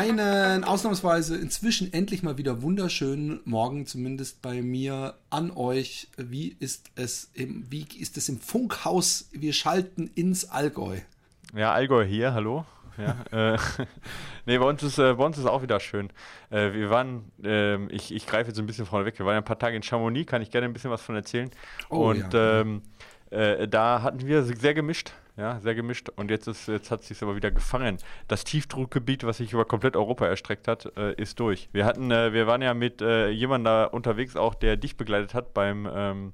Einen ausnahmsweise inzwischen endlich mal wieder wunderschönen Morgen, zumindest bei mir, an euch. Wie ist es im, wie ist es im Funkhaus? Wir schalten ins Allgäu. Ja, Allgäu hier, hallo. Ja, äh, nee, bei uns, ist, äh, bei uns ist auch wieder schön. Äh, wir waren, ähm, ich, ich greife jetzt ein bisschen vorne weg, wir waren ja ein paar Tage in Chamonix, kann ich gerne ein bisschen was von erzählen. Oh, Und ja. ähm, äh, da hatten wir sehr gemischt ja, sehr gemischt. Und jetzt, ist, jetzt hat es sich aber wieder gefangen. Das Tiefdruckgebiet, was sich über komplett Europa erstreckt hat, äh, ist durch. Wir hatten, äh, wir waren ja mit äh, jemandem da unterwegs, auch der dich begleitet hat beim ähm,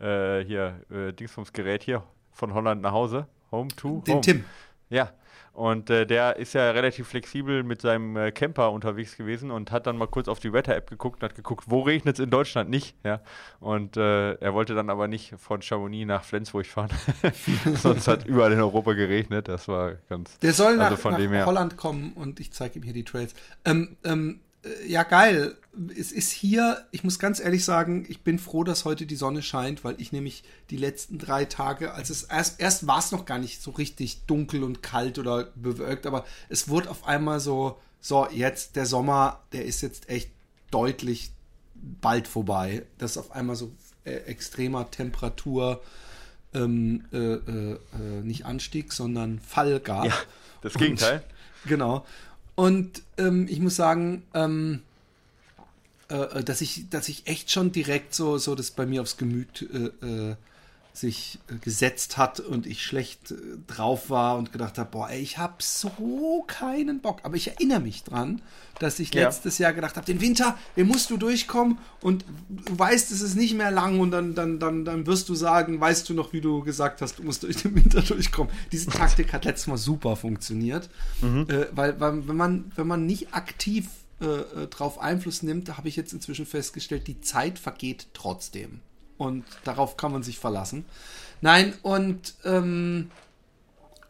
äh, hier äh, Dingsbums-Gerät hier von Holland nach Hause. Home to Den Home. Tim. Ja, und äh, der ist ja relativ flexibel mit seinem äh, Camper unterwegs gewesen und hat dann mal kurz auf die Wetter-App geguckt und hat geguckt, wo regnet es in Deutschland nicht. Ja? Und äh, er wollte dann aber nicht von Chamonix nach Flensburg fahren. Sonst hat überall in Europa geregnet. Das war ganz. Der soll also nach, nach Holland kommen und ich zeige ihm hier die Trails. Ähm, ähm, äh, ja, geil. Es ist hier, ich muss ganz ehrlich sagen, ich bin froh, dass heute die Sonne scheint, weil ich nämlich die letzten drei Tage, als es erst, erst war es noch gar nicht so richtig dunkel und kalt oder bewölkt, aber es wurde auf einmal so, so, jetzt der Sommer, der ist jetzt echt deutlich bald vorbei. Das ist auf einmal so äh, extremer Temperatur, ähm, äh, äh, äh nicht Anstieg, sondern Fall gab. Ja, das Gegenteil. Und, genau. Und ähm, ich muss sagen, ähm, äh, äh, dass ich, dass ich echt schon direkt so, so das bei mir aufs Gemüt äh, äh sich äh, gesetzt hat und ich schlecht äh, drauf war und gedacht habe, boah, ey, ich habe so keinen Bock. Aber ich erinnere mich dran, dass ich ja. letztes Jahr gedacht habe, den Winter, den musst du durchkommen und du weißt, es ist nicht mehr lang und dann, dann, dann, dann wirst du sagen, weißt du noch, wie du gesagt hast, du musst durch den Winter durchkommen. Diese Taktik hat letztes Mal super funktioniert, mhm. äh, weil, weil wenn, man, wenn man nicht aktiv äh, äh drauf Einfluss nimmt, habe ich jetzt inzwischen festgestellt, die Zeit vergeht trotzdem und darauf kann man sich verlassen. Nein, und ähm,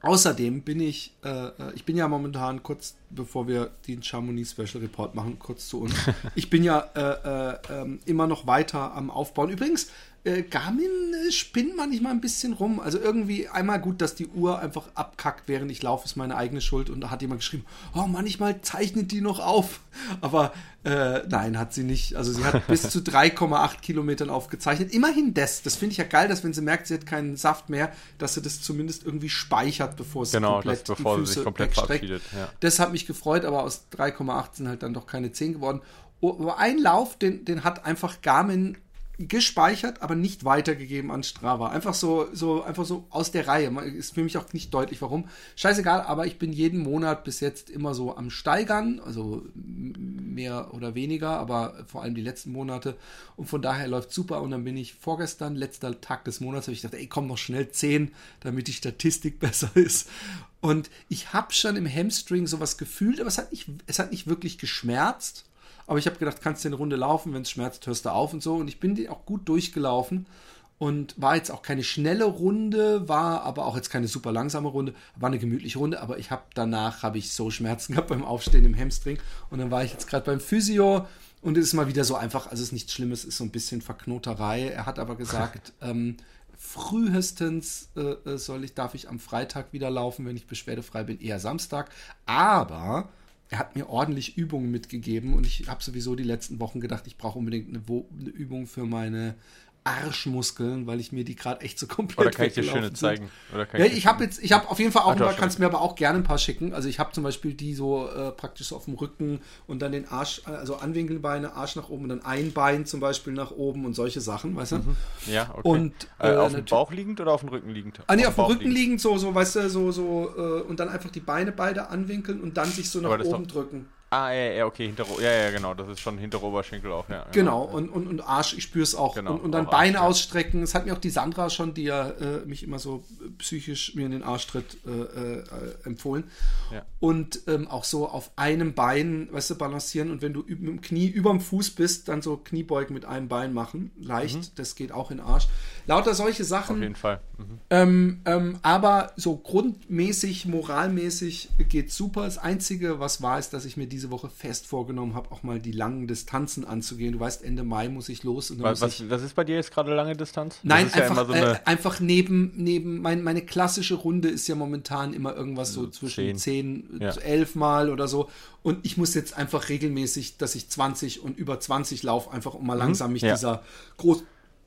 außerdem bin ich, äh, äh, ich bin ja momentan kurz, bevor wir den Chamonix Special Report machen, kurz zu uns. Ich bin ja äh, äh, ähm, immer noch weiter am Aufbauen. Übrigens, äh, Garmin äh, spinnt manchmal ein bisschen rum. Also irgendwie einmal gut, dass die Uhr einfach abkackt, während ich laufe, ist meine eigene Schuld. Und da hat jemand geschrieben, oh, manchmal zeichnet die noch auf. Aber äh, nein, hat sie nicht. Also sie hat bis zu 3,8 Kilometern aufgezeichnet. Immerhin das. Das finde ich ja geil, dass wenn sie merkt, sie hat keinen Saft mehr, dass sie das zumindest irgendwie speichert, bevor es genau, komplett, das, bevor die Füße sie sich komplett verabschiedet. Ja. Das hat mich gefreut, aber aus 3,8 sind halt dann doch keine 10 geworden. Oh, aber ein Lauf, den, den hat einfach Garmin gespeichert, aber nicht weitergegeben an Strava. Einfach so, so, einfach so aus der Reihe. Ist für mich auch nicht deutlich, warum. Scheißegal, aber ich bin jeden Monat bis jetzt immer so am Steigern, also mehr oder weniger, aber vor allem die letzten Monate. Und von daher läuft super. Und dann bin ich vorgestern, letzter Tag des Monats, habe ich gedacht, ey, komm noch schnell 10, damit die Statistik besser ist. Und ich habe schon im Hamstring sowas gefühlt, aber es hat nicht, es hat nicht wirklich geschmerzt. Aber ich habe gedacht, kannst du eine Runde laufen, wenn es schmerzt, hörst du auf und so. Und ich bin die auch gut durchgelaufen und war jetzt auch keine schnelle Runde, war aber auch jetzt keine super langsame Runde, war eine gemütliche Runde, aber ich habe danach habe ich so Schmerzen gehabt beim Aufstehen im Hamstring und dann war ich jetzt gerade beim Physio und es ist mal wieder so einfach, also es ist nichts Schlimmes, ist so ein bisschen Verknoterei. Er hat aber gesagt, ähm, frühestens äh, äh, soll ich, darf ich am Freitag wieder laufen, wenn ich beschwerdefrei bin, eher Samstag, aber er hat mir ordentlich Übungen mitgegeben und ich habe sowieso die letzten Wochen gedacht, ich brauche unbedingt eine, eine, Übung für meine Arschmuskeln, weil ich mir die gerade echt so komplett Oder kann ich dir schöne sind. zeigen? ja, ich habe jetzt, ich habe auf jeden Fall auch paar, kannst mir aber auch gerne ein paar schicken. Also ich habe zum Beispiel die so äh, praktisch so auf dem Rücken und dann den Arsch, also Anwinkelbeine, Arsch nach oben und dann ein Bein zum Beispiel nach oben und solche Sachen, weißt du? Mhm. Ja, okay. Und, äh, äh, auf dem Bauch liegend oder auf dem Rücken liegend? Ah, nee, auf, auf dem Rücken liegend, so, so, weißt du, so, so, äh, und dann einfach die Beine beide anwinkeln und dann sich so nach oben drücken. Ah, ja, ja, okay, hinter, ja, ja, genau, das ist schon hinter Oberschenkel auch, ja. Genau, genau. Und, und, und Arsch, ich spüre es auch. Genau, und, und dann Beine ausstrecken. Es hat mir auch die Sandra schon, die ja äh, mich immer so psychisch mir in den Arschtritt äh, äh, empfohlen. Ja. Und ähm, auch so auf einem Bein, weißt du, balancieren und wenn du mit dem Knie über dem Fuß bist, dann so Kniebeugen mit einem Bein machen. Leicht, mhm. das geht auch in den Arsch. Lauter solche Sachen. Auf jeden Fall. Mhm. Ähm, ähm, aber so grundmäßig, moralmäßig geht super. Das Einzige, was war, ist, dass ich mir diese Woche fest vorgenommen habe, auch mal die langen Distanzen anzugehen. Du weißt, Ende Mai muss ich los. Und was, was, was ist bei dir jetzt gerade lange Distanz? Nein, einfach, ja so äh, einfach neben, neben mein, meine klassische Runde ist ja momentan immer irgendwas so zwischen 10, ja. 11 Mal oder so. Und ich muss jetzt einfach regelmäßig, dass ich 20 und über 20 laufe, einfach um mal mhm. langsam mich ja. dieser groß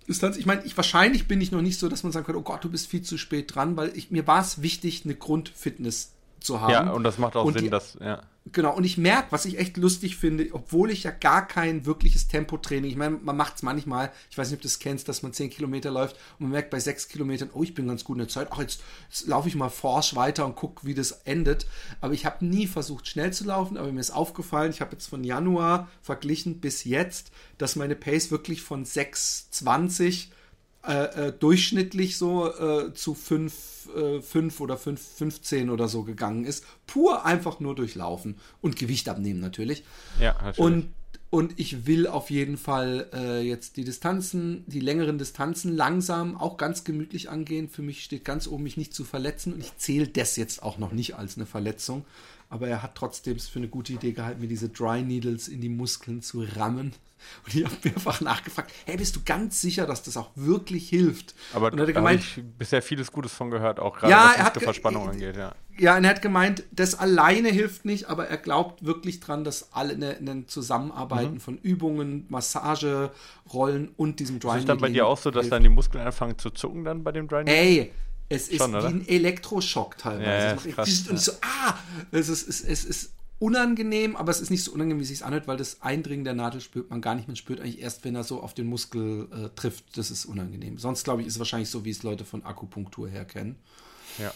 Distanz. Ich meine, ich wahrscheinlich bin ich noch nicht so, dass man sagen kann, oh Gott, du bist viel zu spät dran, weil ich, mir war es wichtig, eine Grundfitness zu haben. Ja, und das macht auch und Sinn, die, dass, ja. Genau, und ich merke, was ich echt lustig finde, obwohl ich ja gar kein wirkliches Tempotraining, ich meine, man macht es manchmal, ich weiß nicht, ob du das kennst, dass man 10 Kilometer läuft und man merkt bei 6 Kilometern, oh, ich bin ganz gut in der Zeit, ach, jetzt, jetzt laufe ich mal forsch weiter und gucke, wie das endet. Aber ich habe nie versucht, schnell zu laufen, aber mir ist aufgefallen, ich habe jetzt von Januar verglichen bis jetzt, dass meine Pace wirklich von 6,20 äh, äh, durchschnittlich so äh, zu 5 äh, oder 5, 15 oder so gegangen ist. Pur einfach nur durchlaufen und Gewicht abnehmen natürlich. Ja, natürlich. Und, und ich will auf jeden Fall äh, jetzt die Distanzen, die längeren Distanzen langsam auch ganz gemütlich angehen. Für mich steht ganz oben, mich nicht zu verletzen. Und ich zähle das jetzt auch noch nicht als eine Verletzung. Aber er hat trotzdem es für eine gute Idee gehalten, mir diese Dry Needles in die Muskeln zu rammen. Und ich habe mehrfach nachgefragt, hey, bist du ganz sicher, dass das auch wirklich hilft? Aber da habe ich bisher vieles Gutes von gehört, auch gerade ja, was Muskelverspannung angeht, ja. Ja, und er hat gemeint, das alleine hilft nicht, aber er glaubt wirklich dran, dass alle ein Zusammenarbeiten mhm. von Übungen, Massage, Rollen und diesem Dry Ist es dann bei dir auch so, dass hilft. dann die Muskeln anfangen zu zucken dann bei dem Dry Ey, es ist Schon, wie ein Elektroschock teilweise. Ja, ja, krass, und ich so, ah, es ist, es, es ist unangenehm, aber es ist nicht so unangenehm, wie es sich anhört, weil das Eindringen der Nadel spürt man gar nicht. Man spürt eigentlich erst, wenn er so auf den Muskel äh, trifft. Das ist unangenehm. Sonst, glaube ich, ist es wahrscheinlich so, wie es Leute von Akupunktur her kennen. Ja.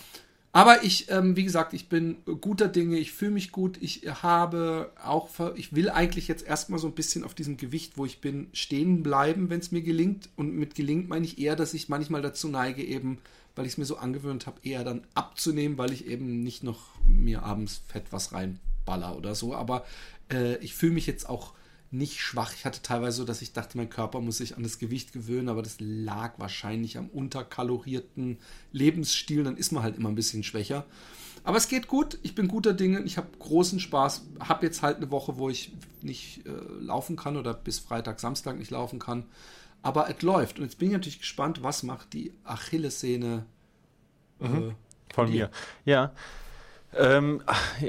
Aber ich, ähm, wie gesagt, ich bin guter Dinge, ich fühle mich gut, ich habe auch, ich will eigentlich jetzt erstmal so ein bisschen auf diesem Gewicht, wo ich bin, stehen bleiben, wenn es mir gelingt. Und mit gelingt meine ich eher, dass ich manchmal dazu neige, eben, weil ich es mir so angewöhnt habe, eher dann abzunehmen, weil ich eben nicht noch mir abends fett was rein Baller oder so, aber äh, ich fühle mich jetzt auch nicht schwach. Ich hatte teilweise so, dass ich dachte, mein Körper muss sich an das Gewicht gewöhnen, aber das lag wahrscheinlich am unterkalorierten Lebensstil. Dann ist man halt immer ein bisschen schwächer. Aber es geht gut. Ich bin guter Dinge. Ich habe großen Spaß. Habe jetzt halt eine Woche, wo ich nicht äh, laufen kann oder bis Freitag, Samstag nicht laufen kann. Aber es läuft. Und jetzt bin ich natürlich gespannt, was macht die Achillessehne äh, mhm. von mir. Ja. Ähm,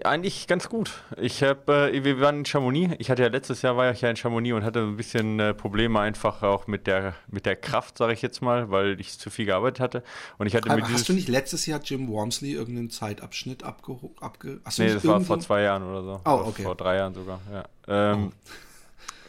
eigentlich ganz gut. Ich habe, äh, wir waren in Chamonix. Ich hatte ja letztes Jahr war ich ja in Chamonix und hatte ein bisschen äh, Probleme einfach auch mit der mit der Kraft, sage ich jetzt mal, weil ich zu viel gearbeitet hatte. Und ich hatte Aber hast du nicht letztes Jahr Jim Wormsley irgendeinen Zeitabschnitt abgehoben? Abge nee, das war vor zwei Jahren oder so. Oh, okay. Vor drei Jahren sogar. Ja. Ähm, oh.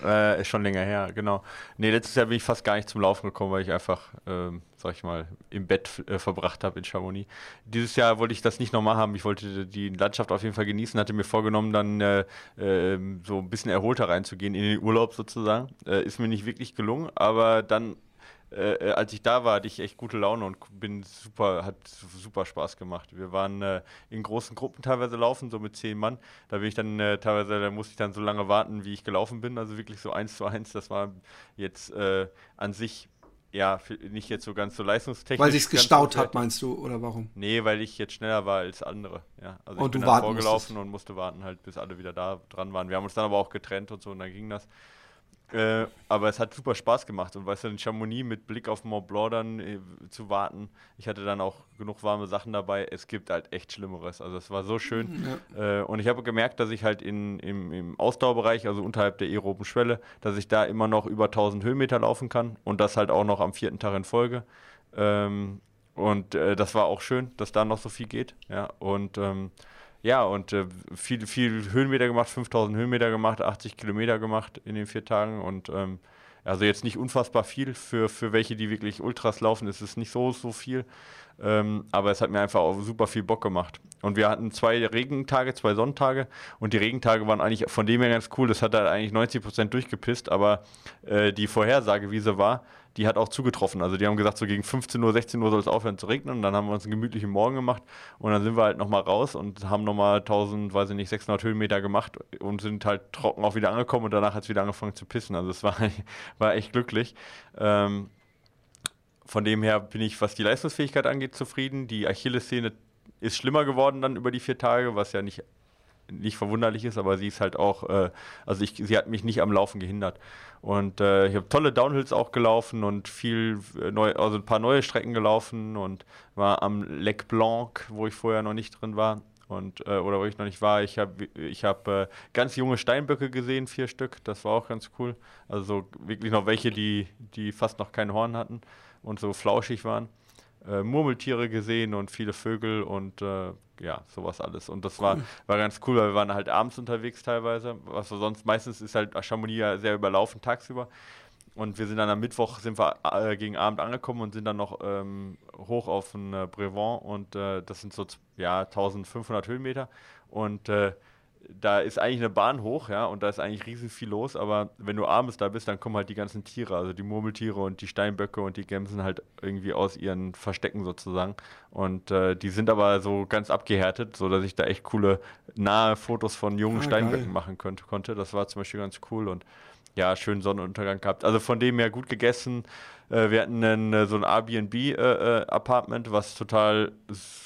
Äh, ist schon länger her, genau. Nee, letztes Jahr bin ich fast gar nicht zum Laufen gekommen, weil ich einfach, ähm, sag ich mal, im Bett äh, verbracht habe in Chamonix. Dieses Jahr wollte ich das nicht nochmal haben. Ich wollte die Landschaft auf jeden Fall genießen, hatte mir vorgenommen, dann äh, äh, so ein bisschen erholter reinzugehen in den Urlaub sozusagen. Äh, ist mir nicht wirklich gelungen, aber dann äh, äh, als ich da war, hatte ich echt gute Laune und bin super, hat super Spaß gemacht. Wir waren äh, in großen Gruppen teilweise laufen, so mit zehn Mann. Da bin ich dann äh, teilweise, da musste ich dann so lange warten, wie ich gelaufen bin. Also wirklich so eins zu eins. Das war jetzt äh, an sich ja, nicht jetzt so ganz so leistungstechnisch. Weil sich gestaut hat, meinst du, oder warum? Nee, weil ich jetzt schneller war als andere. Ja, also und ich bin du dann vorgelaufen musstest. und musste warten halt, bis alle wieder da dran waren. Wir haben uns dann aber auch getrennt und so und dann ging das. Äh, aber es hat super Spaß gemacht und weißt du, in Chamonix mit Blick auf Mont Blanc dann äh, zu warten. Ich hatte dann auch genug warme Sachen dabei. Es gibt halt echt Schlimmeres. Also es war so schön. Ja. Äh, und ich habe gemerkt, dass ich halt in, im, im Ausdauerbereich, also unterhalb der aeroben Schwelle, dass ich da immer noch über 1000 Höhenmeter laufen kann und das halt auch noch am vierten Tag in Folge. Ähm, und äh, das war auch schön, dass da noch so viel geht. Ja, und ähm, ja, und äh, viel, viel Höhenmeter gemacht, 5000 Höhenmeter gemacht, 80 Kilometer gemacht in den vier Tagen und ähm, also jetzt nicht unfassbar viel. Für, für welche, die wirklich Ultras laufen, ist es nicht so, so viel. Ähm, aber es hat mir einfach auch super viel Bock gemacht. Und wir hatten zwei Regentage, zwei Sonntage und die Regentage waren eigentlich von dem her ganz cool. Das hat halt eigentlich 90 Prozent durchgepisst, aber äh, die sie war, die hat auch zugetroffen. Also die haben gesagt, so gegen 15 Uhr, 16 Uhr soll es aufhören zu regnen. Und dann haben wir uns einen gemütlichen Morgen gemacht und dann sind wir halt nochmal raus und haben nochmal 1000, weiß ich nicht, 600 Höhenmeter gemacht und sind halt trocken auch wieder angekommen und danach hat es wieder angefangen zu pissen. Also es war, war echt glücklich. Ähm, von dem her bin ich, was die Leistungsfähigkeit angeht, zufrieden. Die Achillessehne ist schlimmer geworden dann über die vier Tage, was ja nicht nicht verwunderlich ist, aber sie ist halt auch, äh, also ich, sie hat mich nicht am Laufen gehindert. Und äh, ich habe tolle Downhills auch gelaufen und viel äh, neu, also ein paar neue Strecken gelaufen und war am Lec Blanc, wo ich vorher noch nicht drin war. Und, äh, oder wo ich noch nicht war, ich habe ich hab, äh, ganz junge Steinböcke gesehen, vier Stück, das war auch ganz cool. Also wirklich noch welche, die, die fast noch kein Horn hatten und so flauschig waren äh, Murmeltiere gesehen und viele Vögel und äh, ja, sowas alles. Und das cool. war, war ganz cool, weil wir waren halt abends unterwegs teilweise. Was wir sonst meistens ist halt Chamonix ja sehr überlaufen tagsüber. Und wir sind dann am Mittwoch sind wir äh, gegen Abend angekommen und sind dann noch ähm, hoch auf den äh, Brevant und äh, das sind so ja 1500 Höhenmeter und äh, da ist eigentlich eine Bahn hoch, ja, und da ist eigentlich riesig viel los, aber wenn du abends da bist, dann kommen halt die ganzen Tiere, also die Murmeltiere und die Steinböcke und die Gämsen halt irgendwie aus ihren Verstecken sozusagen. Und äh, die sind aber so ganz abgehärtet, so dass ich da echt coole nahe Fotos von jungen ah, Steinböcken geil. machen könnte, konnte. Das war zum Beispiel ganz cool und ja, schönen Sonnenuntergang gehabt. Also von dem her gut gegessen. Äh, wir hatten einen, äh, so ein Airbnb-Apartment, äh, was total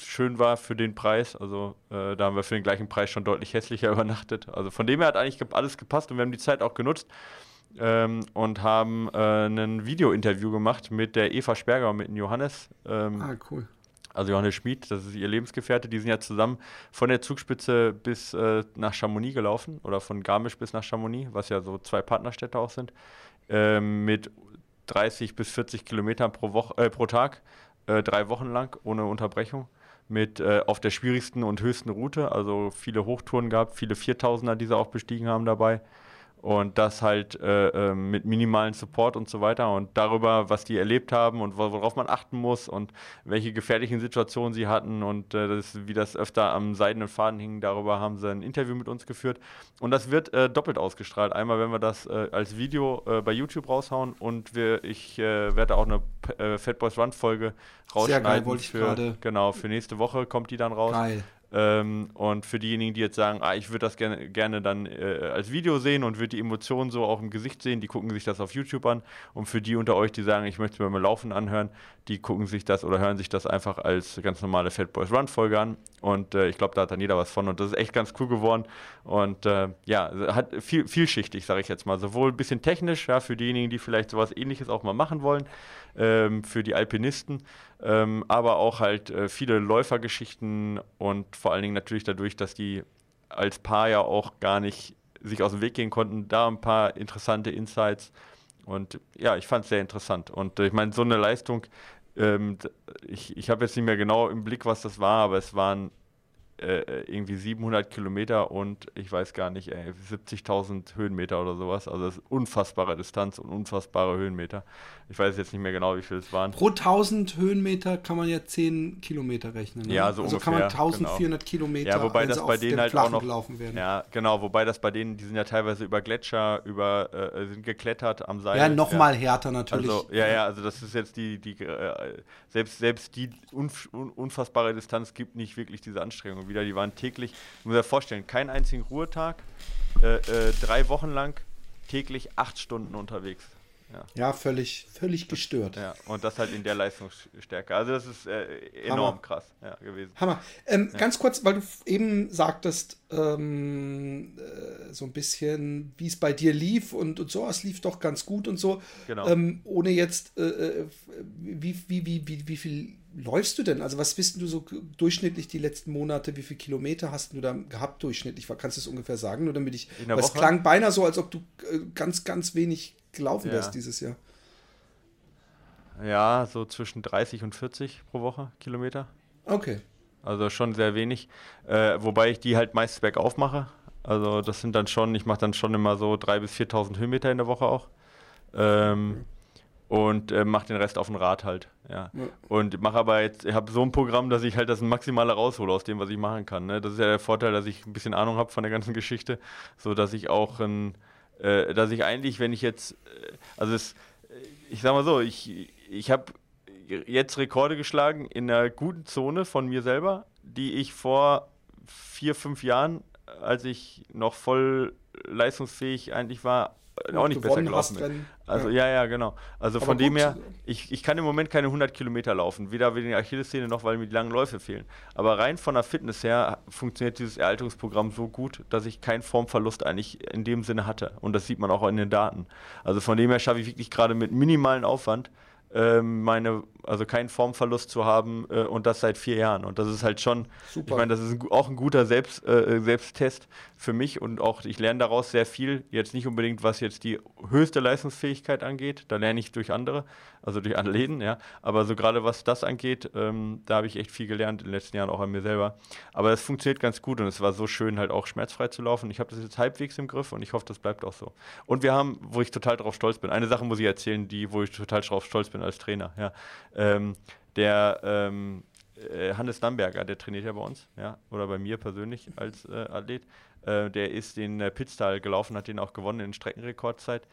schön war für den Preis. Also da haben wir für den gleichen Preis schon deutlich hässlicher übernachtet. Also von dem her hat eigentlich alles gepasst und wir haben die Zeit auch genutzt. Ähm, und haben äh, ein Video-Interview gemacht mit der Eva Sperger und mit dem Johannes. Ähm, ah, cool. Also Johannes Schmid, das ist ihr Lebensgefährte, die sind ja zusammen von der Zugspitze bis äh, nach Chamonix gelaufen oder von Garmisch bis nach Chamonix, was ja so zwei Partnerstädte auch sind, äh, mit 30 bis 40 Kilometern pro, Woche, äh, pro Tag, äh, drei Wochen lang ohne Unterbrechung. Mit äh, auf der schwierigsten und höchsten Route, also viele Hochtouren gab, viele Viertausender, die sie auch bestiegen haben dabei und das halt äh, äh, mit minimalen Support und so weiter und darüber, was die erlebt haben und worauf man achten muss und welche gefährlichen Situationen sie hatten und äh, das, wie das öfter am seidenen Faden hing, darüber haben sie ein Interview mit uns geführt und das wird äh, doppelt ausgestrahlt. Einmal, wenn wir das äh, als Video äh, bei YouTube raushauen und wir, ich werde auch eine äh, Fat Boys Run Folge rausschneiden. Sehr geil, wollte ich gerade. Genau, für nächste Woche kommt die dann raus. Geil. Ähm, und für diejenigen, die jetzt sagen, ah, ich würde das gerne, gerne dann äh, als Video sehen und würde die Emotionen so auch im Gesicht sehen, die gucken sich das auf YouTube an. Und für die unter euch, die sagen, ich möchte mir mal laufen anhören, die gucken sich das oder hören sich das einfach als ganz normale Fat Boys Run Folge an. Und äh, ich glaube, da hat dann jeder was von. Und das ist echt ganz cool geworden. Und äh, ja, hat viel, vielschichtig, sage ich jetzt mal. Sowohl ein bisschen technisch, ja, für diejenigen, die vielleicht sowas ähnliches auch mal machen wollen, ähm, für die Alpinisten, ähm, aber auch halt äh, viele Läufergeschichten und vor allen Dingen natürlich dadurch, dass die als Paar ja auch gar nicht sich aus dem Weg gehen konnten, da ein paar interessante Insights. Und ja, ich fand es sehr interessant. Und äh, ich meine, so eine Leistung, ähm, ich, ich habe jetzt nicht mehr genau im Blick, was das war, aber es waren äh, äh, irgendwie 700 Kilometer und ich weiß gar nicht, 70.000 Höhenmeter oder sowas. Also das ist unfassbare Distanz und unfassbare Höhenmeter. Ich weiß jetzt nicht mehr genau, wie viel es waren. Pro 1000 Höhenmeter kann man ja 10 Kilometer rechnen. Ne? Ja, so also ungefähr. Also kann man 1400 genau. Kilometer ja, wobei das bei denen halt auch noch gelaufen werden. Ja, genau, wobei das bei denen, die sind ja teilweise über Gletscher, über äh, sind geklettert am Seil. Ja, nochmal ja. härter natürlich. Also, ja, ja, also das ist jetzt die, die äh, selbst, selbst die unf unfassbare Distanz gibt nicht wirklich diese Anstrengung wieder. Die waren täglich, ich muss mir vorstellen, keinen einzigen Ruhetag, äh, äh, drei Wochen lang täglich acht Stunden unterwegs. Ja. ja, völlig, völlig gestört. Ja, und das halt in der Leistungsstärke. Also das ist äh, enorm Hammer. krass ja, gewesen. Hammer. Ähm, ja. Ganz kurz, weil du eben sagtest, ähm, äh, so ein bisschen, wie es bei dir lief und, und so, es lief doch ganz gut und so. Genau. Ähm, ohne jetzt, äh, äh wie, wie, wie, wie, wie viel läufst du denn? Also was bist du so durchschnittlich die letzten Monate? Wie viele Kilometer hast du da gehabt durchschnittlich? Kannst du es ungefähr sagen? Nur damit ich, es klang beinahe so, als ob du äh, ganz, ganz wenig gelaufen wärst dieses Jahr? Ja, so zwischen 30 und 40 pro Woche Kilometer. Okay. Also schon sehr wenig. Äh, wobei ich die halt meist bergauf mache. Also das sind dann schon, ich mache dann schon immer so 3.000 bis 4.000 Höhenmeter in der Woche auch. Ähm. Und äh, mache den Rest auf dem Rad halt. Ja. ja. Und mache aber jetzt, ich habe so ein Programm, dass ich halt das Maximale raushole aus dem, was ich machen kann. Ne? Das ist ja der Vorteil, dass ich ein bisschen Ahnung habe von der ganzen Geschichte, so dass ich auch ein äh, dass ich eigentlich, wenn ich jetzt, äh, also es, ich sag mal so, ich, ich habe jetzt Rekorde geschlagen in einer guten Zone von mir selber, die ich vor vier, fünf Jahren, als ich noch voll leistungsfähig eigentlich war, auch nicht besser gelaufen bin. Also ja. ja, ja, genau. Also Aber von dem her, ich, ich kann im Moment keine 100 Kilometer laufen, weder wegen der Achillessehne noch, weil mir die langen Läufe fehlen. Aber rein von der Fitness her funktioniert dieses Erhaltungsprogramm so gut, dass ich keinen Formverlust eigentlich in dem Sinne hatte. Und das sieht man auch in den Daten. Also von dem her schaffe ich wirklich gerade mit minimalen Aufwand meine, also keinen Formverlust zu haben äh, und das seit vier Jahren. Und das ist halt schon, Super. ich meine, das ist ein, auch ein guter Selbst, äh, Selbsttest für mich und auch ich lerne daraus sehr viel. Jetzt nicht unbedingt, was jetzt die höchste Leistungsfähigkeit angeht, da lerne ich durch andere, also durch Athleten, ja. Aber so gerade was das angeht, ähm, da habe ich echt viel gelernt in den letzten Jahren auch an mir selber. Aber es funktioniert ganz gut und es war so schön, halt auch schmerzfrei zu laufen. Ich habe das jetzt halbwegs im Griff und ich hoffe, das bleibt auch so. Und wir haben, wo ich total drauf stolz bin, eine Sache muss ich erzählen, die, wo ich total drauf stolz bin als Trainer, ja. Ähm, der ähm, äh, Hannes Damberger, der trainiert ja bei uns, ja, oder bei mir persönlich als äh, Athlet. Äh, der ist den äh, Pitztal gelaufen, hat den auch gewonnen in Streckenrekordzeit.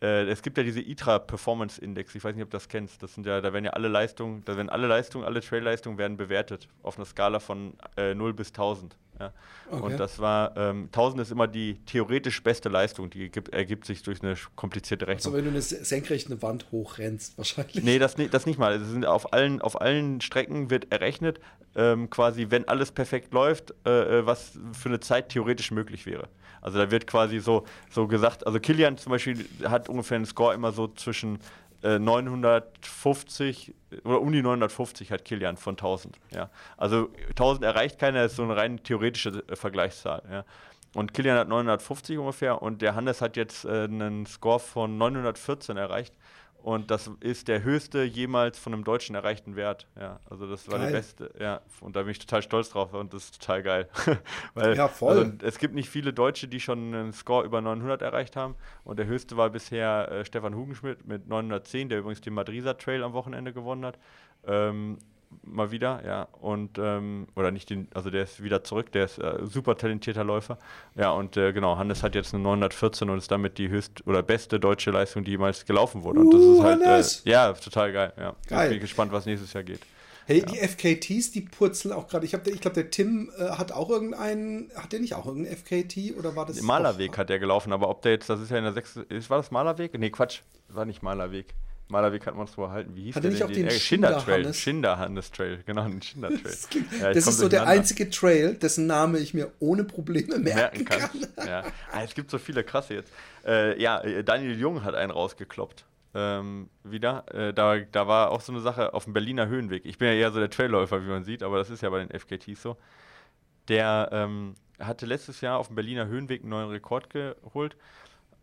Äh, es gibt ja diese ITRA Performance Index, ich weiß nicht, ob du das kennst. Das sind ja, da werden ja alle Leistungen, da werden alle Leistungen, alle Trail-Leistungen werden bewertet auf einer Skala von äh, 0 bis 1000. Ja. Okay. Und das war, ähm, 1000 ist immer die theoretisch beste Leistung, die gibt, ergibt sich durch eine komplizierte Rechnung. Also wenn du eine senkrechte Wand hochrennst, wahrscheinlich. Nee, das, das nicht mal. Das sind auf, allen, auf allen Strecken wird errechnet, ähm, quasi, wenn alles perfekt läuft, äh, äh was für eine Zeit theoretisch möglich wäre. Also da wird quasi so, so gesagt, also Kilian zum Beispiel hat ungefähr einen Score immer so zwischen äh, 950 oder um die 950 hat Kilian von 1000. Ja. Also 1000 erreicht keiner, das ist so eine rein theoretische äh, Vergleichszahl. Ja. Und Kilian hat 950 ungefähr und der Hannes hat jetzt äh, einen Score von 914 erreicht. Und das ist der höchste jemals von einem Deutschen erreichten Wert. Ja, also das war geil. der beste. Ja, und da bin ich total stolz drauf und das ist total geil. Weil, ja, voll. Also, es gibt nicht viele Deutsche, die schon einen Score über 900 erreicht haben. Und der höchste war bisher äh, Stefan Hugenschmidt mit 910, der übrigens den Madriser Trail am Wochenende gewonnen hat. Ähm, mal wieder, ja. Und, ähm, oder nicht den, also der ist wieder zurück, der ist äh, super talentierter Läufer. Ja, und äh, genau, Hannes hat jetzt eine 914 und ist damit die höchst oder beste deutsche Leistung, die jemals gelaufen wurde. Und das ist halt, äh, ja, total geil, ja. Geil. Ich bin gespannt, was nächstes Jahr geht. Hey, ja. die FKTs, die purzeln auch gerade. Ich, ich glaube, der Tim äh, hat auch irgendeinen, hat der nicht auch irgendeinen FKT oder war das? Malerweg hat der gelaufen, aber ob der jetzt, das ist ja in der sechsten, war das Malerweg? Nee, Quatsch, war nicht Malerweg. Malerweg hat man es erhalten. Wie hieß hat der nicht auch den, den Schinder Trail? Schinder Hannes Trail, genau, den Schinder Trail. Das, ja, das ist so der einzige Trail, dessen Name ich mir ohne Probleme merken, merken kann. kann. Ja. Ah, es gibt so viele krasse jetzt. Äh, ja, äh, Daniel Jung hat einen rausgekloppt. Ähm, wieder. Äh, da, da war auch so eine Sache auf dem Berliner Höhenweg. Ich bin ja eher so der Trailläufer, wie man sieht, aber das ist ja bei den FKTs so. Der ähm, hatte letztes Jahr auf dem Berliner Höhenweg einen neuen Rekord geholt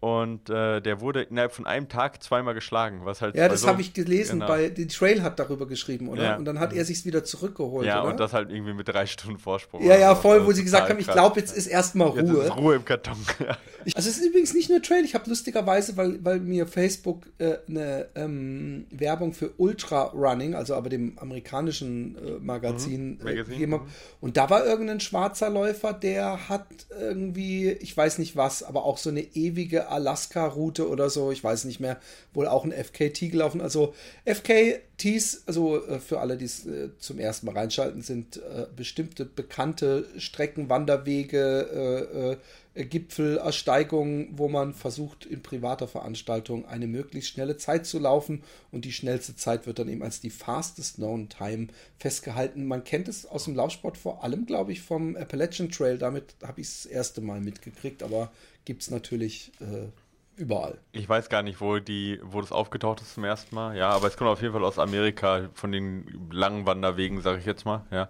und äh, der wurde innerhalb von einem Tag zweimal geschlagen, was halt. Ja, das so, habe ich gelesen. Genau. Bei die Trail hat darüber geschrieben, oder? Ja. Und dann hat er sich wieder zurückgeholt. Ja, oder? und das halt irgendwie mit drei Stunden Vorsprung. Ja, ja, voll, wo sie gesagt haben, ich glaube, jetzt ist erstmal Ruhe. Jetzt ist Ruhe im Karton. also es ist übrigens nicht nur Trail. Ich habe lustigerweise, weil, weil mir Facebook äh, eine ähm, Werbung für Ultra Running, also aber dem amerikanischen äh, Magazin, mhm. äh, gegeben mhm. Und da war irgendein schwarzer Läufer, der hat irgendwie, ich weiß nicht was, aber auch so eine ewige Alaska-Route oder so, ich weiß nicht mehr, wohl auch ein FKT gelaufen. Also FKTs, also äh, für alle, die es äh, zum ersten Mal reinschalten, sind äh, bestimmte bekannte Strecken, Wanderwege, Gipfelersteigungen, wo man versucht, in privater Veranstaltung eine möglichst schnelle Zeit zu laufen und die schnellste Zeit wird dann eben als die fastest known time festgehalten. Man kennt es aus dem Laufsport vor allem, glaube ich, vom Appalachian Trail. Damit habe ich es das erste Mal mitgekriegt, aber gibt es natürlich äh, überall. Ich weiß gar nicht, wo, die, wo das aufgetaucht ist zum ersten Mal. Ja, aber es kommt auf jeden Fall aus Amerika, von den langen Wanderwegen, sage ich jetzt mal. Ja,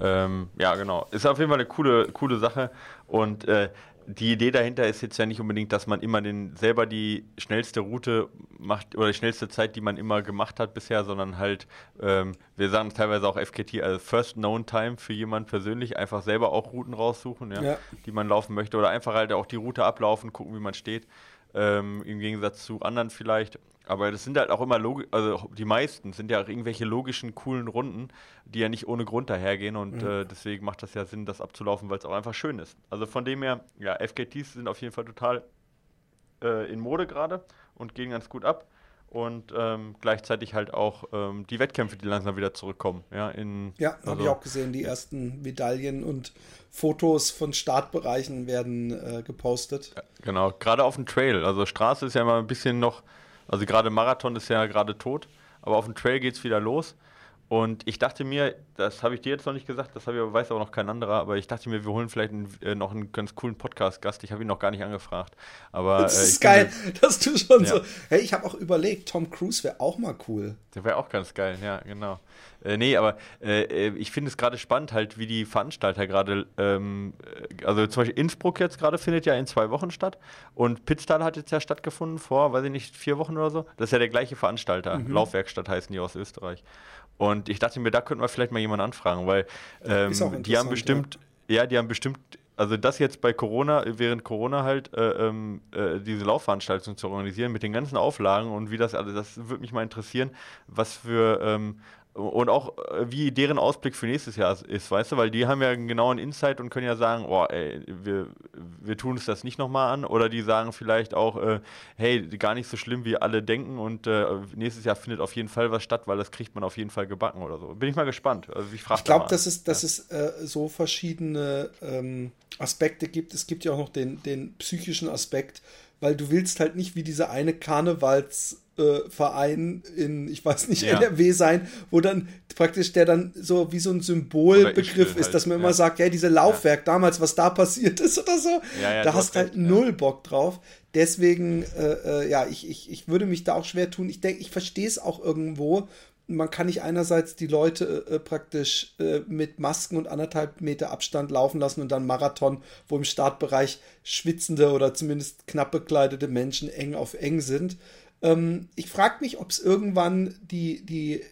ähm, ja genau. Ist auf jeden Fall eine coole, coole Sache. Und äh, die Idee dahinter ist jetzt ja nicht unbedingt, dass man immer den, selber die schnellste Route macht oder die schnellste Zeit, die man immer gemacht hat bisher, sondern halt, ähm, wir sagen teilweise auch FKT, also First Known Time für jemanden persönlich, einfach selber auch Routen raussuchen, ja, ja. die man laufen möchte oder einfach halt auch die Route ablaufen, gucken, wie man steht, ähm, im Gegensatz zu anderen vielleicht aber das sind halt auch immer logisch, also die meisten sind ja auch irgendwelche logischen, coolen Runden, die ja nicht ohne Grund dahergehen und mhm. äh, deswegen macht das ja Sinn, das abzulaufen, weil es auch einfach schön ist. Also von dem her, ja, FKTs sind auf jeden Fall total äh, in Mode gerade und gehen ganz gut ab. und ähm, gleichzeitig halt auch ähm, die Wettkämpfe, die langsam wieder zurückkommen. Ja, in, ja also, habe ich auch gesehen. Die ersten Medaillen und Fotos von Startbereichen werden äh, gepostet. Genau, gerade auf dem Trail. Also Straße ist ja immer ein bisschen noch, also gerade Marathon ist ja gerade tot, aber auf dem Trail geht es wieder los. Und ich dachte mir, das habe ich dir jetzt noch nicht gesagt, das ich, weiß auch noch kein anderer, aber ich dachte mir, wir holen vielleicht einen, äh, noch einen ganz coolen Podcast-Gast. Ich habe ihn noch gar nicht angefragt. Aber, das äh, ist geil, finde, dass du schon ja. so. Hey, ich habe auch überlegt, Tom Cruise wäre auch mal cool. Der wäre auch ganz geil, ja, genau. Äh, nee, aber äh, ich finde es gerade spannend, halt, wie die Veranstalter gerade, ähm, äh, also zum Beispiel Innsbruck jetzt gerade findet ja in zwei Wochen statt und Pitztal hat jetzt ja stattgefunden vor, weiß ich nicht, vier Wochen oder so. Das ist ja der gleiche Veranstalter. Mhm. Laufwerkstatt heißen die aus Österreich. Und ich dachte mir, da könnten wir vielleicht mal jemanden anfragen, weil ähm, die haben bestimmt, ja. ja, die haben bestimmt also das jetzt bei Corona, während Corona halt äh, ähm, äh, diese Laufveranstaltung zu organisieren mit den ganzen Auflagen und wie das, also das würde mich mal interessieren, was für ähm, und auch äh, wie deren Ausblick für nächstes Jahr ist, weißt du, weil die haben ja einen genauen Insight und können ja sagen, oh, ey, wir, wir tun uns das nicht nochmal an. Oder die sagen vielleicht auch, äh, hey, gar nicht so schlimm, wie alle denken und äh, nächstes Jahr findet auf jeden Fall was statt, weil das kriegt man auf jeden Fall gebacken oder so. Bin ich mal gespannt. Also ich ich glaube, dass es, dass ja. es äh, so verschiedene ähm, Aspekte gibt. Es gibt ja auch noch den, den psychischen Aspekt, weil du willst halt nicht wie diese eine Karnevals- äh, Verein in, ich weiß nicht, ja. NRW sein, wo dann praktisch der dann so wie so ein Symbolbegriff ist, halt, dass man ja. immer sagt, ja, diese Laufwerk ja. damals, was da passiert ist oder so, da hast halt null Bock drauf. Deswegen, äh, äh, ja, ich, ich, ich würde mich da auch schwer tun. Ich denke, ich verstehe es auch irgendwo. Man kann nicht einerseits die Leute äh, praktisch äh, mit Masken und anderthalb Meter Abstand laufen lassen und dann Marathon, wo im Startbereich schwitzende oder zumindest knapp bekleidete Menschen eng auf eng sind. Ähm, ich frage mich, ob es irgendwann die, die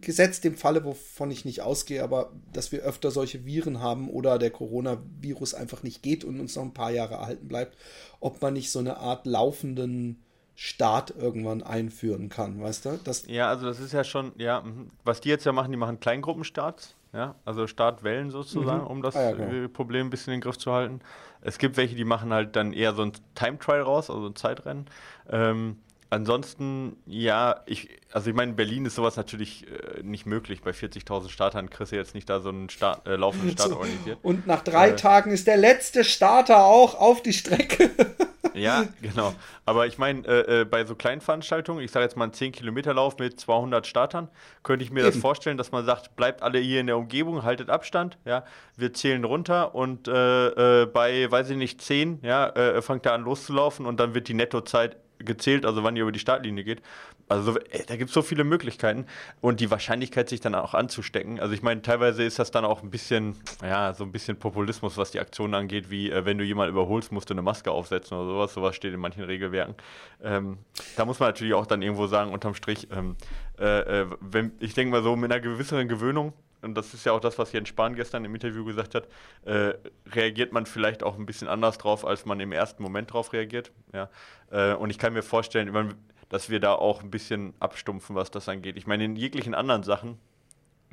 gesetzt dem Falle, wovon ich nicht ausgehe, aber dass wir öfter solche Viren haben oder der Coronavirus einfach nicht geht und uns noch ein paar Jahre erhalten bleibt, ob man nicht so eine Art laufenden Start irgendwann einführen kann, weißt du? Das ja, also das ist ja schon, ja, mhm. was die jetzt ja machen, die machen Kleingruppenstarts, ja, also Startwellen sozusagen, mhm. um das ah, ja, genau. Problem ein bisschen in den Griff zu halten. Es gibt welche, die machen halt dann eher so ein Time Trial raus, also ein Zeitrennen. Ähm, ansonsten, ja, ich, also ich meine, in Berlin ist sowas natürlich äh, nicht möglich. Bei 40.000 Startern kriegst du jetzt nicht da so einen Start, äh, laufenden Start so. organisiert. Und nach drei äh, Tagen ist der letzte Starter auch auf die Strecke. ja, genau. Aber ich meine, äh, äh, bei so kleinen Veranstaltungen, ich sage jetzt mal einen 10-Kilometer-Lauf mit 200 Startern, könnte ich mir Eben. das vorstellen, dass man sagt, bleibt alle hier in der Umgebung, haltet Abstand, ja, wir zählen runter und äh, äh bei, weiß ich nicht, 10, ja, äh, fangt er an loszulaufen und dann wird die Nettozeit gezählt, also wann ihr über die Startlinie geht. Also ey, da gibt es so viele Möglichkeiten und die Wahrscheinlichkeit, sich dann auch anzustecken. Also ich meine, teilweise ist das dann auch ein bisschen, ja, so ein bisschen Populismus, was die Aktionen angeht, wie äh, wenn du jemanden überholst, musst du eine Maske aufsetzen oder sowas. Sowas steht in manchen Regelwerken. Ähm, da muss man natürlich auch dann irgendwo sagen, unterm Strich, ähm, äh, äh wenn, ich denke mal so, mit einer gewisseren Gewöhnung und das ist ja auch das, was Jens Spahn gestern im Interview gesagt hat, äh, reagiert man vielleicht auch ein bisschen anders drauf, als man im ersten Moment drauf reagiert. Ja? Äh, und ich kann mir vorstellen, dass wir da auch ein bisschen abstumpfen, was das angeht. Ich meine, in jeglichen anderen Sachen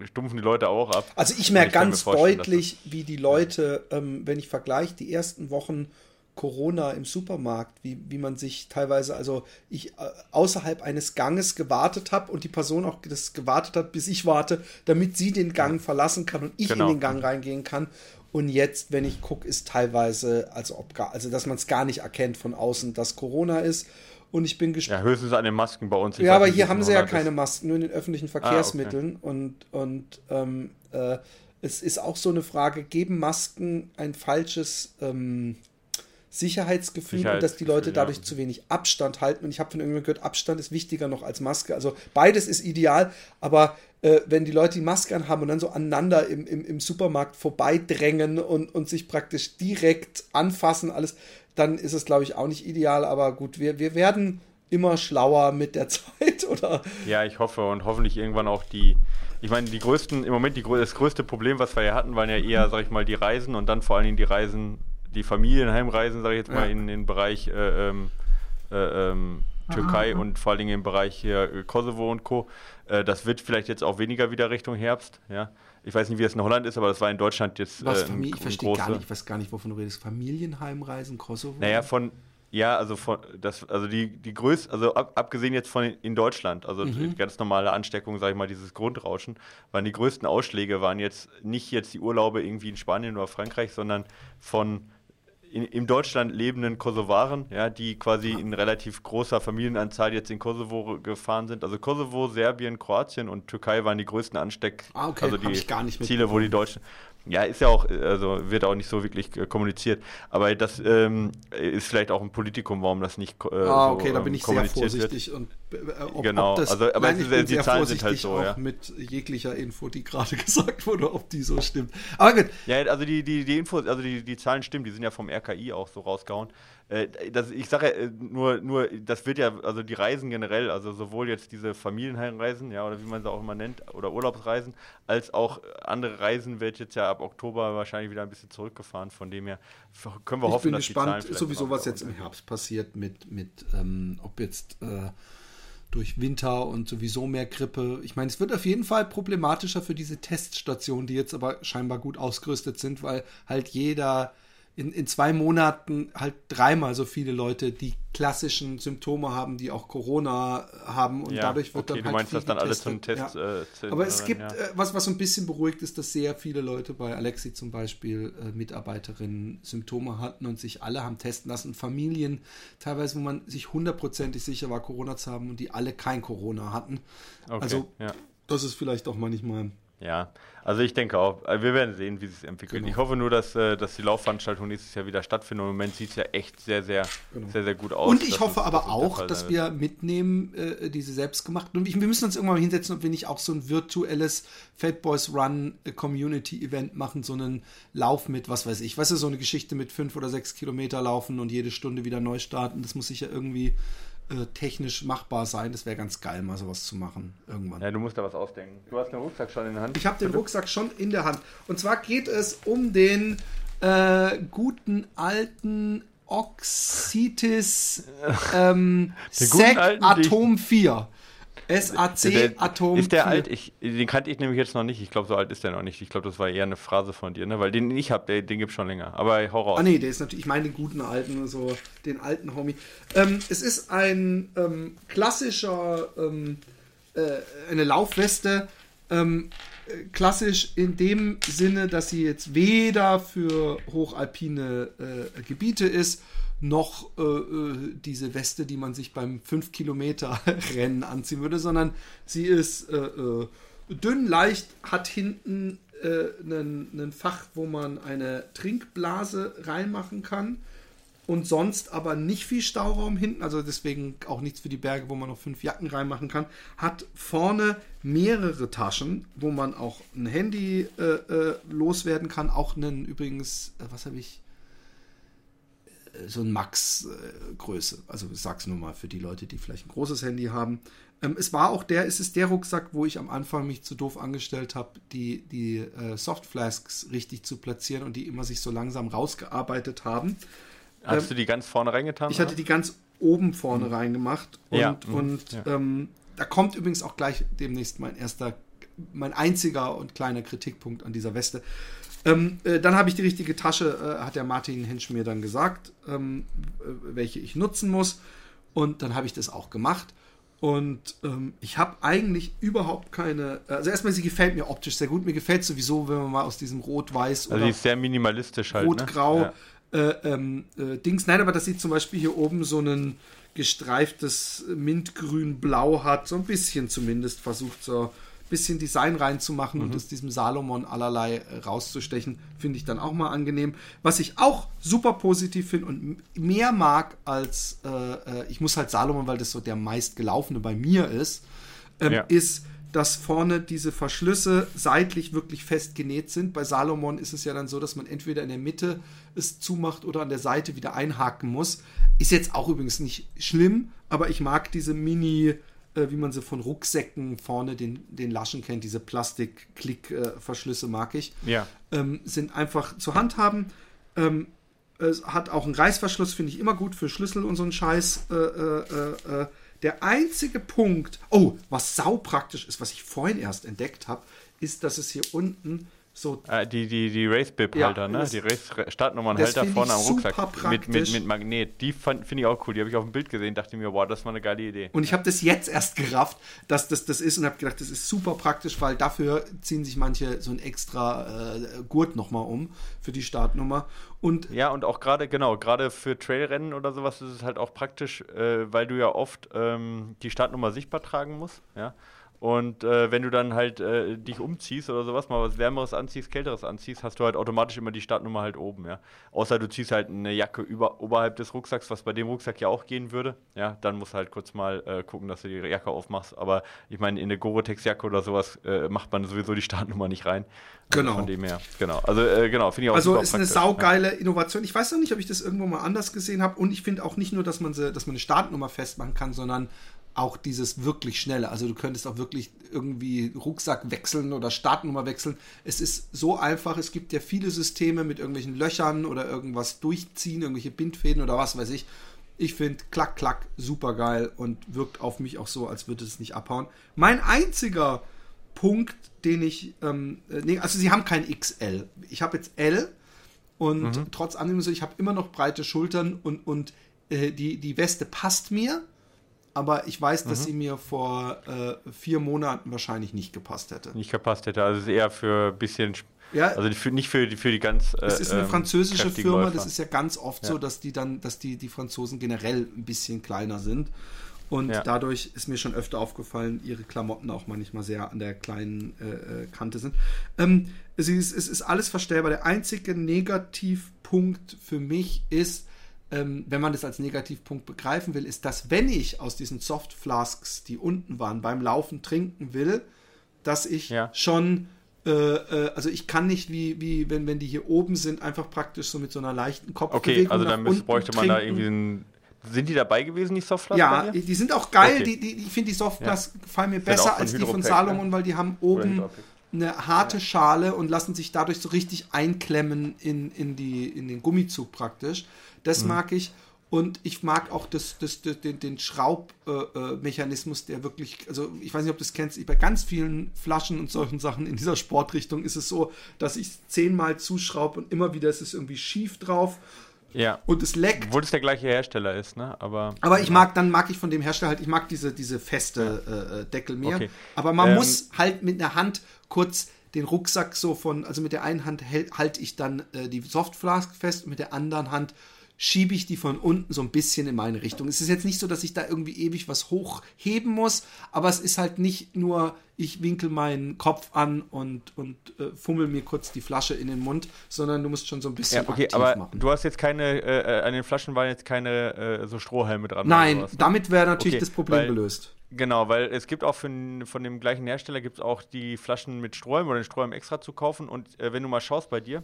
stumpfen die Leute auch ab. Also ich merke ganz deutlich, wie die Leute, ähm, wenn ich vergleiche, die ersten Wochen Corona im Supermarkt, wie, wie man sich teilweise, also ich äh, außerhalb eines Ganges gewartet habe und die Person auch das gewartet hat, bis ich warte, damit sie den Gang verlassen kann und ich genau. in den Gang reingehen kann. Und jetzt, wenn ich gucke, ist teilweise, also ob gar, also dass man es gar nicht erkennt von außen, dass Corona ist. Und ich bin gespannt. Ja, höchstens an den Masken bei uns. Ich ja, aber hier haben sie ja keine Masken, nur in den öffentlichen Verkehrsmitteln. Ah, okay. Und, und ähm, äh, es ist auch so eine Frage, geben Masken ein falsches ähm, Sicherheitsgefühl Sicherheitsgefühl und dass die Leute dadurch ja. zu wenig Abstand halten. Und ich habe von irgendjemandem gehört, Abstand ist wichtiger noch als Maske. Also beides ist ideal, aber äh, wenn die Leute die Maske anhaben und dann so aneinander im, im, im Supermarkt vorbeidrängen und, und sich praktisch direkt anfassen, alles, dann ist es, glaube ich, auch nicht ideal. Aber gut, wir, wir werden immer schlauer mit der Zeit, oder? Ja, ich hoffe und hoffentlich irgendwann auch die. Ich meine, die größten, im Moment die, das größte Problem, was wir ja hatten, waren ja eher, sag ich mal, die Reisen und dann vor allen Dingen die Reisen die Familienheimreisen, sage ich jetzt mal, in den Bereich äh, ähm, äh, ähm, Türkei und vor allen Dingen im Bereich hier äh, Kosovo und Co. Äh, das wird vielleicht jetzt auch weniger wieder Richtung Herbst, ja. Ich weiß nicht, wie es in Holland ist, aber das war in Deutschland jetzt. Was, äh, ein, ich verstehe gar nicht, ich weiß gar nicht, wovon du redest. Familienheimreisen, Kosovo? Naja, von, Ja, also von das, also die, die größte, also ab, abgesehen jetzt von in Deutschland, also mhm. ganz normale Ansteckung, sage ich mal, dieses Grundrauschen, waren die größten Ausschläge waren jetzt nicht jetzt die Urlaube irgendwie in Spanien oder Frankreich, sondern von in, in Deutschland lebenden Kosovaren, ja, die quasi in relativ großer Familienanzahl jetzt in Kosovo gefahren sind. Also Kosovo, Serbien, Kroatien und Türkei waren die größten Ansteck, ah, okay. also die Ziele, wo die Deutschen. Ja, ist ja auch, also wird auch nicht so wirklich äh, kommuniziert. Aber das ähm, ist vielleicht auch ein Politikum, warum das nicht äh, Ah, okay, so, da bin ich sehr vorsichtig. Wird. Und, äh, ob, genau, ob das, also, aber nein, ist, die Zahlen sind halt so, ja. mit jeglicher Info, die gerade gesagt wurde, ob die so stimmt. Aber gut. Ja, also die, die, die Infos, also die, die Zahlen stimmen, die sind ja vom RKI auch so rausgehauen. Äh, das, ich sage äh, nur, nur, das wird ja, also die Reisen generell, also sowohl jetzt diese Familienheimreisen, ja, oder wie man sie auch immer nennt, oder Urlaubsreisen, als auch andere Reisen wird jetzt ja ab Oktober wahrscheinlich wieder ein bisschen zurückgefahren. Von dem her können wir ich hoffen, bin dass gespannt, die Zahlen sowieso was jetzt im Herbst passiert mit, mit ähm, ob jetzt äh, durch Winter und sowieso mehr Grippe. Ich meine, es wird auf jeden Fall problematischer für diese Teststationen, die jetzt aber scheinbar gut ausgerüstet sind, weil halt jeder in, in zwei Monaten halt dreimal so viele Leute, die klassischen Symptome haben, die auch Corona haben und ja, dadurch wird okay, dann halt. Du meinst das dann alles zum Test? Ja. Äh, Aber es gibt ja. äh, was, was so ein bisschen beruhigt ist, dass sehr viele Leute bei Alexi zum Beispiel äh, Mitarbeiterinnen Symptome hatten und sich alle haben testen lassen. Familien teilweise, wo man sich hundertprozentig sicher war, Corona zu haben und die alle kein Corona hatten. Okay, also das ist vielleicht auch manchmal ja, also ich denke auch, äh, wir werden sehen, wie es sich entwickelt. Genau. Ich hoffe nur, dass, äh, dass die Laufveranstaltung nächstes Jahr wieder stattfindet. Im Moment sieht es ja echt sehr, sehr, genau. sehr, sehr gut aus. Und ich hoffe aber auch, dass wir mitnehmen, äh, diese selbstgemachten. Und wir müssen uns irgendwann mal hinsetzen, ob wir nicht auch so ein virtuelles Fat Boys Run äh, Community Event machen, so einen Lauf mit, was weiß ich, weißt du, so eine Geschichte mit fünf oder sechs Kilometer laufen und jede Stunde wieder neu starten. Das muss sich ja irgendwie äh, technisch machbar sein. Das wäre ganz geil, mal sowas zu machen irgendwann. Ja, du musst da was ausdenken. Du hast den Rucksack schon in der Hand. Ich habe den Rucksack schon in der Hand. Und zwar geht es um den äh, guten alten Oxitis ähm, Sec Atom 4. SAC Atom. Ist der 4. alt? Ich, den kannte ich nämlich jetzt noch nicht. Ich glaube, so alt ist der noch nicht. Ich glaube, das war eher eine Phrase von dir, ne? Weil den ich habe, den gibt es schon länger. Aber hau raus. Ah, nee, der ist natürlich, ich meine den guten alten, so den alten Homie. Ähm, es ist ein ähm, klassischer, ähm, äh, eine Laufweste. Ähm, klassisch in dem Sinne, dass sie jetzt weder für hochalpine äh, Gebiete ist, noch äh, äh, diese Weste, die man sich beim 5 Kilometer Rennen anziehen würde, sondern sie ist äh, äh dünn, leicht, hat hinten ein äh, Fach, wo man eine Trinkblase reinmachen kann und sonst aber nicht viel Stauraum hinten, also deswegen auch nichts für die Berge, wo man noch fünf Jacken reinmachen kann. Hat vorne mehrere Taschen, wo man auch ein Handy äh, loswerden kann, auch einen übrigens, was habe ich? So ein Max-Größe. Also ich sag's nur mal für die Leute, die vielleicht ein großes Handy haben. Ähm, es war auch der, es ist der Rucksack, wo ich am Anfang mich zu doof angestellt habe, die, die äh, Softflasks richtig zu platzieren und die immer sich so langsam rausgearbeitet haben. Hast ähm, du die ganz vorne reingetan? Ich hatte die ganz oben vorne mhm. reingemacht. Und, ja. und ja. Ähm, da kommt übrigens auch gleich demnächst mein erster, mein einziger und kleiner Kritikpunkt an dieser Weste. Ähm, äh, dann habe ich die richtige Tasche, äh, hat der Martin Hensch mir dann gesagt, ähm, äh, welche ich nutzen muss. Und dann habe ich das auch gemacht. Und ähm, ich habe eigentlich überhaupt keine. Also erstmal, sie gefällt mir optisch sehr gut. Mir gefällt sowieso, wenn man mal aus diesem Rot-Weiß also oder ist sehr minimalistisch halt. Ne? Rot-Grau ne? ja. äh, ähm, äh, Dings. Nein, aber das sieht zum Beispiel hier oben so ein gestreiftes Mintgrün-Blau hat. So ein bisschen zumindest versucht so bisschen Design reinzumachen mhm. und aus diesem Salomon allerlei rauszustechen, finde ich dann auch mal angenehm. Was ich auch super positiv finde und mehr mag als, äh, äh, ich muss halt Salomon, weil das so der meistgelaufene bei mir ist, ähm, ja. ist, dass vorne diese Verschlüsse seitlich wirklich fest genäht sind. Bei Salomon ist es ja dann so, dass man entweder in der Mitte es zumacht oder an der Seite wieder einhaken muss. Ist jetzt auch übrigens nicht schlimm, aber ich mag diese Mini- äh, wie man sie von Rucksäcken vorne den, den Laschen kennt, diese Plastik-Klick-Verschlüsse mag ich, ja. ähm, sind einfach zu handhaben. Ähm, es hat auch einen Reißverschluss, finde ich immer gut für Schlüssel und so einen Scheiß. Äh, äh, äh, der einzige Punkt, oh, was saupraktisch ist, was ich vorhin erst entdeckt habe, ist, dass es hier unten So. Ah, die die, die Race-Bib-Halter, Ja, ne? Die Race-Startnummernhalter vorne am Rucksack. Mit, mit, mit Magnet. Die finde ich auch cool. Die habe ich auf dem Bild gesehen, dachte mir, wow, das war eine geile Idee. Und ich habe das jetzt erst gerafft, dass das das ist und habe gedacht, das ist super praktisch, weil dafür ziehen sich manche so ein extra äh, Gurt nochmal um für die Startnummer. Und Ja, und auch gerade, genau, gerade für Trailrennen oder sowas ist es halt auch praktisch, äh, weil du ja oft ähm, die Startnummer sichtbar tragen musst, ja. Und äh, wenn du dann halt äh, dich umziehst oder sowas, mal was Wärmeres anziehst, Kälteres anziehst, hast du halt automatisch immer die Startnummer halt oben, ja. Außer du ziehst halt eine Jacke über, oberhalb des Rucksacks, was bei dem Rucksack ja auch gehen würde, ja. Dann musst du halt kurz mal äh, gucken, dass du die Jacke aufmachst. Aber ich meine, in eine Gore-Tex-Jacke oder sowas äh, macht man sowieso die Startnummer nicht rein. Also Genau. Von dem her, genau. Also, äh, genau, finde ich auch Also ist eine praktisch, ja. saugeile Innovation. Ich weiß noch nicht, ob ich das irgendwo mal anders gesehen habe. Und ich finde auch nicht nur, dass man, sie, dass man eine Startnummer festmachen kann, sondern auch dieses wirklich schnelle. Also du könntest auch wirklich irgendwie Rucksack wechseln oder Startnummer wechseln. Es ist so einfach. Es gibt ja viele Systeme mit irgendwelchen Löchern oder irgendwas durchziehen, irgendwelche Bindfäden oder was weiß ich. Ich finde klack, klack, super geil und wirkt auf mich auch so, als würde es nicht abhauen. Mein einziger Punkt, den ich, ähm, äh, nee, also sie haben kein XL. Ich habe jetzt L und trotz allem so, ich habe immer noch breite Schultern und, und äh, die, die Weste passt mir, aber ich weiß, dass sie mir vor äh, vier Monaten wahrscheinlich nicht gepasst hätte. nicht gepasst hätte. Also es ist eher für ein bisschen, Ja. also für, nicht für die, für die ganz. Äh, Es ist eine ähm, französische kräftigen Firma, Läufer. das ist ja ganz oft so, dass die dann, dass die, die Franzosen generell ein bisschen kleiner sind. Und Ja. dadurch ist mir schon öfter aufgefallen, ihre Klamotten auch manchmal sehr an der kleinen äh, äh, Kante sind. Ähm, es, ist, es ist alles verstellbar. Der einzige Negativpunkt für mich ist, ähm, wenn man das als Negativpunkt begreifen will, ist, dass wenn ich aus diesen Soft Flasks, die unten waren, beim Laufen trinken will, dass ich Ja. schon, äh, äh, also ich kann nicht wie, wie wenn, wenn die hier oben sind, einfach praktisch so mit so einer leichten Kopfbewegung Okay, also dann bräuchte man da trinken. irgendwie einen. Sind die dabei gewesen, die Softflash? Ja, die sind auch geil. Okay. Die, die, ich finde die Softglas gefallen mir auch besser als die von Hydropack, Salomon, ne? weil die haben oben. Eine harte Schale und lassen sich dadurch so richtig einklemmen in, in, die, in den Gummizug praktisch. Mhm. Das mag ich. Und ich mag auch das, das, das, den, den Schraubmechanismus, äh, äh, der wirklich, also ich weiß nicht, ob du das kennst, bei ganz vielen Flaschen und solchen Sachen in dieser Sportrichtung ist es so, dass ich es zehnmal zuschraube und immer wieder ist es irgendwie schief drauf Ja. und es leckt. Obwohl es der gleiche Hersteller ist, ne? Aber. Aber ich mag, dann mag ich von dem Hersteller halt, ich mag diese, diese feste äh, äh, Deckel mehr. Okay. Aber man Ähm, muss halt mit einer Hand kurz den Rucksack so von, also mit der einen Hand halte ich dann äh, die Softflask fest und mit der anderen Hand schiebe ich die von unten so ein bisschen in meine Richtung. Es ist jetzt nicht so, dass ich da irgendwie ewig was hochheben muss, aber es ist halt nicht nur, ich winkel meinen Kopf an und, und äh, fummel mir kurz die Flasche in den Mund, sondern du musst schon so ein bisschen Ja, okay, aber machen. du hast jetzt keine, äh, äh, an den Flaschen waren jetzt keine äh, so Strohhalme dran. Nein, sowas, ne? damit wäre natürlich Okay, das Problem weil- gelöst. Genau, weil es gibt auch von, von dem gleichen Hersteller gibt es auch die Flaschen mit Strohhalm oder den Strohhalm extra zu kaufen. Und äh, wenn du mal schaust bei dir,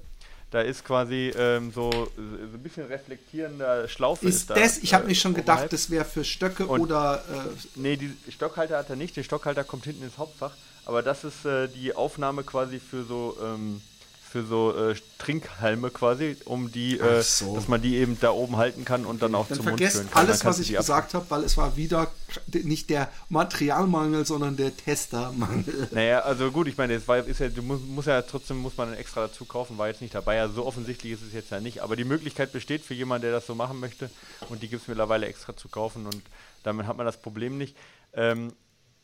da ist quasi ähm, so, so ein bisschen reflektierender Schlaufe. Ist da, das, ich habe äh, mir schon oberhalb. gedacht, das wäre für Stöcke Und- oder äh, Nee, die Stockhalter hat er nicht. Der Stockhalter kommt hinten ins Hauptfach. Aber das ist äh, die Aufnahme quasi für so, ähm, für so äh, Trinkhalme quasi, um die, äh, so. dass man die eben da oben halten kann und dann auch dann zum Mund vergesst führen kann. alles, was ich gesagt habe, weil es war wieder nicht der Materialmangel, sondern der Testermangel. Naja, also gut, ich meine, es war, ist ja, du musst, musst ja trotzdem muss man extra dazu kaufen, war jetzt nicht dabei. Also so offensichtlich ist es jetzt ja nicht. Aber die Möglichkeit besteht für jemanden, der das so machen möchte. Und die gibt es mittlerweile extra zu kaufen und damit hat man das Problem nicht. Ähm,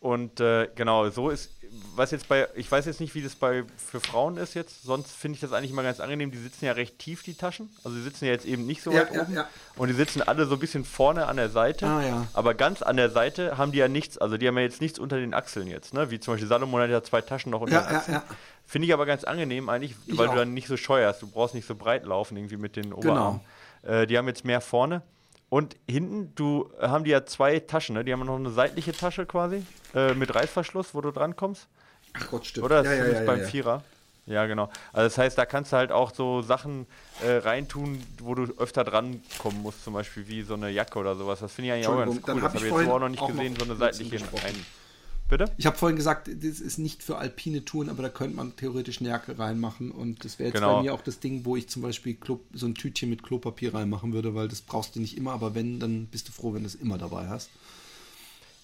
und äh, genau, so ist, was jetzt bei, ich weiß jetzt nicht, wie das bei für Frauen ist jetzt, sonst finde ich das eigentlich immer ganz angenehm. Die sitzen ja recht tief, die Taschen. Also die sitzen ja jetzt eben nicht so Ja, weit oben. ja. Und die sitzen alle so ein bisschen vorne an der Seite. Ah, ja. Aber ganz an der Seite haben die ja nichts, also die haben ja jetzt nichts unter den Achseln jetzt, ne? Wie zum Beispiel Salomon hat ja zwei Taschen noch unter den Achseln. Finde ich aber ganz angenehm eigentlich, Ich weil auch. du dann nicht so scheuerst. Du brauchst nicht so breit laufen irgendwie mit den Oberarmen. Äh, die haben jetzt mehr vorne. Und hinten, du äh, haben die ja zwei Taschen, ne? Die haben noch eine seitliche Tasche quasi äh, mit Reißverschluss, wo du drankommst. Ach Gott, stimmt. Oder? Ja, ja, ja, beim. Vierer. Ja, genau. Also das heißt, da kannst du halt auch so Sachen äh, reintun, wo du öfter drankommen musst, zum Beispiel wie so eine Jacke oder sowas. Das finde ich eigentlich auch ganz cool. dann Das hab habe ich jetzt vorhin noch nicht gesehen, so eine seitliche gesprochen. Bitte? Ich habe vorhin gesagt, das ist nicht für alpine Touren, aber da könnte man theoretisch eine Jacke reinmachen. Und das wäre jetzt Genau. bei mir auch das Ding, wo ich zum Beispiel Klo, so ein Tütchen mit Klopapier reinmachen würde, weil das brauchst du nicht immer, aber wenn, dann bist du froh, wenn du es immer dabei hast.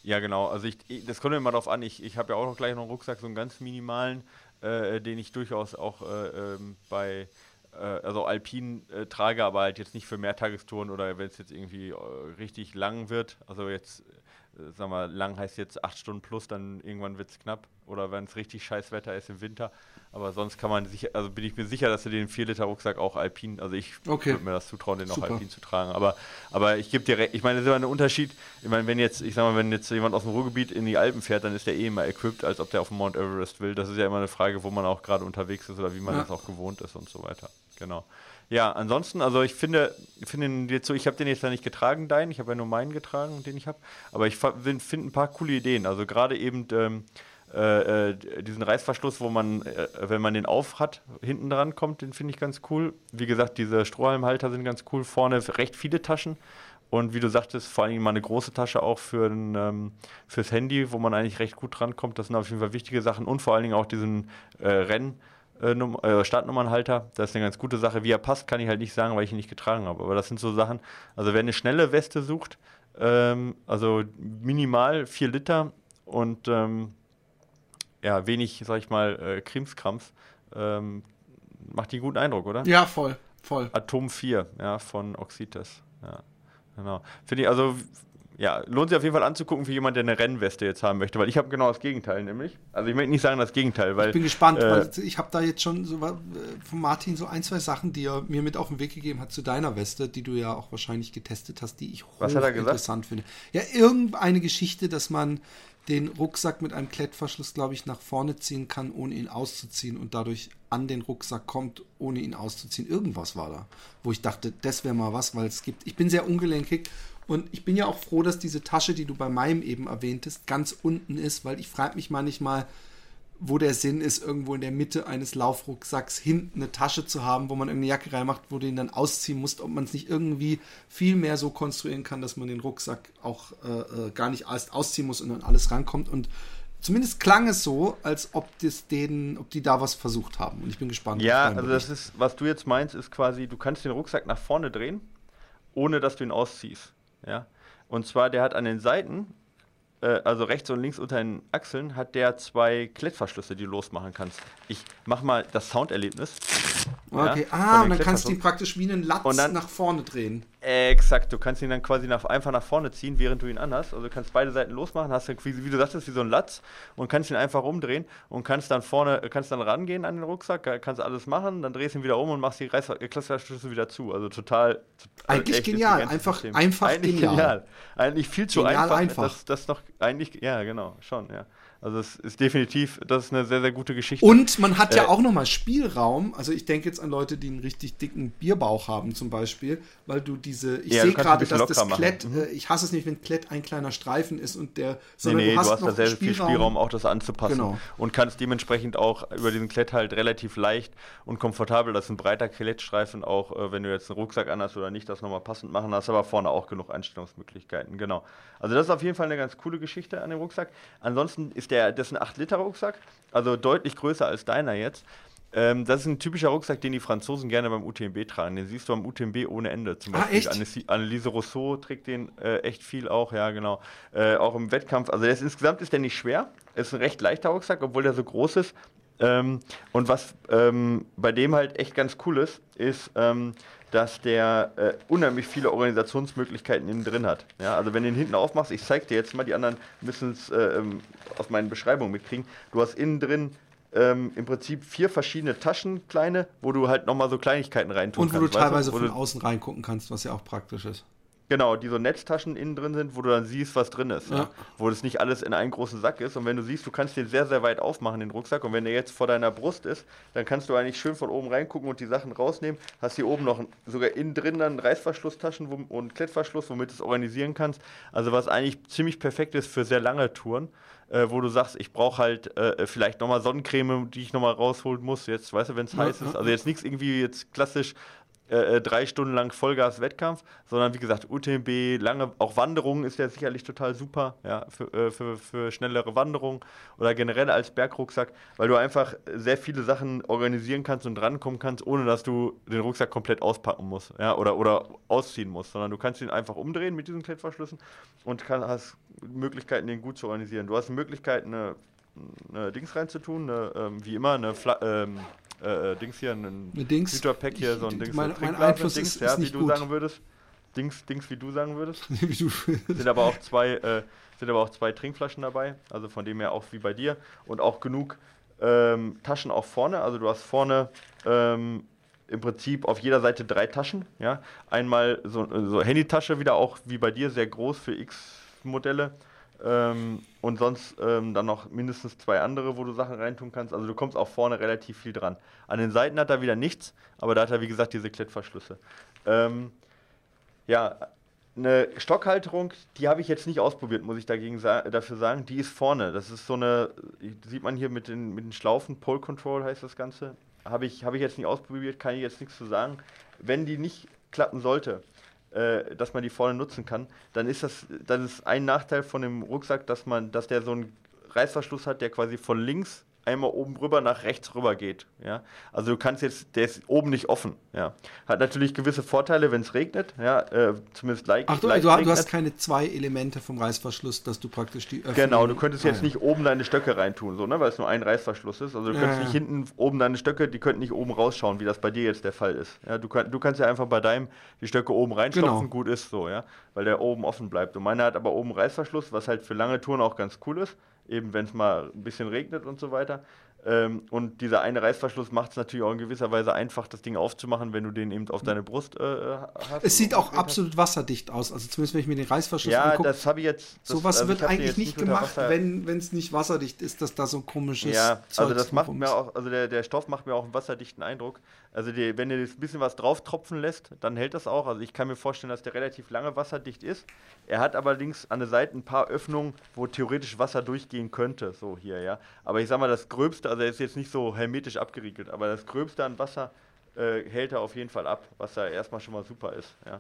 Ja, genau. Also ich, das kommt immer darauf an. Ich, ich habe ja auch noch gleich noch einen Rucksack, so einen ganz minimalen, äh, den ich durchaus auch äh, ähm, bei äh, also alpin äh, trage, aber halt jetzt nicht für Mehrtagestouren oder wenn es jetzt irgendwie äh, richtig lang wird. Also jetzt, äh, sag mal, lang heißt jetzt acht Stunden plus, dann irgendwann wird es knapp. Oder wenn es richtig scheiß Wetter ist im Winter. Aber sonst kann man sich, also bin ich mir sicher, dass du den 4-Liter-Rucksack auch alpin, also ich okay. würde mir das zutrauen, den Super. auch alpin zu tragen. Aber, aber ich gebe dir recht, ich meine, das ist immer ein Unterschied. Ich meine, wenn jetzt, ich sag mal, wenn jetzt jemand aus dem Ruhrgebiet in die Alpen fährt, dann ist der eh immer equipped, als ob der auf dem Mount Everest will. Das ist ja immer eine Frage, wo man auch gerade unterwegs ist oder wie man ja. das auch gewohnt ist und so weiter. Genau. Ja, ansonsten, also ich finde, finde jetzt so, ich habe den jetzt ja nicht getragen, deinen, ich habe ja nur meinen getragen, den ich habe, aber ich finde ein paar coole Ideen. Also gerade eben ähm, äh, äh, diesen Reißverschluss, wo man, äh, wenn man den auf hat, hinten dran kommt, den finde ich ganz cool. Wie gesagt, diese Strohhalmhalter sind ganz cool. Vorne recht viele Taschen. Und wie du sagtest, vor allem mal eine große Tasche auch für ein, ähm, fürs Handy, wo man eigentlich recht gut drankommt. Das sind auf jeden Fall wichtige Sachen. Und vor allen Dingen auch diesen äh, Renn. Äh, äh, Startnummernhalter, das ist eine ganz gute Sache. Wie er passt, kann ich halt nicht sagen, weil ich ihn nicht getragen habe. Aber das sind so Sachen. Also, wer eine schnelle Weste sucht, ähm, also minimal 4 Liter und ähm, ja, wenig, sag ich mal, äh, Krimskrams, ähm, macht die einen guten Eindruck, oder? Ja, voll, voll. Atom 4, ja, von Oxites. Ja, genau. Finde ich, also, ja, lohnt sich auf jeden Fall anzugucken für jemanden, der eine Rennweste jetzt haben möchte, weil ich habe genau das Gegenteil nämlich. Also ich möchte nicht sagen das Gegenteil, weil. Ich bin gespannt, äh, weil ich habe da jetzt schon so, äh, von Martin so ein, zwei Sachen, die er mir mit auf den Weg gegeben hat zu deiner Weste, die du ja auch wahrscheinlich getestet hast, die ich interessant finde. Ja, irgendeine Geschichte, dass man den Rucksack mit einem Klettverschluss, glaube ich, nach vorne ziehen kann, ohne ihn auszuziehen und dadurch an den Rucksack kommt, ohne ihn auszuziehen. Irgendwas war da, wo ich dachte, das wäre mal was, weil es gibt. Ich bin sehr ungelenkig und ich bin ja auch froh, dass diese Tasche, die du bei meinem eben erwähntest, ganz unten ist, weil ich frage mich manchmal, wo der Sinn ist, irgendwo in der Mitte eines Laufrucksacks hinten eine Tasche zu haben, wo man irgendeine Jacke reinmacht, wo du ihn dann ausziehen musst, ob man es nicht irgendwie viel mehr so konstruieren kann, dass man den Rucksack auch äh, äh gar nicht erst ausziehen muss und dann alles rankommt. Und zumindest klang es so, als ob das denen, ob die da was versucht haben. Und ich bin gespannt. Ja, also Bericht. das ist, was du jetzt meinst, ist quasi, du kannst den Rucksack nach vorne drehen, ohne dass du ihn ausziehst. Ja. Und zwar, der hat an den Seiten äh, also rechts und links unter den Achseln, hat der zwei Klettverschlüsse, die du losmachen kannst. Ich mach mal das Sounderlebnis. Okay, ja, ah, und dann kannst du ihn praktisch wie einen Latz dann, nach vorne drehen. Exakt, du kannst ihn dann quasi nach, einfach nach vorne ziehen, während du ihn anhast. Also du kannst beide Seiten losmachen, hast wie, wie du sagtest, wie so ein Latz und kannst ihn einfach umdrehen und kannst dann vorne, kannst dann rangehen an den Rucksack, kannst alles machen, dann drehst ihn wieder um und machst die Klettverschlüsse wieder zu. Also total. Eigentlich genial, einfach, einfach eigentlich genial. genial. Eigentlich viel zu genial einfach. einfach. Das, das noch eigentlich, ja, genau, schon, ja. Also es ist definitiv, das ist eine sehr, sehr gute Geschichte. Und man hat ja äh, auch nochmal Spielraum. Also ich denke jetzt an Leute, die einen richtig dicken Bierbauch haben zum Beispiel, weil du diese, ich ja, sehe gerade, dass das Klett, mhm. äh, ich hasse es nicht, wenn Klett ein kleiner Streifen ist und der, sondern nee, nee, du hast, du hast da sehr Spielraum. viel Spielraum, auch das anzupassen. Genau. Und kannst dementsprechend auch über diesen Klett halt relativ leicht und komfortabel, das ist ein breiter Klettstreifen, auch äh, wenn du jetzt einen Rucksack anhast oder nicht, das nochmal passend machen, hast aber vorne auch genug Einstellungsmöglichkeiten, genau. Also das ist auf jeden Fall eine ganz coole Geschichte an dem Rucksack. Ansonsten ist der, das ist ein 8-Liter-Rucksack, also deutlich größer als deiner jetzt. Ähm, das ist ein typischer Rucksack, den die Franzosen gerne beim UTMB tragen. Den siehst du am UTMB ohne Ende. Zum ah, Beispiel echt? Anneliese Rousseau trägt den äh, echt viel auch, ja, genau. Äh, auch im Wettkampf. Also ist, insgesamt ist der nicht schwer. Ist ein recht leichter Rucksack, obwohl der so groß ist. Ähm, und was ähm, bei dem halt echt ganz cool ist, ist, ähm, dass der äh, unheimlich viele Organisationsmöglichkeiten innen drin hat. Ja, also wenn du ihn hinten aufmachst, ich zeig dir jetzt mal, die anderen müssen es äh, ähm, aus meinen Beschreibungen mitkriegen. Du hast innen drin ähm, im Prinzip vier verschiedene Taschen, kleine, wo du halt nochmal so Kleinigkeiten reintun kannst. Und wo kannst, du teilweise du? von außen reingucken kannst, was ja auch praktisch ist. Genau, die so Netztaschen innen drin sind, wo du dann siehst, was drin ist. Ja. Ja? Wo das nicht alles in einen großen Sack ist. Und wenn du siehst, du kannst den sehr, sehr weit aufmachen, den Rucksack. Und wenn der jetzt vor deiner Brust ist, dann kannst du eigentlich schön von oben reingucken und die Sachen rausnehmen. Hast hier oben noch sogar innen drin dann Reißverschlusstaschen und Klettverschluss, womit du es organisieren kannst. Also was eigentlich ziemlich perfekt ist für sehr lange Touren. Äh, wo du sagst, ich brauche halt äh, vielleicht nochmal Sonnencreme, die ich nochmal rausholen muss, jetzt, weißt du, wenn es ja, heiß ist. Also jetzt nichts irgendwie jetzt klassisch äh, äh, drei Stunden lang Vollgas-Wettkampf, sondern wie gesagt, UTMB, lange, auch Wanderungen ist ja sicherlich total super, ja, für, äh, für, für schnellere Wanderungen oder generell als Bergrucksack, weil du einfach sehr viele Sachen organisieren kannst und drankommen kannst, ohne dass du den Rucksack komplett auspacken musst, ja, oder, oder ausziehen musst, sondern du kannst ihn einfach umdrehen mit diesen Klettverschlüssen und kann, hast Möglichkeiten, den gut zu organisieren. Du hast Möglichkeiten, eine, eine Dings reinzutun, eine, ähm, wie immer, eine Fla ähm, äh, äh, Dings hier, ein Dings, Pack hier, so ein Dings. Mein, mein Einfluss Dings, ist, ja, ist wie du gut. sagen würdest. Dings, Dings, wie du sagen würdest. wie du sind aber auch zwei, äh, sind aber auch zwei Trinkflaschen dabei, also von dem her auch wie bei dir und auch genug ähm, Taschen auch vorne. Also du hast vorne ähm, im Prinzip auf jeder Seite drei Taschen. Ja, einmal so, so Handytasche wieder auch wie bei dir sehr groß für X-Modelle. Ähm, und sonst ähm, dann noch mindestens zwei andere, wo du Sachen reintun kannst. Also du kommst auch vorne relativ viel dran. An den Seiten hat er wieder nichts, aber da hat er wie gesagt diese Klettverschlüsse. Ähm, ja, eine Stockhalterung, die habe ich jetzt nicht ausprobiert, muss ich dagegen sa dafür sagen. Die ist vorne. Das ist so eine, sieht man hier mit den, mit den Schlaufen, Pole Control heißt das Ganze. Habe ich, hab ich jetzt nicht ausprobiert, kann ich jetzt nichts zu sagen. Wenn die nicht klappen sollte, äh, dass man die vorne nutzen kann, dann ist das, das ist ein Nachteil von dem Rucksack, dass man, dass der so einen Reißverschluss hat, der quasi von links einmal oben rüber nach rechts rüber geht. Ja? Also du kannst jetzt, der ist oben nicht offen. Ja? Hat natürlich gewisse Vorteile, wenn es regnet, ja, äh, zumindest leicht. Ach du, leicht du, du regnet. hast keine zwei Elemente vom Reißverschluss, dass du praktisch die Öffnung... Genau, du könntest Ah, jetzt ja. nicht oben deine Stöcke reintun, so, ne, weil es nur ein Reißverschluss ist. Also du Ja, könntest ja. nicht hinten oben deine Stöcke, die könnten nicht oben rausschauen, wie das bei dir jetzt der Fall ist. Ja, du, kann, du kannst ja einfach bei deinem die Stöcke oben reinstopfen, Genau. gut ist so, ja, weil der oben offen bleibt. Und meiner hat aber oben Reißverschluss, was halt für lange Touren auch ganz cool ist, eben wenn es mal ein bisschen regnet und so weiter. Ähm, und dieser eine Reißverschluss macht es natürlich auch in gewisser Weise einfach, das Ding aufzumachen, wenn du den eben auf deine Brust äh, hast. Es sieht auch umgedreht hast. absolut wasserdicht aus. Also zumindest wenn ich mir den Reißverschluss Ja, angucke. das habe ich jetzt. Das, Sowas also wird eigentlich nicht gemacht, Wasser- wenn es nicht wasserdicht ist, dass da so ein komisches Ja, also Zeugs das macht mir auch, also der, der Stoff macht mir auch einen wasserdichten Eindruck. Also die, wenn ihr das ein bisschen was drauf tropfen lässt, dann hält das auch. Also ich kann mir vorstellen, dass der relativ lange wasserdicht ist. Er hat allerdings an der Seite ein paar Öffnungen, wo theoretisch Wasser durchgehen könnte. So hier, ja. Aber ich sag mal, das Gröbste, also er ist jetzt nicht so hermetisch abgeriegelt, aber das Gröbste an Wasser äh, hält er auf jeden Fall ab, was ja erstmal schon mal super ist, ja.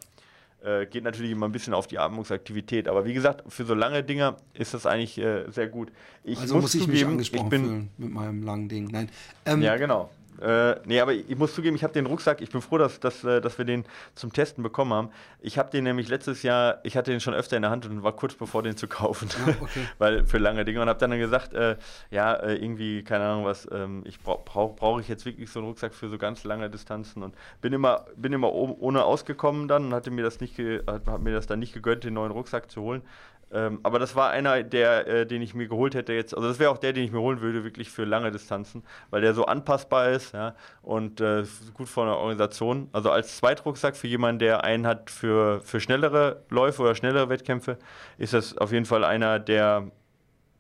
Äh, geht natürlich immer ein bisschen auf die Atmungsaktivität. Aber wie gesagt, für so lange Dinger ist das eigentlich äh, sehr gut. Ich Also muss ich mich zugeben, angesprochen ich bin, fühlen mit meinem langen Ding. Nein. Ähm, ja, genau. Äh, nee, aber ich muss zugeben, ich habe den Rucksack, ich bin froh, dass, dass, äh, dass wir den zum Testen bekommen haben. Ich habe den nämlich letztes Jahr, ich hatte den schon öfter in der Hand und war kurz bevor, den zu kaufen. Ja, okay. Weil für lange Dinge und habe dann gesagt, äh, ja, äh, irgendwie, keine Ahnung was, ähm, ich brauche brauch, brauch ich jetzt wirklich so einen Rucksack für so ganz lange Distanzen und bin immer, bin immer ohne ausgekommen dann und hatte mir das nicht, hat, hat mir das dann nicht gegönnt, den neuen Rucksack zu holen. Ähm, aber das war einer, der, äh, den ich mir geholt hätte jetzt. Also das wäre auch der, den ich mir holen würde, wirklich für lange Distanzen, weil der so anpassbar ist, ja, und äh, gut von der Organisation. Also als Zweitrucksack für jemanden, der einen hat für, für schnellere Läufe oder schnellere Wettkämpfe, ist das auf jeden Fall einer, der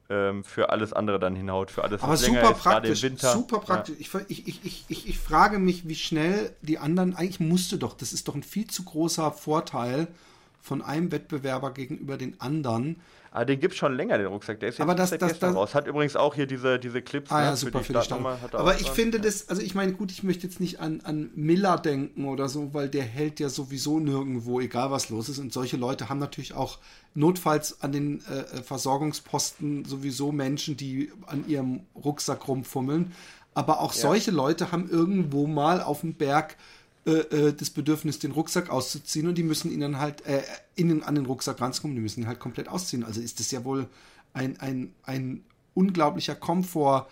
ähm, für alles andere dann hinhaut, für alles Aber was länger super ist, im praktisch, Winter. super praktisch. Ich, ich, ich, ich, ich, ich frage mich, wie schnell die anderen, eigentlich musste doch, das ist doch ein viel zu großer Vorteil von einem Wettbewerber gegenüber den anderen. Ah, den gibt es schon länger, den Rucksack. Der ist jetzt Aber das- das- gestern das- raus. Hat übrigens auch hier diese, diese Clips Ah ja, ne, super für die hat er Aber ich dran. finde Ja. das, also ich meine, gut, ich möchte jetzt nicht an, an Miller denken oder so, weil der hält ja sowieso nirgendwo, egal was los ist. Und solche Leute haben natürlich auch notfalls an den äh, äh, Versorgungsposten sowieso Menschen, die an ihrem Rucksack rumfummeln. Aber auch Ja. solche Leute haben irgendwo mal auf dem Berg äh, äh, das Bedürfnis, den Rucksack auszuziehen und die müssen ihn dann halt äh, innen an den Rucksack ranzukommen, die müssen ihn halt komplett ausziehen. Also ist das ja wohl ein, ein, ein unglaublicher Komfort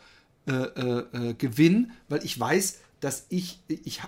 äh, äh, äh, Gewinn, weil ich weiß, dass ich, ich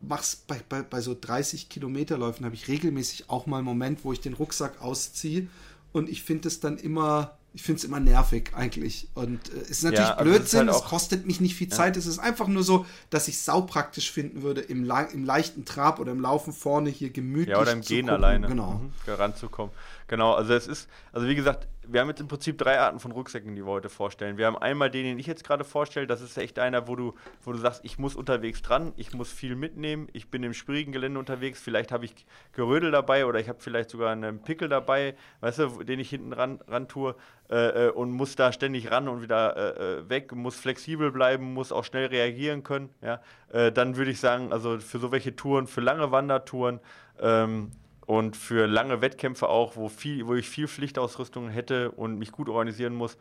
mach's bei, bei, bei so 30 Kilometerläufen, habe ich regelmäßig auch mal einen Moment, wo ich den Rucksack ausziehe und ich finde es dann immer, ich finde es immer nervig eigentlich. Und äh, es ist natürlich also es ist Blödsinn, halt es auch- kostet mich nicht viel Zeit, es ist einfach nur so, dass ich saupraktisch finden würde, im, im leichten Trab oder im Laufen vorne hier gemütlich Ja, oder im Gehen gucken. alleine Genau. mhm, ranzukommen. Genau, also es ist, also wie gesagt, wir haben jetzt im Prinzip drei Arten von Rucksäcken, die wir heute vorstellen. Wir haben einmal den, den ich jetzt gerade vorstelle, das ist echt einer, wo du, wo du sagst, ich muss unterwegs dran, ich muss viel mitnehmen, ich bin im schwierigen Gelände unterwegs, vielleicht habe ich Gerödel dabei oder ich habe vielleicht sogar einen Pickel dabei, weißt du, den ich hinten ran, ran tue äh, äh und muss da ständig ran und wieder äh, äh, weg, muss flexibel bleiben, muss auch schnell reagieren können. Ja? Äh, dann würde ich sagen, also für so welche Touren, für lange Wandertouren, ähm, und für lange Wettkämpfe auch, wo, viel, wo ich viel Pflichtausrüstung hätte und mich gut organisieren muss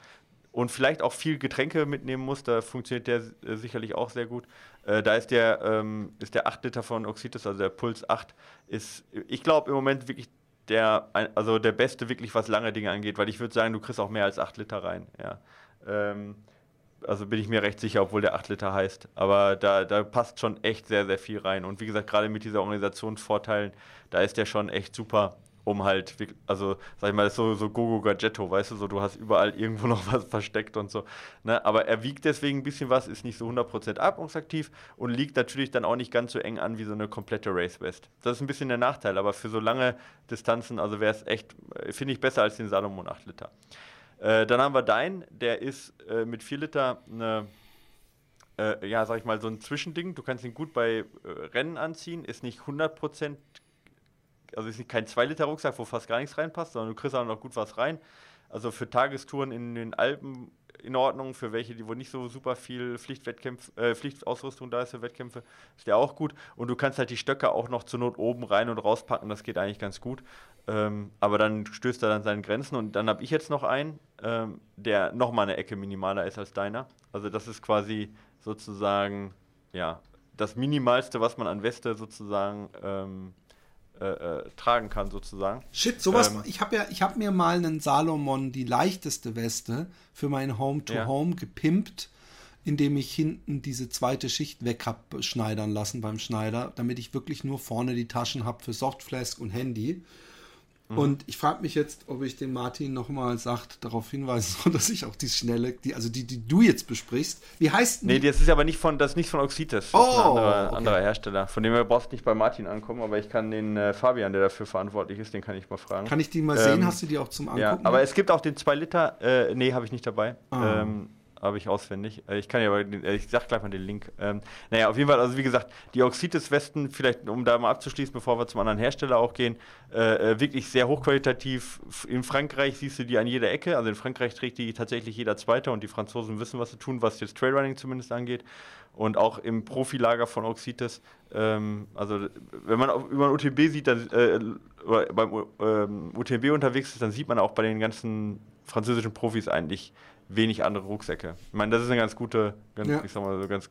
und vielleicht auch viel Getränke mitnehmen muss, da funktioniert der äh, sicherlich auch sehr gut. Äh, da ist der, ähm, ist der 8 Liter von Oxitis, also der Puls 8, ist, ich glaube, im Moment wirklich der, also der beste, wirklich was lange Dinge angeht, weil ich würde sagen, du kriegst auch mehr als 8 Liter rein. Ja. Ähm, also bin ich mir recht sicher, obwohl der 8 Liter heißt. Aber da, da passt schon echt sehr, sehr viel rein. Und wie gesagt, gerade mit dieser Organisationsvorteilen, da ist der schon echt super, um halt, also sag ich mal, so, so Gogo Gadgetto, weißt du, so du hast überall irgendwo noch was versteckt und so. Ne? Aber er wiegt deswegen ein bisschen was, ist nicht so 100% atmungsaktiv und liegt natürlich dann auch nicht ganz so eng an wie so eine komplette Race West. Das ist ein bisschen der Nachteil, aber für so lange Distanzen, also wäre es echt, äh, finde ich besser als den Salomon 8 Liter. Äh, dann haben wir dein, der ist äh, mit 4 Liter eine, äh, ja, sag ich mal, so ein Zwischending. Du kannst ihn gut bei äh, Rennen anziehen, ist nicht 100%, also ist kein 2 Liter Rucksack, wo fast gar nichts reinpasst, sondern du kriegst auch noch gut was rein. Also für Tagestouren in den Alpen in Ordnung, für welche, die wo nicht so super viel Pflichtwettkämpfe, äh, Pflichtausrüstung da ist für Wettkämpfe, ist der auch gut. Und du kannst halt die Stöcke auch noch zur Not oben rein und rauspacken, das geht eigentlich ganz gut. Ähm, aber dann stößt er dann seine Grenzen und dann habe ich jetzt noch einen, ähm, der nochmal eine Ecke minimaler ist als deiner. Also das ist quasi sozusagen, ja, das Minimalste, was man an Weste sozusagen ähm, äh, äh, tragen kann, sozusagen. Shit, sowas. Ähm, ich habe ja, ich habe mir mal einen Salomon, die leichteste Weste, für mein Home-to-Home ja. gepimpt, indem ich hinten diese zweite Schicht weg habe schneidern lassen beim Schneider, damit ich wirklich nur vorne die Taschen habe für Softflask und Handy. Mhm. Und ich frage mich jetzt, ob ich den Martin nochmal sagt, darauf hinweisen soll, dass ich auch die schnelle, die, also die, die du jetzt besprichst. Wie heißt Nee, das ist aber nicht von, das ist nicht von Oxitis. Das oh, ist ein anderer, okay. anderer, Hersteller. Von dem her brauchst du nicht bei Martin ankommen, aber ich kann den äh, Fabian, der dafür verantwortlich ist, den kann ich mal fragen. Kann ich die mal ähm, sehen? Hast du die auch zum Angucken? Ja, aber es gibt auch den 2 Liter, äh, nee, habe ich nicht dabei. Ah. Ähm, habe ich auswendig. Äh, ich kann ja aber, äh, ich sag gleich mal den Link. Ähm, naja, auf jeden Fall, also wie gesagt, die Oxitis-Westen, vielleicht um da mal abzuschließen, bevor wir zum anderen Hersteller auch gehen, äh, äh, wirklich sehr hochqualitativ. In Frankreich siehst du die an jeder Ecke. Also in Frankreich trägt die tatsächlich jeder Zweite und die Franzosen wissen, was sie tun, was jetzt Trailrunning zumindest angeht. Und auch im Profilager von Oxitis. Ähm, also wenn man über ein UTB sieht, dann, äh, beim ähm, UTB unterwegs ist, dann sieht man auch bei den ganzen französischen Profis eigentlich wenig andere Rucksäcke. Ich meine, das ist ein ganz guter, ganz, ja. ich sag mal so ganz,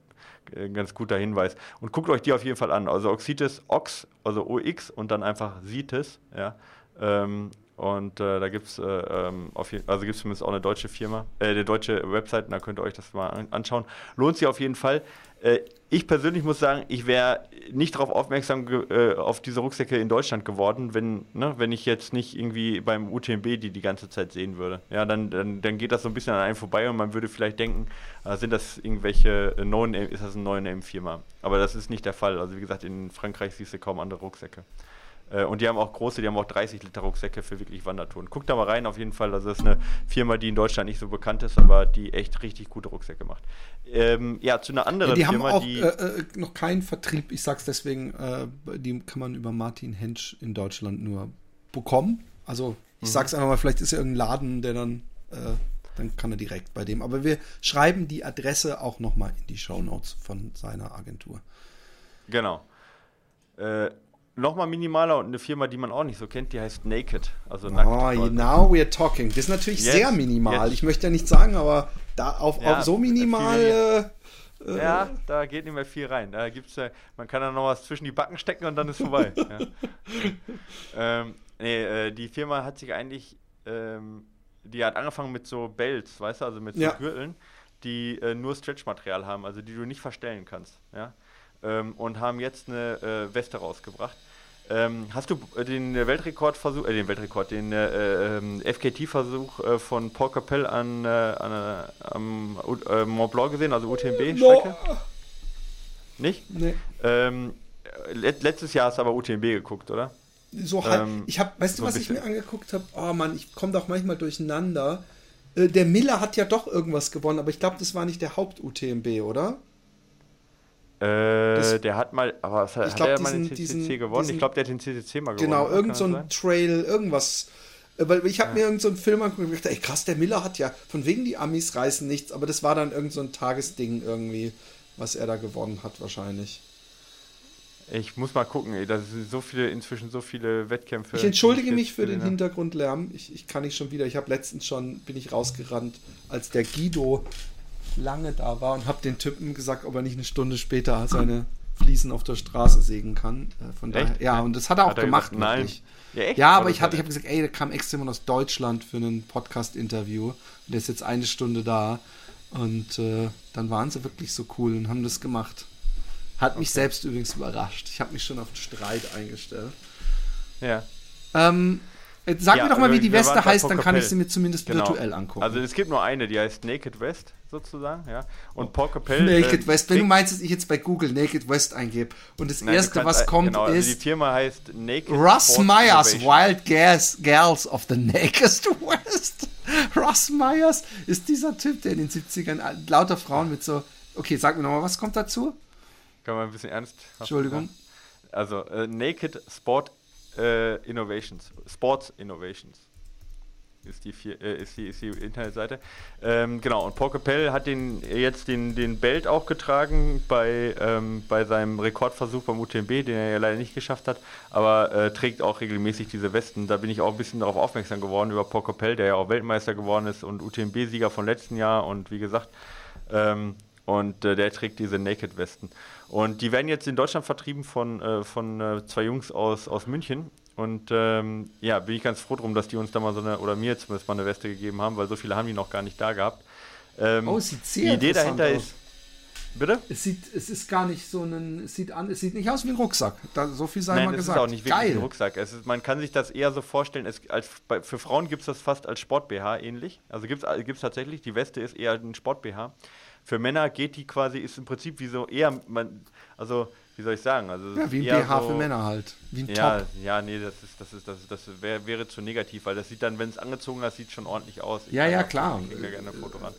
äh, ganz guter Hinweis. Und guckt euch die auf jeden Fall an. Also Oxitis Ox, also OX und dann einfach Citis, ja. Ähm, und äh, da gibt es äh, ähm, also gibt's zumindest auch eine deutsche Firma, äh, eine deutsche Website, da könnt ihr euch das mal an anschauen. Lohnt sich auf jeden Fall. Äh, ich persönlich muss sagen, ich wäre nicht darauf aufmerksam äh, auf diese Rucksäcke in Deutschland geworden, wenn, ne, wenn ich jetzt nicht irgendwie beim UTMB die die ganze Zeit sehen würde. Ja, dann, dann, dann geht das so ein bisschen an einem vorbei und man würde vielleicht denken, äh, sind das irgendwelche neuen, ist das ein neuer M-Firma? Aber das ist nicht der Fall. Also wie gesagt, in Frankreich siehst du kaum andere Rucksäcke. Äh, und die haben auch große, die haben auch 30 Liter Rucksäcke für wirklich Wandertouren. Guckt da mal rein auf jeden Fall. Das ist eine Firma, die in Deutschland nicht so bekannt ist, aber die echt richtig gute Rucksäcke macht. Ähm, ja, zu einer anderen ja, die Firma, haben auch, die äh, äh, noch keinen Vertrieb. Ich sag's deswegen, äh, die kann man über Martin Hensch in Deutschland nur bekommen. Also ich mhm. sag's einfach mal, vielleicht ist ja irgendein Laden, der dann äh, dann kann er direkt bei dem. Aber wir schreiben die Adresse auch nochmal in die Show Notes von seiner Agentur. Genau. Äh, nochmal minimaler und eine Firma, die man auch nicht so kennt, die heißt Naked. Also oh, now we're talking. Das ist natürlich yes, sehr minimal. Yes. Ich möchte ja nicht sagen, aber da auf, ja, auf so minimal. Äh, ja, da geht nicht mehr viel rein. Da gibt's ja, man kann da noch was zwischen die Backen stecken und dann ist vorbei. ja. ähm, nee, äh, die Firma hat sich eigentlich, ähm, die hat angefangen mit so Belts, weißt du, also mit so. Gürteln, die äh, nur Stretchmaterial haben, also die du nicht verstellen kannst. Ja ähm, und haben jetzt eine äh, Weste rausgebracht. Ähm, hast du den Weltrekordversuch, äh, den Weltrekord, den äh, ähm, FKT-Versuch äh, von Paul Capell an, äh, an äh, am äh, Mont Blanc gesehen, also UTMB-Strecke? No. Nicht? Nee. Ähm, let letztes Jahr hast du aber UTMB geguckt, oder? so halb. Ähm, ich habe, weißt du, was ich mir angeguckt habe? Oh Mann, ich komme doch manchmal durcheinander. Äh, der Miller hat ja doch irgendwas gewonnen, aber ich glaube, das war nicht der Haupt-UTMB, oder? Äh, der hat mal, aber was, hat glaub, er mal den CCC diesen, gewonnen? Diesen, ich glaube, der hat den CCC mal gewonnen. Genau, irgend so ein Trail, irgendwas. Äh, weil ich habe ja. mir irgendeinen so einen Film angeguckt und gedacht, ey krass, der Miller hat ja, von wegen die Amis reißen nichts, aber das war dann irgend so ein Tagesding irgendwie, was er da gewonnen hat wahrscheinlich. Ich muss mal gucken, ey, da sind so viele, inzwischen so viele Wettkämpfe. Ich entschuldige mich für den Hintergrundlärm. Ich, ich kann nicht schon wieder. Ich habe letztens schon, bin ich rausgerannt, als der Guido lange da war und habe den Typen gesagt, ob er nicht eine Stunde später seine Fliesen auf der Straße sägen kann. Äh, von daher, ja, und das hat er auch hat er gemacht. Gesagt, nein. Ja, ja, aber ich hatte, ich habe gesagt, ey, der kam extra immer aus Deutschland für ein Podcast-Interview. Und der ist jetzt eine Stunde da. Und äh, dann waren sie wirklich so cool und haben das gemacht. Hat okay. mich selbst übrigens überrascht. Ich habe mich schon auf den Streit eingestellt. Ja. Ähm, Sag ja, mir doch mal, wie die Weste heißt, dann kann ich sie mir zumindest genau. virtuell angucken. Also es gibt nur eine, die heißt Naked West sozusagen, ja. Und Paul Capell. Naked äh, West. Wenn du meinst, dass ich jetzt bei Google Naked West eingebe und das Nein, erste, was kommt, genau, also ist. die Firma heißt Naked Ross Myers, Wild Gas, Girls of the Naked West. Ross Myers ist dieser Typ, der in den 70ern lauter Frauen mit so. Okay, sag mir nochmal, was kommt dazu? Kann man ein bisschen ernst. Entschuldigung. Also, äh, Naked Sport äh, Innovations, Sports Innovations ist die, vier, äh, ist die, ist die Internetseite. Ähm, genau, und Paul Capell hat den, jetzt den, den Belt auch getragen bei, ähm, bei seinem Rekordversuch beim UTMB, den er ja leider nicht geschafft hat, aber äh, trägt auch regelmäßig diese Westen. Da bin ich auch ein bisschen darauf aufmerksam geworden über Paul Capell, der ja auch Weltmeister geworden ist und UTMB-Sieger von letzten Jahr und wie gesagt, ähm, und äh, der trägt diese Naked-Westen. Und die werden jetzt in Deutschland vertrieben von, äh, von äh, zwei Jungs aus, aus München. Und ähm, ja, bin ich ganz froh drum, dass die uns da mal so eine, oder mir zumindest mal eine Weste gegeben haben, weil so viele haben die noch gar nicht da gehabt. Ähm, oh, sieht sehr Die Idee dahinter aus. ist. Bitte? Es sieht, es ist gar nicht so ein, es sieht an, es sieht nicht aus wie ein Rucksack. Da, so viel sei Nein, mal es gesagt. ist auch nicht wirklich Geil. ein Rucksack. Es ist, man kann sich das eher so vorstellen, es, als, bei, für Frauen gibt es das fast als Sport-BH ähnlich. Also gibt es tatsächlich, die Weste ist eher ein Sport-BH. Für Männer geht die quasi, ist im Prinzip wie so eher, man, also wie soll ich sagen? Also ja, wie ein BH so, für Männer halt. Wie ein ja, Top. Ja, nee, das ist, das ist, das, ist, das wär, wäre zu negativ, weil das sieht dann, wenn es angezogen ist, sieht schon ordentlich aus. Ich ja, ja, klar. Ich kriege gerne ein Foto ran.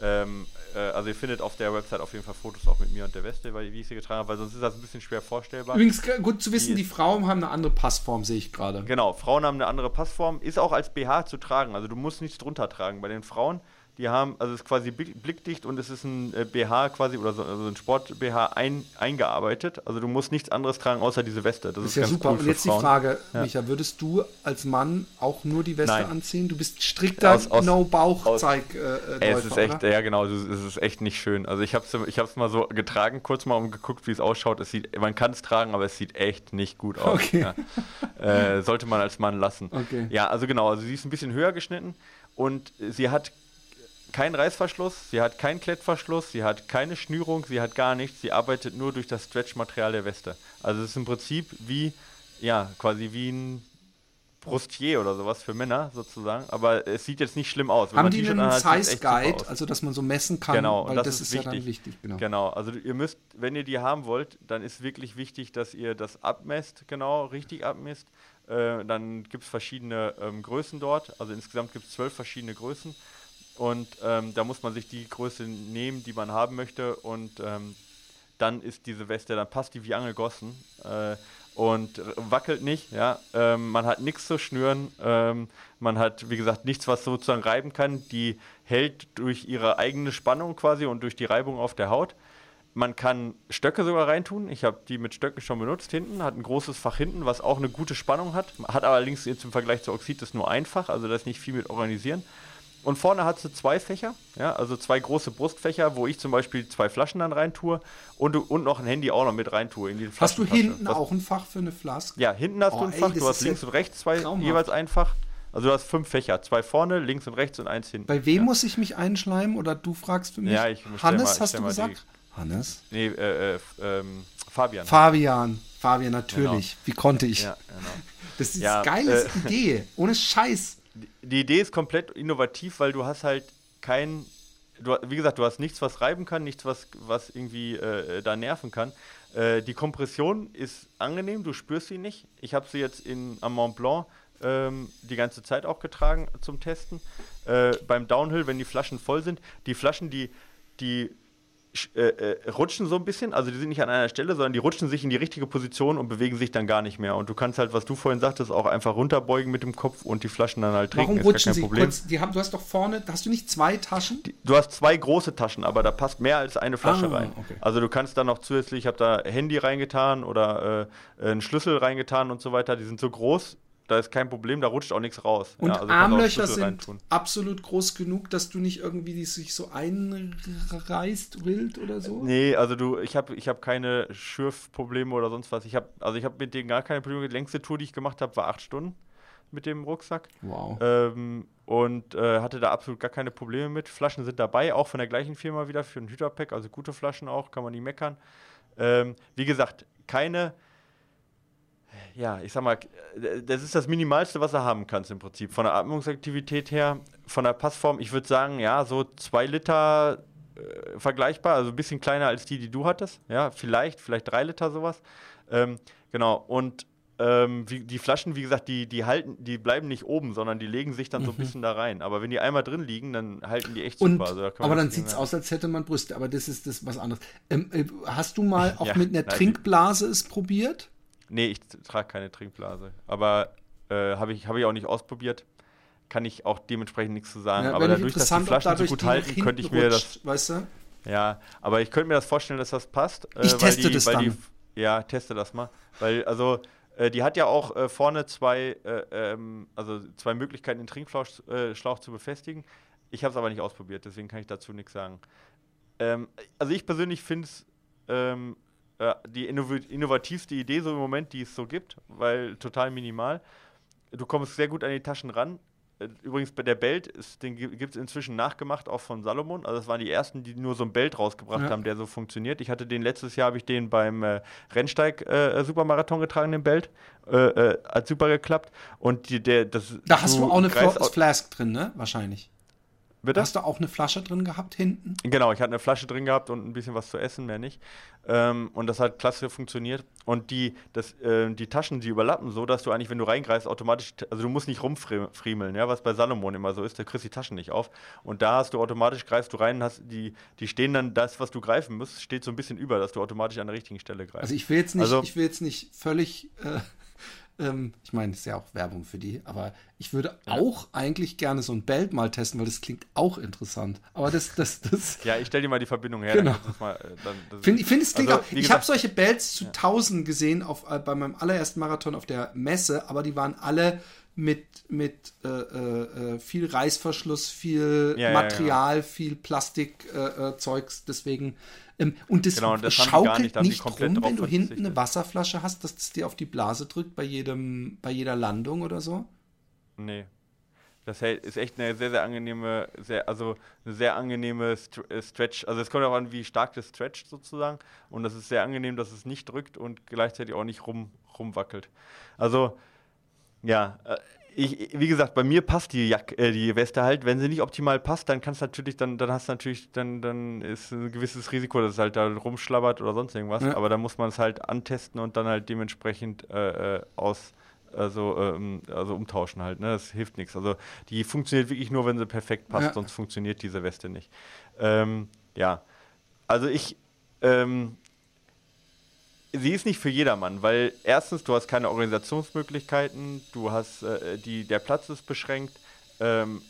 Ähm, äh, also ihr findet auf der Website auf jeden Fall Fotos auch mit mir und der Weste, weil, wie ich sie getragen habe, weil sonst ist das ein bisschen schwer vorstellbar. Übrigens gut zu wissen, die, die Frauen haben eine andere Passform, sehe ich gerade. Genau, Frauen haben eine andere Passform, ist auch als BH zu tragen, also du musst nichts drunter tragen. Bei den Frauen die haben, also es ist quasi blickdicht und es ist ein äh, BH quasi oder so also ein Sport-BH ein, eingearbeitet. Also du musst nichts anderes tragen außer diese Weste. Das, das ist, ja super. Cool und jetzt die Frage, ja. Micha, würdest du als Mann auch nur die Weste Nein. anziehen? Du bist strikter No-Bauch-Zeig. Äh, es ist echt, oder? ja genau, es ist echt nicht schön. Also ich habe es ich mal so getragen, kurz mal umgeguckt, wie es ausschaut. Es sieht, man kann es tragen, aber es sieht echt nicht gut aus. Okay. Ja. Äh, sollte man als Mann lassen. Okay. Ja, also genau, also sie ist ein bisschen höher geschnitten und sie hat kein Reißverschluss, sie hat keinen Klettverschluss, sie hat keine Schnürung, sie hat gar nichts. Sie arbeitet nur durch das Stretchmaterial der Weste. Also es ist im Prinzip wie, ja, quasi wie ein Brustier oder sowas für Männer sozusagen. Aber es sieht jetzt nicht schlimm aus. Wenn Haben die einen Size Guide, also dass man so messen kann? Genau, weil das, das ist, ist wichtig. Ja wichtig. Genau. genau, also ihr müsst, wenn ihr die haben wollt, dann ist wirklich wichtig, dass ihr das abmesst, genau, richtig abmesst. Äh, dann gibt es verschiedene ähm, Größen dort. Also insgesamt gibt es zwölf verschiedene Größen. Und ähm, da muss man sich die Größe nehmen, die man haben möchte. Und ähm, dann ist diese Weste, dann passt die wie angegossen äh, und wackelt nicht. Ja? Ähm, man hat nichts zu schnüren. Ähm, man hat, wie gesagt, nichts, was sozusagen reiben kann. Die hält durch ihre eigene Spannung quasi und durch die Reibung auf der Haut. Man kann Stöcke sogar reintun. Ich habe die mit Stöcken schon benutzt hinten. Hat ein großes Fach hinten, was auch eine gute Spannung hat. Hat allerdings jetzt im Vergleich zu Oxid das nur einfach. Also das ist nicht viel mit organisieren. Und vorne hat sie zwei Fächer, ja, also zwei große Brustfächer, wo ich zum Beispiel zwei Flaschen dann rein tue und, und noch ein Handy auch noch mit rein tue in die Hast du hinten Was, auch ein Fach für eine Flaske? Ja, hinten hast oh, du ein Fach, ey, du hast links und rechts zwei, traumhaft. jeweils ein Fach. Also du hast fünf Fächer, zwei vorne, links und rechts und eins hinten. Bei wem ja. muss ich mich einschleimen oder du fragst für mich? Ja, ich Hannes, mal, hast du gesagt? Die, Hannes? Nee, äh, äh, ähm, Fabian. Fabian, Fabian, natürlich. Genau. Wie konnte ich? Ja, genau. Das ist eine geile äh, Idee, ohne Scheiß die Idee ist komplett innovativ, weil du hast halt kein du, wie gesagt, du hast nichts, was reiben kann, nichts, was, was irgendwie äh, da nerven kann. Äh, die Kompression ist angenehm, du spürst sie nicht. Ich habe sie jetzt in, am Mont Blanc ähm, die ganze Zeit auch getragen zum Testen. Äh, beim Downhill, wenn die Flaschen voll sind, die Flaschen, die, die äh, äh, rutschen so ein bisschen, also die sind nicht an einer Stelle, sondern die rutschen sich in die richtige Position und bewegen sich dann gar nicht mehr. Und du kannst halt, was du vorhin sagtest, auch einfach runterbeugen mit dem Kopf und die Flaschen dann halt trinken. Warum rutschen sie? Kurz, die haben, du hast doch vorne, hast du nicht zwei Taschen? Die, du hast zwei große Taschen, aber da passt mehr als eine Flasche ah, rein. Okay. Also du kannst dann noch zusätzlich, ich habe da Handy reingetan oder äh, einen Schlüssel reingetan und so weiter. Die sind so groß, da ist kein Problem, da rutscht auch nichts raus. Und ja, also Armlöcher sind reintun. absolut groß genug, dass du nicht irgendwie die sich so einreißt wild oder so? Nee, also du, ich habe ich hab keine Schürfprobleme oder sonst was. Ich habe also ich habe mit denen gar keine Probleme. Die längste Tour, die ich gemacht habe, war acht Stunden mit dem Rucksack. Wow. Ähm, und äh, hatte da absolut gar keine Probleme mit. Flaschen sind dabei, auch von der gleichen Firma wieder für ein Hüterpack, also gute Flaschen auch, kann man nie meckern. Ähm, wie gesagt, keine ja, ich sag mal, das ist das Minimalste, was du haben kannst im Prinzip. Von der Atmungsaktivität her, von der Passform, ich würde sagen, ja, so zwei Liter äh, vergleichbar, also ein bisschen kleiner als die, die du hattest. Ja, vielleicht, vielleicht drei Liter sowas. Ähm, genau, und ähm, wie, die Flaschen, wie gesagt, die, die halten, die bleiben nicht oben, sondern die legen sich dann mhm. so ein mhm. bisschen da rein. Aber wenn die einmal drin liegen, dann halten die echt und, super. Also, da aber dann sieht es aus, als hätte man Brüste. Aber das ist das was anderes. Ähm, äh, hast du mal auch ja, mit einer Trinkblase es probiert? Nee, ich trage keine Trinkblase. Aber äh, habe ich, hab ich auch nicht ausprobiert. Kann ich auch dementsprechend nichts zu sagen. Ja, aber dadurch, dass die Flaschen so gut halten, könnte ich mir rutscht, das. Weißt du? Ja, aber ich könnte mir das vorstellen, dass das passt. Äh, ich teste die, das dann. Die, ja, teste das mal. Weil, also, äh, die hat ja auch äh, vorne zwei, äh, ähm, also zwei Möglichkeiten, den Trinkschlauch äh, zu befestigen. Ich habe es aber nicht ausprobiert, deswegen kann ich dazu nichts sagen. Ähm, also ich persönlich finde es ähm, äh, die innovativste Idee so im Moment, die es so gibt, weil total minimal. Du kommst sehr gut an die Taschen ran. Äh, übrigens bei der Belt, ist, den gibt es inzwischen nachgemacht, auch von Salomon. Also das waren die ersten, die nur so ein Belt rausgebracht ja. haben, der so funktioniert. Ich hatte den letztes Jahr, habe ich den beim äh, Rennsteig-Supermarathon äh, getragen, den Belt. Äh, äh, hat super geklappt. Und die, der, das, da hast du, auch eine Flask drin, ne? Wahrscheinlich. Bitte? Hast du auch eine Flasche drin gehabt hinten? Genau, ich hatte eine Flasche drin gehabt und ein bisschen was zu essen, mehr nicht. Ähm, und das hat klasse funktioniert. Und die, das, äh, die Taschen, die überlappen so, dass du eigentlich, wenn du reingreifst, automatisch, also du musst nicht rumfriemeln, ja, was bei Salomon immer so ist, da kriegst die Taschen nicht auf. Und da hast du automatisch, greifst du rein, hast die, die stehen dann, das, was du greifen musst, steht so ein bisschen über, dass du automatisch an der richtigen Stelle greifst. Also ich will jetzt nicht, also, ich will jetzt nicht völlig. Äh ähm, ich meine, ist ja auch Werbung für die, aber ich würde ja. auch eigentlich gerne so ein Belt mal testen, weil das klingt auch interessant. Aber das, das, das. Ja, ich stelle dir mal die Verbindung her. Genau. Äh, finde find, es klingt also, auch. Ich habe solche Belts zu ja. Tausend gesehen auf, äh, bei meinem allerersten Marathon auf der Messe, aber die waren alle mit, mit äh, äh, äh viel Reißverschluss, viel ja, Material, viel Plastikzeugs. Äh, deswegen ähm, und das, genau, und das schaukelt nicht, nicht rum, wenn du hinten eine Wasserflasche hast, dass es dir auf die Blase drückt bei jedem, bei jeder Landung oder so? Nee. Das ist echt eine sehr, sehr angenehme, sehr, also eine sehr angenehme äh, Stretch. Also es kommt auch an, wie stark das stretcht sozusagen. Und das ist sehr angenehm, dass es nicht drückt und gleichzeitig auch nicht rum, rumwackelt. Also, ja, äh, ich, wie gesagt, bei mir passt die Jacke, äh, die Weste halt. Wenn sie nicht optimal passt, dann kannst natürlich, dann, dann hast du natürlich, dann, dann ist ein gewisses Risiko, dass es halt da rumschlabbert oder sonst irgendwas. Ja. Aber da muss man es halt antesten und dann halt dementsprechend äh, äh, aus, also, ähm, also umtauschen halt. Ne? Das hilft nichts. Also die funktioniert wirklich nur, wenn sie perfekt passt, ja. sonst funktioniert diese Weste nicht. Ähm, ja. Also ich, ähm, sie ist nicht für jedermann, weil erstens, du hast keine Organisationsmöglichkeiten, du hast, äh, die, der Platz ist beschränkt. Ähm,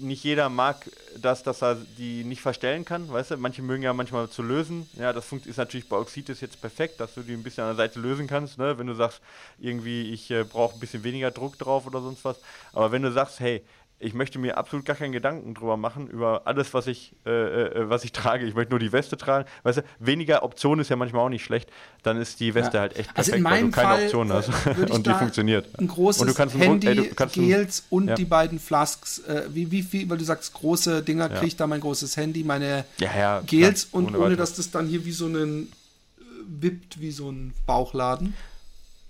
nicht jeder mag das, dass er die nicht verstellen kann, weißt du? Manche mögen ja manchmal zu lösen. Ja, das ist natürlich bei Oxitis jetzt perfekt, dass du die ein bisschen an der Seite lösen kannst, ne? Wenn du sagst, irgendwie, ich äh, brauche ein bisschen weniger Druck drauf oder sonst was. Aber wenn du sagst, hey, ich möchte mir absolut gar keinen Gedanken drüber machen, über alles, was ich, äh, äh, was ich trage. Ich möchte nur die Weste tragen. Weißt du, weniger Optionen ist ja manchmal auch nicht schlecht. Dann ist die Weste ja. halt echt also perfekt, also weil du keine Fall, Option hast. und die funktioniert. Ein großes und du kannst Handy, ey, du kannst Gels und ja. die beiden Flasks. Äh, wie, wie viel, weil du sagst, große Dinger, ja. kriege ich da mein großes Handy, meine ja, Gels und ohne, ohne dass das dann hier wie so ein äh, wippt, wie so ein Bauchladen.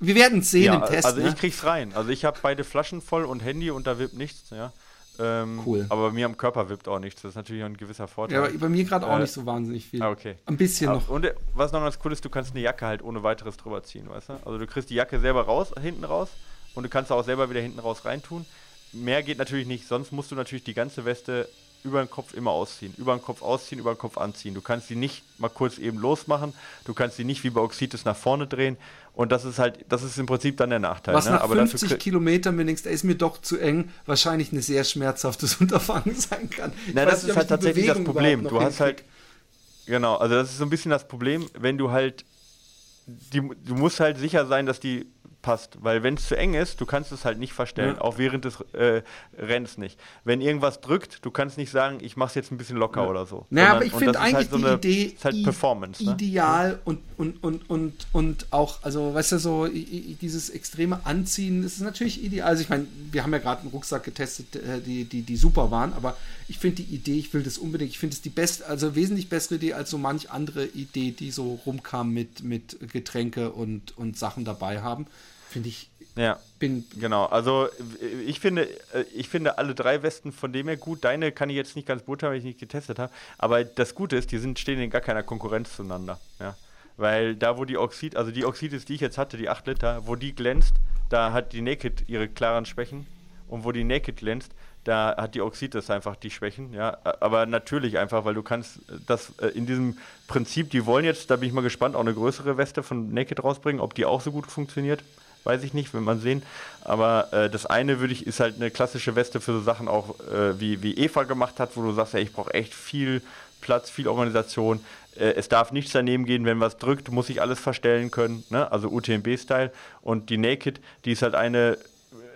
Wir werden es sehen ja, im Test. Also ne? ich krieg's rein. Also ich habe beide Flaschen voll und Handy und da wippt nichts, ja. Ähm, Cool. Aber bei mir am Körper wippt auch nichts. Das ist natürlich ein gewisser Vorteil. Ja, aber bei mir gerade auch Äh, nicht so wahnsinnig viel. Ah, okay. Ein bisschen Aber- noch. Und äh, was noch ganz cool ist, du kannst eine Jacke halt ohne weiteres drüber ziehen, weißt du? Also du kriegst die Jacke selber raus, hinten raus und du kannst auch selber wieder hinten raus reintun. Mehr geht natürlich nicht, sonst musst du natürlich die ganze Weste über den Kopf immer ausziehen. Über den Kopf ausziehen, über den Kopf anziehen. Du kannst die nicht mal kurz eben losmachen, du kannst die nicht wie bei Oxitis nach vorne drehen und das ist halt, das ist im Prinzip dann der Nachteil. Was ne? nach Aber dafür 50 krieg- Kilometern mir denkst, ey, ist mir doch zu eng, wahrscheinlich ein sehr schmerzhaftes Unterfangen sein kann. Ich Na, das nicht, ist halt tatsächlich das Bewegung Problem. überhaupt Du hast halt, genau, also das ist so ein bisschen das Problem, wenn du halt, die, du musst halt sicher sein, dass die passt, weil wenn es zu eng ist, du kannst es halt nicht verstellen, Ja. auch während des äh, Rennens nicht. Wenn irgendwas drückt, du kannst nicht sagen, ich mach's jetzt ein bisschen locker Ja. oder so. Naja, Sondern- aber ich finde ist eigentlich halt so die eine, Idee ist halt Performance. Ne? ideal und, und, und, und, und auch, also weißt du, so dieses extreme Anziehen, das ist natürlich ideal. Also ich meine, wir haben ja gerade einen Rucksack getestet, äh, die, die, die super waren, aber ich finde die Idee, ich will das unbedingt, ich finde es die beste, also wesentlich bessere Idee als so manch andere Idee, die so rumkam mit, mit Getränke und, und Sachen dabei haben. Finde ich, Ja. bin Genau, also äh, ich finde, äh, ich finde alle drei Westen von dem her gut. Deine kann ich jetzt nicht ganz beurteilen, weil ich nicht getestet habe. Aber das Gute ist, die sind, stehen in gar keiner Konkurrenz zueinander. Ja. Weil da, wo die Oxid, also die Oxidis, die ich jetzt hatte, die 8 Liter, wo die glänzt, da hat die Naked ihre klaren Schwächen. Und wo die Naked glänzt, da hat die Oxidis einfach die Schwächen. Ja. Aber natürlich einfach, weil du kannst das äh, in diesem Prinzip, die wollen jetzt, da bin ich mal gespannt, auch eine größere Weste von Naked rausbringen, ob die auch so gut funktioniert. Weiß ich nicht, will man sehen. Aber äh, das eine würde ich, ist halt eine klassische Weste für so Sachen auch, äh, wie, wie Eva gemacht hat, wo du sagst, ja, ich brauche echt viel Platz, viel Organisation. Äh, es darf nichts daneben gehen, wenn was drückt, muss ich alles verstellen können. Ne? Also UTMB-Style. Und die Naked, die ist halt eine,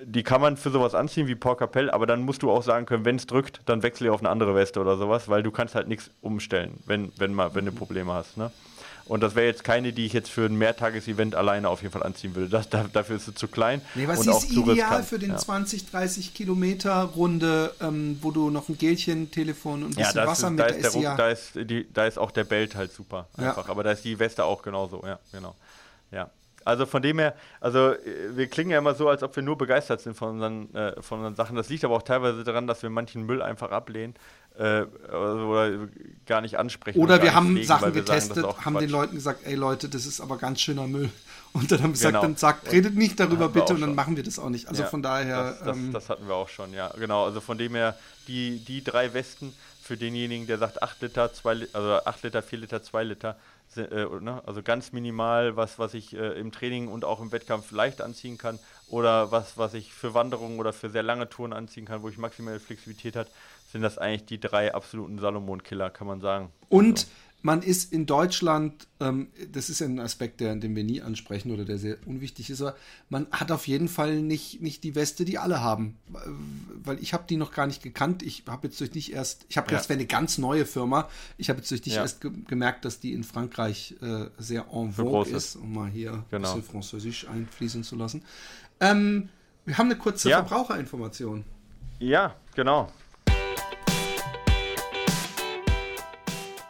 die kann man für sowas anziehen wie Port Capell, aber dann musst du auch sagen können, wenn es drückt, dann wechsle ich auf eine andere Weste oder sowas, weil du kannst halt nichts umstellen, wenn, wenn, mal, wenn du Probleme hast. Ne? Und das wäre jetzt keine, die ich jetzt für ein Mehrtages-Event alleine auf jeden Fall anziehen würde. Das, da, dafür ist sie zu klein. Nee, was und ist auch ideal riskant. für den ja. 20, 30 Kilometer Runde, ähm, wo du noch ein Gelchen, Telefon und ein Ja, bisschen da Wasser ist, mit da, ist der sie ja. Da, ist die, da ist auch der Belt halt super Ja. einfach. Aber da ist die Weste auch genauso, ja, genau. Ja. Also von dem her, also äh, wir klingen ja immer so, als ob wir nur begeistert sind von unseren, äh, von unseren Sachen. Das liegt aber auch teilweise daran, dass wir manchen Müll einfach ablehnen äh, oder, gar nicht ansprechen. Oder wir haben pflegen, Sachen wir sagen, getestet, auch haben den Quatsch. Leuten gesagt, ey Leute, das ist aber ganz schöner Müll. Und dann haben gesagt, Genau. dann sagt, redet nicht darüber bitte und dann schon. machen wir das auch nicht. Also Ja, von daher, Das, das, ähm, das hatten wir auch schon, ja. Genau, also von dem her, die, die drei Westen für denjenigen, der sagt 8 Liter, 2 Liter, also 8 Liter, 4 Liter, 2 Liter, äh, ne? also ganz minimal, was, was ich äh, im Training und auch im Wettkampf leicht anziehen kann oder was, was ich für Wanderungen oder für sehr lange Touren anziehen kann, wo ich maximale Flexibilität hat, sind das eigentlich die drei absoluten Salomon-Killer, kann man sagen. Und man ist in Deutschland, ähm, das ist ja ein Aspekt, der, den wir nie ansprechen oder der sehr unwichtig ist, aber man hat auf jeden Fall nicht, nicht die Weste, die alle haben. Weil ich habe die noch gar nicht gekannt. Ich habe jetzt durch dich erst, ich habe Ja. es wäre eine ganz neue Firma. Ich habe jetzt durch dich Ja. erst ge gemerkt, dass die in Frankreich äh, sehr en vogue ist, um mal hier ein Genau. bisschen Französisch einfließen zu lassen. Ähm, wir haben eine kurze Ja. Verbraucherinformation. Ja, genau.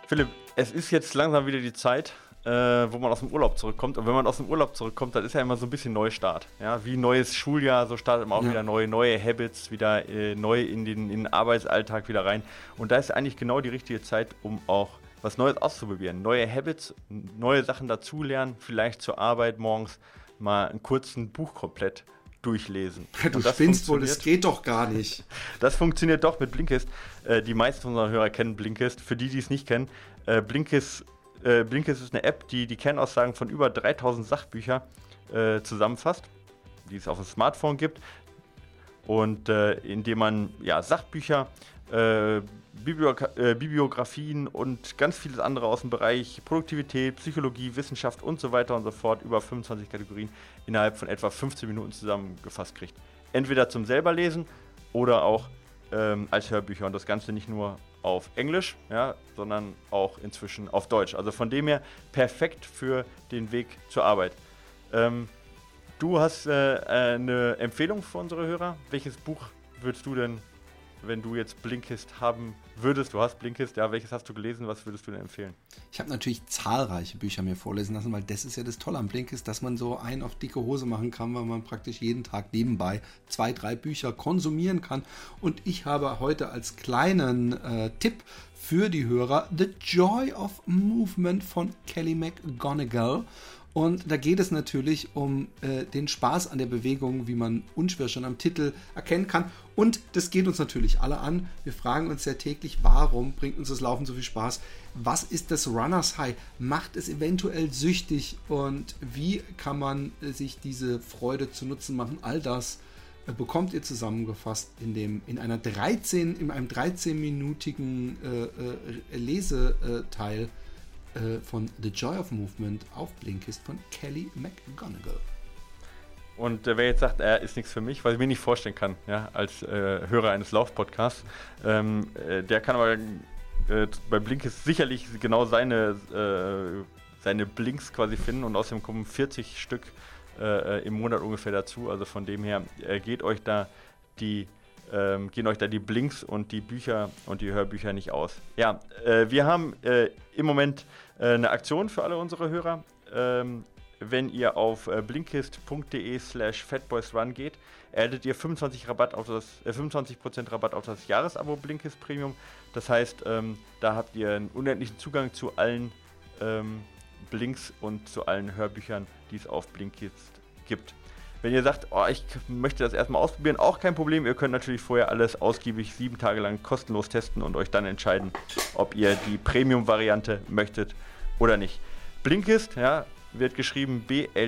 Philipp, es ist jetzt langsam wieder die Zeit, äh, wo man aus dem Urlaub zurückkommt. Und wenn man aus dem Urlaub zurückkommt, dann ist ja immer so ein bisschen Neustart. Ja, wie neues Schuljahr, so startet man auch Ja. wieder neue, neue Habits, wieder äh, neu in den, in den Arbeitsalltag wieder rein. Und da ist eigentlich genau die richtige Zeit, um auch was Neues auszuprobieren. Neue Habits, neue Sachen dazulernen, vielleicht zur Arbeit morgens mal einen kurzen Buch komplett durchlesen. Du spinnst wohl, das geht doch gar nicht. das funktioniert doch mit Blinkist. Äh, die meisten unserer Hörer kennen Blinkist. Für die, die es nicht kennen, äh, Blinkist, äh, Blinkist ist eine App, die die Kernaussagen von über 3000 Sachbüchern äh, zusammenfasst, die es auf dem Smartphone gibt. Und äh, indem man ja, Sachbücher, äh, äh, Bibliografien und ganz vieles andere aus dem Bereich Produktivität, Psychologie, Wissenschaft und so weiter und so fort, über 25 Kategorien, innerhalb von etwa 15 Minuten zusammengefasst kriegt. Entweder zum selber lesen oder auch ähm, als Hörbücher und das Ganze nicht nur auf Englisch, ja, sondern auch inzwischen auf Deutsch. Also von dem her perfekt für den Weg zur Arbeit. Ähm, du hast äh, eine Empfehlung für unsere Hörer. Welches Buch würdest du denn wenn du jetzt Blinkist haben würdest, du hast Blinkist, ja, welches hast du gelesen, was würdest du denn empfehlen? Ich habe natürlich zahlreiche Bücher mir vorlesen lassen, weil das ist ja das Tolle am Blinkist, dass man so einen auf dicke Hose machen kann, weil man praktisch jeden Tag nebenbei zwei, drei Bücher konsumieren kann. Und ich habe heute als kleinen äh, Tipp für die Hörer The Joy of Movement von Kelly McGonigal. Und da geht es natürlich um äh, den Spaß an der Bewegung, wie man unschwer schon am Titel erkennen kann. Und das geht uns natürlich alle an. Wir fragen uns ja täglich, warum bringt uns das Laufen so viel Spaß? Was ist das Runners High? Macht es eventuell süchtig? Und wie kann man äh, sich diese Freude zu Nutzen machen? All das äh, bekommt ihr zusammengefasst in, dem, in, einer 13, in einem 13-minütigen äh, Leseteil äh, von The Joy of Movement auf Blinkist von Kelly McGonigal. Und äh, wer jetzt sagt, er ist nichts für mich, was ich mir nicht vorstellen kann, ja, als äh, Hörer eines Laufpodcasts, ähm, äh, der kann aber äh, bei Blinkist sicherlich genau seine, äh, seine Blinks quasi finden und außerdem kommen 40 Stück im Monat ungefähr dazu. Also von dem her geht euch da die ähm, gehen euch da die Blinks und die Bücher und die Hörbücher nicht aus. Ja, äh, wir haben äh, im Moment äh, eine Aktion für alle unsere Hörer. Ähm, wenn ihr auf äh, blinkist.de slash fatboysrun geht, erhaltet ihr 25 Rabatt auf das, äh, 25% Rabatt auf das Jahresabo Blinkist Premium. Das heißt, ähm, da habt ihr einen unendlichen Zugang zu allen ähm, Blinks und zu allen Hörbüchern, die es auf Blinkist gibt. Wenn ihr sagt, oh, ich möchte das erstmal ausprobieren, auch kein Problem. Ihr könnt natürlich vorher alles ausgiebig sieben Tage lang kostenlos testen und euch dann entscheiden, ob ihr die Premium-Variante möchtet oder nicht. Blinkist, ja, wird geschrieben B-L-I-N-K-I-S-T.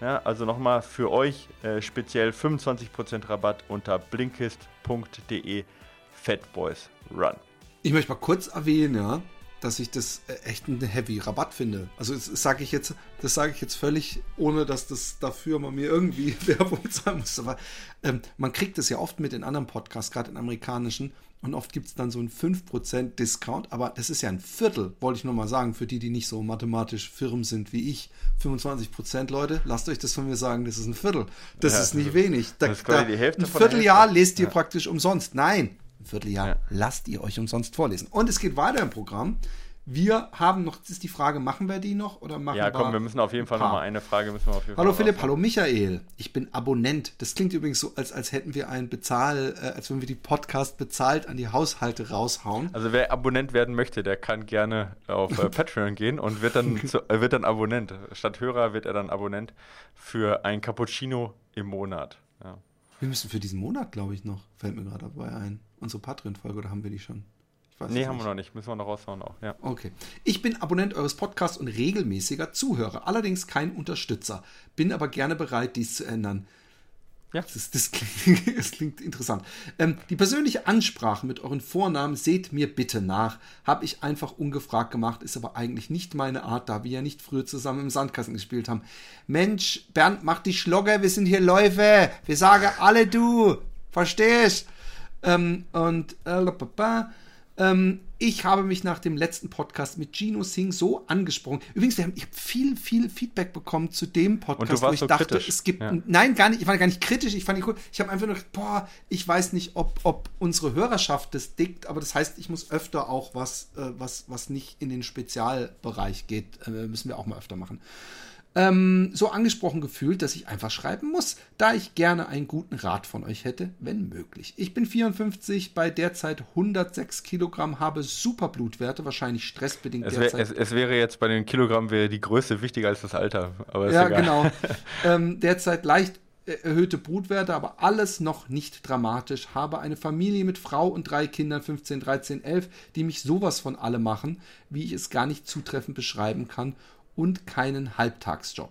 Ja, also nochmal für euch äh, speziell 25% Rabatt unter blinkist.de Fatboys Run. Ich möchte mal kurz erwähnen, ja, dass ich das äh, echt einen heavy Rabatt finde. Also das sage ich jetzt, das sage ich jetzt völlig, ohne dass das dafür man mir irgendwie Werbung zahlen muss. Aber ähm, man kriegt das ja oft mit in anderen Podcasts, gerade in amerikanischen, und oft gibt es dann so einen 5% Discount, aber das ist ja ein Viertel, wollte ich nur mal sagen, für die, die nicht so mathematisch firm sind wie ich. 25% Leute, lasst euch das von mir sagen, das ist ein Viertel. Das ja, ist nicht wenig. Da, das ist da, die Hälfte ein Vierteljahr lest ihr ja. praktisch umsonst. Nein, ein Vierteljahr ja. lasst ihr euch umsonst vorlesen. Und es geht weiter im Programm. Wir haben noch, das ist die Frage, machen wir die noch oder machen wir? Ja, komm, wir müssen auf jeden Fall noch mal eine Frage müssen wir auf jeden Hallo Fall Philipp, hallo Michael. Ich bin Abonnent. Das klingt übrigens so, als, als hätten wir einen Bezahl, äh, als wenn wir die Podcast bezahlt an die Haushalte raushauen. Also wer Abonnent werden möchte, der kann gerne auf äh, Patreon gehen und wird dann, zu, äh, wird dann Abonnent. Statt Hörer wird er dann Abonnent für ein Cappuccino im Monat. Ja. Wir müssen für diesen Monat, glaube ich, noch, fällt mir gerade dabei ein, unsere Patreon-Folge, oder haben wir die schon? nee, haben wir noch nicht. Müssen wir noch raushauen auch, ja. Okay. Ich bin Abonnent eures Podcasts und regelmäßiger Zuhörer, allerdings kein Unterstützer. Bin aber gerne bereit, dies zu ändern. Ja. Das, das, klingt, das klingt, interessant. Ähm, die persönliche Ansprache mit euren Vornamen seht mir bitte nach. Habe ich einfach ungefragt gemacht, ist aber eigentlich nicht meine Art, da wir ja nicht früher zusammen im Sandkasten gespielt haben. Mensch, Bernd, mach die Schlogger, wir sind hier Läufe. Wir sagen alle du. Verstehst? Ähm, und äh, ähm, ich habe mich nach dem letzten Podcast mit Gino Singh so angesprochen. Übrigens, wir haben, ich habe viel, viel Feedback bekommen zu dem Podcast, wo ich so dachte, kritisch. es gibt. Ja. Nein, gar nicht. Ich war gar nicht kritisch. Ich fand ihn cool. Ich habe einfach nur gedacht, boah, ich weiß nicht, ob, ob unsere Hörerschaft das dickt, aber das heißt, ich muss öfter auch was, äh, was, was nicht in den Spezialbereich geht, äh, müssen wir auch mal öfter machen ähm, so angesprochen gefühlt, dass ich einfach schreiben muss, da ich gerne einen guten Rat von euch hätte, wenn möglich. Ich bin 54, bei derzeit 106 Kilogramm, habe super Blutwerte, wahrscheinlich stressbedingt es, wär, es, es, wäre jetzt bei den Kilogramm wäre die Größe wichtiger als das Alter, aber Ja, egal. genau. ähm, derzeit leicht erhöhte Brutwerte, aber alles noch nicht dramatisch. Habe eine Familie mit Frau und drei Kindern, 15, 13, 11, die mich sowas von alle machen, wie ich es gar nicht zutreffend beschreiben kann und keinen Halbtagsjob.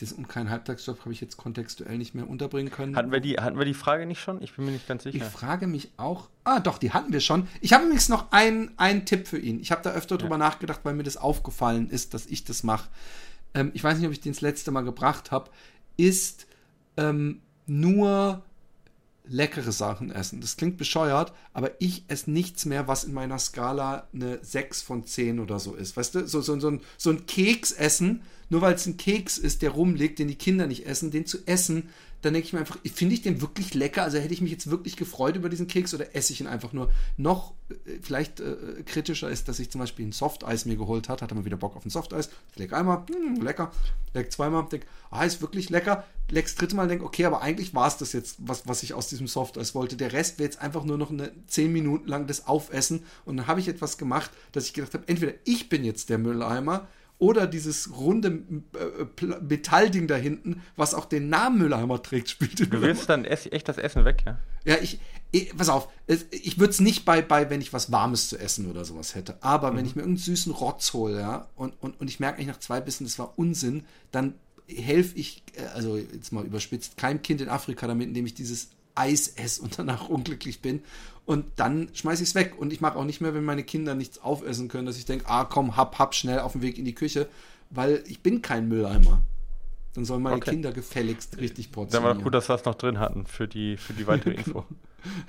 Das und keinen Halbtagsjob habe ich jetzt kontextuell nicht mehr unterbringen können. Hatten wir, die, hatten wir die Frage nicht schon? Ich bin mir nicht ganz sicher. Ich frage mich auch. Ah, doch, die hatten wir schon. Ich habe übrigens noch einen, einen Tipp für ihn. Ich habe da öfter ja. drüber nachgedacht, weil mir das aufgefallen ist, dass ich das mache. Ähm, ich weiß nicht, ob ich den das letzte Mal gebracht habe. Ist ähm, nur leckere Sachen essen. Das klingt bescheuert, aber ich esse nichts mehr, was in meiner Skala eine 6 von 10 oder so ist. Weißt du, so, so, so, ein, so ein Keks essen, nur weil es ein Keks ist, der rumliegt, den die Kinder nicht essen, den zu essen, dann denke ich mir einfach, finde ich den wirklich lecker? Also hätte ich mich jetzt wirklich gefreut über diesen Keks oder esse ich ihn einfach nur? Noch äh, vielleicht äh, kritischer ist, dass ich zum Beispiel ein Softeis mir geholt hat, hatte mal wieder Bock auf ein Softeis. Leg einmal, mh, hm, lecker, leg zweimal, denk, ah, ist wirklich lecker. Leg das dritte Mal, denk, okay, aber eigentlich war es das jetzt, was, was ich aus diesem Softeis wollte. Der Rest wäre jetzt einfach nur noch eine 10 Minuten lang das Aufessen und dann habe ich etwas gemacht, dass ich gedacht habe, entweder ich bin jetzt der Mülleimer oder dieses runde äh, Metallding da hinten, was auch den Namen Müllheimer trägt, spielt. Du willst dann echt das Essen weg, ja? Ja, ich, ich pass auf, ich würde es nicht bei, bei, wenn ich was Warmes zu essen oder sowas hätte, aber mhm. wenn ich mir irgendeinen süßen Rotz hole, ja, und, und, und ich merke eigentlich nach zwei Bissen, das war Unsinn, dann helfe ich, äh, also jetzt mal überspitzt, keinem Kind in Afrika damit, indem ich dieses Eis esse und danach unglücklich bin. Und dann schmeiße ich es weg. Und ich mache auch nicht mehr, wenn meine Kinder nichts aufessen können, dass ich denke, ah komm, hab, hab schnell auf dem Weg in die Küche, weil ich bin kein Mülleimer. Dann sollen meine okay. Kinder gefälligst richtig portionieren. Dann war gut, dass wir es noch drin hatten für die, für die weitere Info.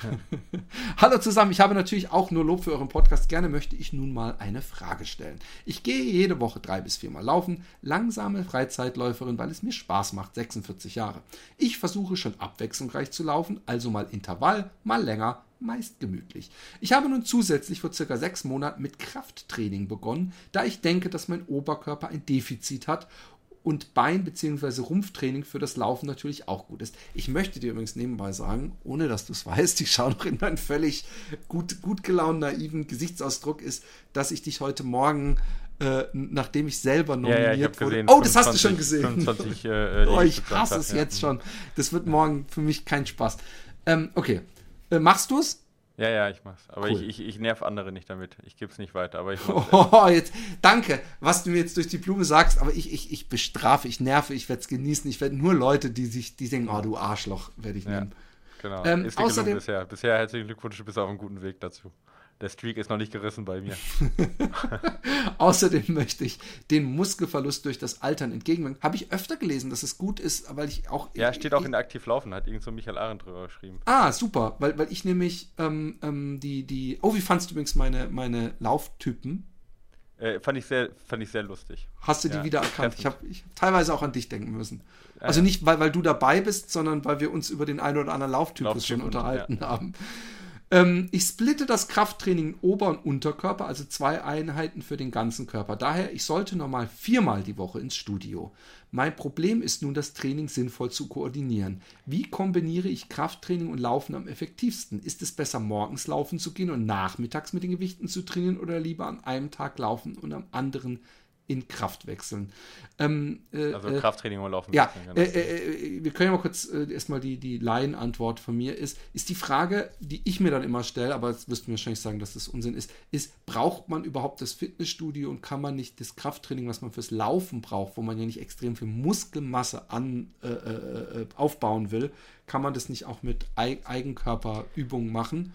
ja. Hallo zusammen, ich habe natürlich auch nur Lob für euren Podcast. Gerne möchte ich nun mal eine Frage stellen. Ich gehe jede Woche drei bis viermal laufen, langsame Freizeitläuferin, weil es mir Spaß macht, 46 Jahre. Ich versuche schon abwechslungsreich zu laufen, also mal Intervall, mal länger, meist gemütlich. Ich habe nun zusätzlich vor circa sechs Monaten mit Krafttraining begonnen, da ich denke, dass mein Oberkörper ein Defizit hat und Bein- bzw. Rumpftraining für das Laufen natürlich auch gut ist. Ich möchte dir übrigens nebenbei sagen, ohne dass du es weißt, ich schaue noch in meinen völlig gut, gut gelaunten, naiven Gesichtsausdruck, ist, dass ich dich heute Morgen äh, nachdem ich selber nominiert ja, ja, wurde. Gesehen, oh, das 25, hast du schon gesehen. 25, äh, oh, ich hasse es jetzt schon. Das wird morgen für mich kein Spaß. Ähm, okay. Äh, machst du es? Ja, ja, ich mach's. Aber cool. ich, ich, ich nerv andere nicht damit. Ich gebe es nicht weiter. Aber ich oh, jetzt, danke, was du mir jetzt durch die Blume sagst, aber ich, ich, ich bestrafe, ich nerve, ich werde es genießen. Ich werde nur Leute, die sich, die denken, oh du Arschloch, werde ich nehmen. genau. Ähm, Ist außerdem, bisher. Bisher herzlichen Glückwunsch, du bist auf einem guten Weg dazu. Der Streak ist noch nicht gerissen bei mir. Außerdem möchte ich den Muskelverlust durch das Altern entgegenwirken. Habe ich öfter gelesen, dass es gut ist, weil ich auch. Ja, steht auch ich, in der Aktiv Laufen, hat irgend so Michael Arendt drüber geschrieben. Ah, super, weil, weil ich nämlich ähm, ähm, die, die. Oh, wie fandst du übrigens meine, meine Lauftypen? Äh, fand, ich sehr, fand ich sehr lustig. Hast du die ja, wieder erkannt? Ich habe hab teilweise auch an dich denken müssen. Also nicht, weil, weil du dabei bist, sondern weil wir uns über den einen oder anderen Lauftypus Lauftyp schon unterhalten ja. haben. Ähm, ich splitte das Krafttraining in Ober- und Unterkörper, also zwei Einheiten für den ganzen Körper. Daher, ich sollte normal viermal die Woche ins Studio. Mein Problem ist nun, das Training sinnvoll zu koordinieren. Wie kombiniere ich Krafttraining und Laufen am effektivsten? Ist es besser, morgens laufen zu gehen und nachmittags mit den Gewichten zu trainieren oder lieber an einem Tag laufen und am anderen in Kraft wechseln. Ähm, äh, also äh, Krafttraining und Laufen. Ja, äh, äh, wir können ja mal kurz äh, erstmal die, die Laienantwort von mir ist, ist die Frage, die ich mir dann immer stelle, aber jetzt wirst du mir wahrscheinlich sagen, dass das Unsinn ist, ist, braucht man überhaupt das Fitnessstudio und kann man nicht das Krafttraining, was man fürs Laufen braucht, wo man ja nicht extrem viel Muskelmasse an, äh, aufbauen will, kann man das nicht auch mit Eigenkörperübungen machen?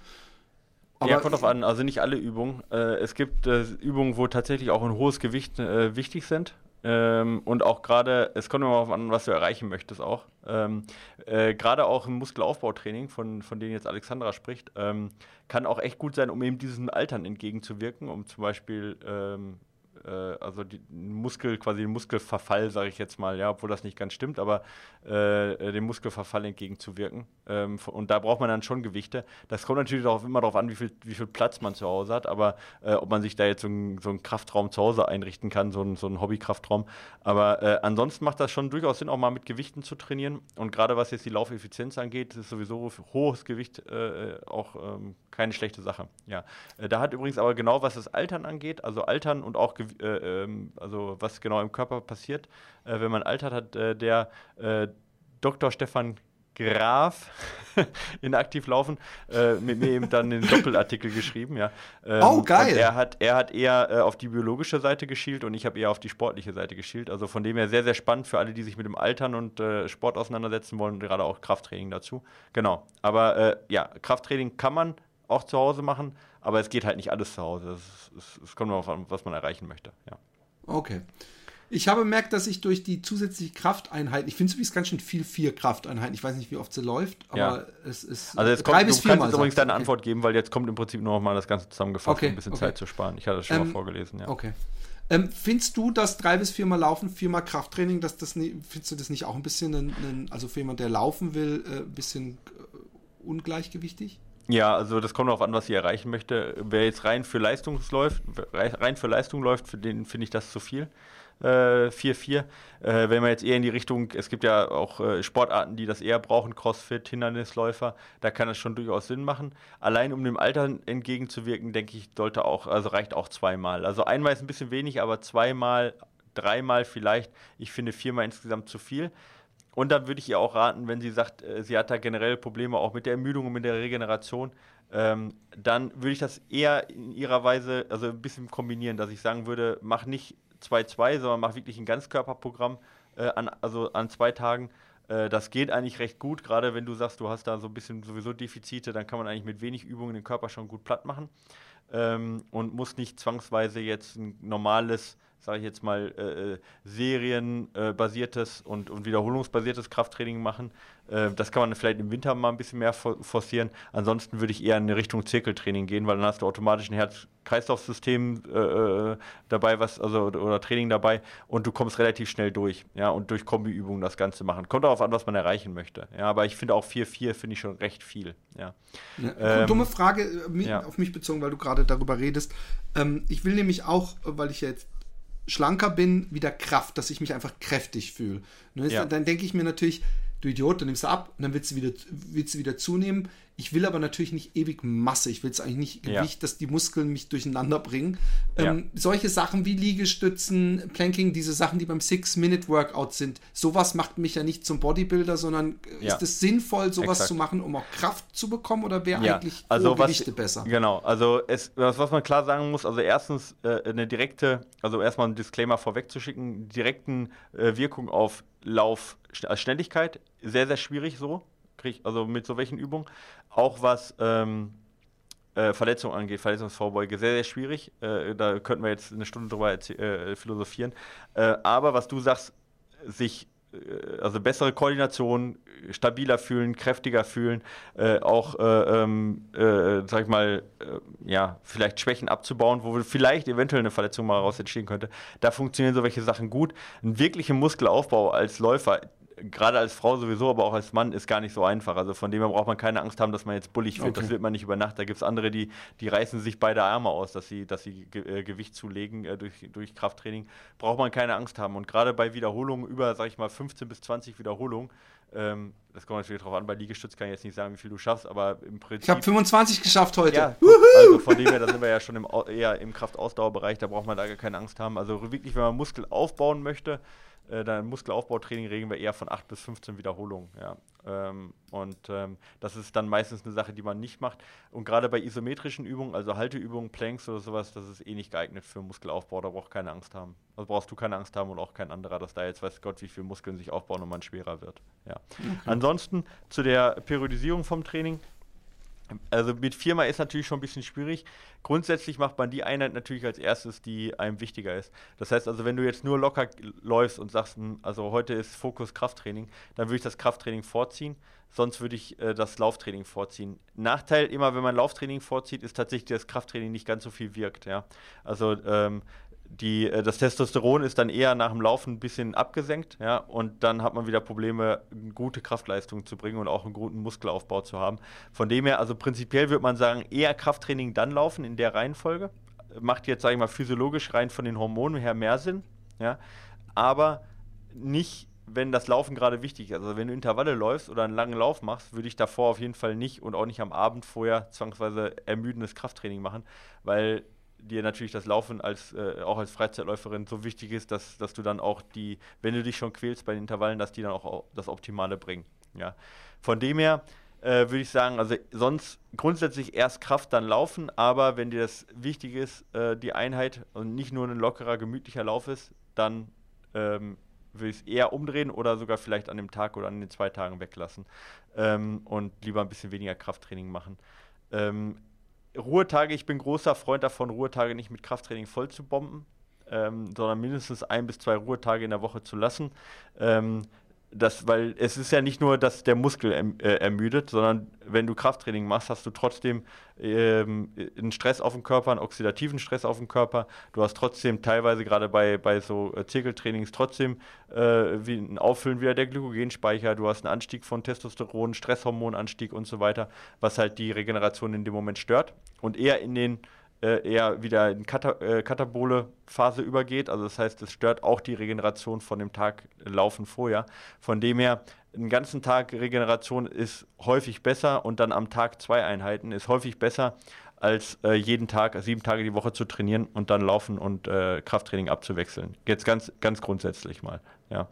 Aber ja, kommt drauf an. Also nicht alle Übungen. Äh, es gibt äh, Übungen, wo tatsächlich auch ein hohes Gewicht äh, wichtig sind. Ähm, und auch gerade, es kommt immer darauf an, was du erreichen möchtest auch. Ähm, äh, gerade auch im Muskelaufbautraining, von, von dem jetzt Alexandra spricht, ähm, kann auch echt gut sein, um eben diesem Altern entgegenzuwirken, um zum Beispiel ähm, äh, also die Muskel, quasi den Muskelverfall, sage ich jetzt mal, ja, obwohl das nicht ganz stimmt, aber äh, äh, dem Muskelverfall entgegenzuwirken. Ähm, und da braucht man dann schon Gewichte. Das kommt natürlich auch immer darauf an, wie viel, wie viel Platz man zu Hause hat, aber äh, ob man sich da jetzt so, ein, so einen Kraftraum zu Hause einrichten kann, so, ein, so einen Hobbykraftraum. Aber äh, ansonsten macht das schon durchaus Sinn, auch mal mit Gewichten zu trainieren. Und gerade was jetzt die Laufeffizienz angeht, ist sowieso hohes Gewicht äh, auch ähm, keine schlechte Sache. Ja. da hat übrigens aber genau, was das Altern angeht, also Altern und auch äh, ähm, also was genau im Körper passiert, äh, wenn man altert, hat äh, der äh, Dr. Stefan Graf in aktiv laufen äh, mit mir eben dann den Doppelartikel geschrieben, ja. Ähm, oh geil! er hat er hat eher äh, auf die biologische Seite geschielt und ich habe eher auf die sportliche Seite geschielt. Also von dem her sehr sehr spannend für alle, die sich mit dem Altern und äh, Sport auseinandersetzen wollen, gerade auch Krafttraining dazu. Genau. Aber ja, Krafttraining kann man auch zu Hause machen, aber es geht halt nicht alles zu Hause. Es, kommt darauf an, was man erreichen möchte. Ja. Okay. Ich habe bemerkt, dass ich durch die zusätzliche Krafteinheit, ich finde es übrigens ganz schön viel vier Krafteinheiten. Ich weiß nicht, wie oft sie läuft, aber ja. es ist also jetzt drei kommt, bis vier Du kannst jetzt übrigens deine okay. Antwort geben, weil jetzt kommt im Prinzip nur noch mal das Ganze zusammengefasst, okay. um ein bisschen okay. Zeit zu sparen. Ich hatte das schon ähm, mal vorgelesen. Ja. Okay. Ähm, findest du, dass drei bis viermal Laufen, viermal Krafttraining, dass das nie, findest du das nicht auch ein bisschen, ein, ein, also für jemanden, der laufen will, äh, ein bisschen äh, ungleichgewichtig? Ja, also das kommt darauf an, was sie erreichen möchte. Wer jetzt rein für Leistung läuft, rein für Leistung läuft, für den finde ich das zu viel. 4-4. Äh, äh, wenn man jetzt eher in die Richtung, es gibt ja auch äh, Sportarten, die das eher brauchen, Crossfit, Hindernisläufer, da kann es schon durchaus Sinn machen. Allein um dem Alter entgegenzuwirken, denke ich, sollte auch, also reicht auch zweimal. Also einmal ist ein bisschen wenig, aber zweimal, dreimal vielleicht. Ich finde viermal insgesamt zu viel. Und dann würde ich ihr auch raten, wenn sie sagt, äh, sie hat da generell Probleme auch mit der Ermüdung und mit der Regeneration, ähm, dann würde ich das eher in ihrer Weise, also ein bisschen kombinieren, dass ich sagen würde, mach nicht 2-2, sondern mach wirklich ein Ganzkörperprogramm äh, an, also an zwei Tagen. Äh, das geht eigentlich recht gut, gerade wenn du sagst, du hast da so ein bisschen sowieso Defizite, dann kann man eigentlich mit wenig Übungen den Körper schon gut platt machen ähm, und muss nicht zwangsweise jetzt ein normales sage ich jetzt mal, äh, äh serienbasiertes und, und wiederholungsbasiertes Krafttraining machen. Äh, das kann man vielleicht im Winter mal ein bisschen mehr forcieren. Ansonsten würde ich eher in eine Richtung Zirkeltraining gehen, weil dann hast du automatisch ein Herz-Kreislauf-System äh, äh, dabei, was, also oder Training dabei und du kommst relativ schnell durch. Ja, und durch Kombiübungen das Ganze machen. Kommt darauf an, was man erreichen möchte. Ja, aber ich finde auch 4-4 finde ich schon recht viel. Ja. ja ähm, dumme Frage äh, ja. auf mich bezogen, weil du gerade darüber redest. Ähm, ich will nämlich auch, weil ich ja jetzt schlanker bin, wieder Kraft, dass ich mich einfach kräftig fühle. Ne, ja. Dann denke ich mir natürlich, du Idiot, dann nimmst du ab und dann willst du wieder, willst du wieder zunehmen. Ich will aber natürlich nicht ewig Masse. Ich will es eigentlich nicht Gewicht, ja. dass die Muskeln mich durcheinander bringen. Ähm, ja. solche Sachen wie Liegestützen, Planking, diese Sachen, die beim Six-Minute-Workout sind, sowas macht mich ja nicht zum Bodybuilder, sondern ja. ist es sinnvoll, sowas Exakt. zu machen, um auch Kraft zu bekommen oder wäre eigentlich also Gewichte besser? Genau, also es, was, was man klar sagen muss, also erstens äh, eine direkte, also erstmal ein Disclaimer vorwegzuschicken, direkten äh, Wirkung auf Lauf, als Schnelligkeit, sehr, sehr schwierig so krieg, also mit so welchen Übungen. Auch was ähm, äh, Verletzungen angeht, Verletzungsvorbeuge, sehr, sehr schwierig. Äh, da könnten wir jetzt eine Stunde drüber äh, philosophieren. Äh, aber was du sagst, sich also bessere Koordination, stabiler fühlen, kräftiger fühlen, äh, auch, äh, ähm, äh, sag ich mal, äh, ja, vielleicht Schwächen abzubauen, wo vielleicht eventuell eine Verletzung mal raus entstehen könnte. Da funktionieren solche Sachen gut. Ein wirklicher Muskelaufbau als Läufer, gerade als Frau sowieso, aber auch als Mann ist gar nicht so einfach. Also von dem her braucht man keine Angst haben, dass man jetzt bullig wird. Okay. Das wird man nicht über Nacht. Da gibt es andere, die, die reißen sich beide Arme aus, dass sie, dass sie äh, Gewicht zulegen äh, durch, durch Krafttraining. Braucht man keine Angst haben. Und gerade bei Wiederholungen über, sag ich mal, 15 bis 20 Wiederholungen, ähm, das kommt natürlich darauf an, bei Liegestütz kann ich jetzt nicht sagen, wie viel du schaffst, aber im Prinzip. Ich habe 25 geschafft heute. Ja, also von dem her, da sind wir ja schon im, eher im Kraftausdauerbereich, da braucht man da gar keine Angst haben. Also wirklich, wenn man Muskel aufbauen möchte, äh, dann Muskelaufbautraining reden wir eher von 8 bis 15 Wiederholungen. Ja. Ähm, und ähm, das ist dann meistens eine Sache, die man nicht macht. Und gerade bei isometrischen Übungen, also Halteübungen, Planks oder sowas, das ist eh nicht geeignet für Muskelaufbau. Da braucht keine Angst haben. Also brauchst du keine Angst haben und auch kein anderer, dass da jetzt weiß Gott, wie viele Muskeln sich aufbauen und man schwerer wird. Ja. Okay. Ansonsten zu der Periodisierung vom Training. Also mit viermal ist natürlich schon ein bisschen schwierig. Grundsätzlich macht man die Einheit natürlich als erstes, die einem wichtiger ist. Das heißt also, wenn du jetzt nur locker läufst und sagst, hm, also heute ist Fokus Krafttraining, dann würde ich das Krafttraining vorziehen. Sonst würde ich äh, das Lauftraining vorziehen. Nachteil immer, wenn man Lauftraining vorzieht, ist tatsächlich, dass Krafttraining nicht ganz so viel wirkt. Ja? Also ähm, die, äh, das Testosteron ist dann eher nach dem Laufen ein bisschen abgesenkt, ja, und dann hat man wieder Probleme, gute Kraftleistung zu bringen und auch einen guten Muskelaufbau zu haben. Von dem her, also prinzipiell würde man sagen, eher Krafttraining dann laufen in der Reihenfolge. Macht jetzt, sage ich mal, physiologisch rein von den Hormonen her mehr Sinn, ja, aber nicht wenn das Laufen gerade wichtig ist. Also wenn du Intervalle läufst oder einen langen Lauf machst, würde ich davor auf jeden Fall nicht und auch nicht am Abend vorher zwangsweise ermüdendes Krafttraining machen, weil dir natürlich das Laufen als äh, auch als Freizeitläuferin so wichtig ist, dass, dass du dann auch die, wenn du dich schon quälst bei den Intervallen, dass die dann auch das Optimale bringen. Ja. Von dem her äh, würde ich sagen, also sonst grundsätzlich erst Kraft, dann Laufen, aber wenn dir das wichtig ist, äh, die Einheit und nicht nur ein lockerer, gemütlicher Lauf ist, dann ähm, würde ich es eher umdrehen oder sogar vielleicht an dem Tag oder an den zwei Tagen weglassen ähm, und lieber ein bisschen weniger Krafttraining machen. Ähm, Ruhetage, ich bin großer Freund davon, Ruhetage nicht mit Krafttraining voll zu bomben, ähm, sondern mindestens ein bis zwei Ruhetage in der Woche zu lassen. Ähm, das, weil es ist ja nicht nur, dass der Muskel erm, äh, ermüdet, sondern wenn du Krafttraining machst, hast du trotzdem ähm, einen Stress auf dem Körper, einen oxidativen Stress auf dem Körper. Du hast trotzdem teilweise gerade bei, bei so äh, Zirkeltrainings trotzdem äh, wie ein Auffüllen wieder der Glykogenspeicher. Du hast einen Anstieg von Testosteron, Stresshormonanstieg und so weiter, was halt die Regeneration in dem Moment stört und eher in den eher wieder in Kata äh, katabole Phase übergeht. Also das heißt, es stört auch die Regeneration von dem Tag Laufen vorher. Von dem her, einen ganzen Tag Regeneration ist häufig besser und dann am Tag zwei Einheiten ist häufig besser, als äh, jeden Tag, sieben Tage die Woche zu trainieren und dann Laufen und äh, Krafttraining abzuwechseln. Jetzt ganz, ganz grundsätzlich mal, ja.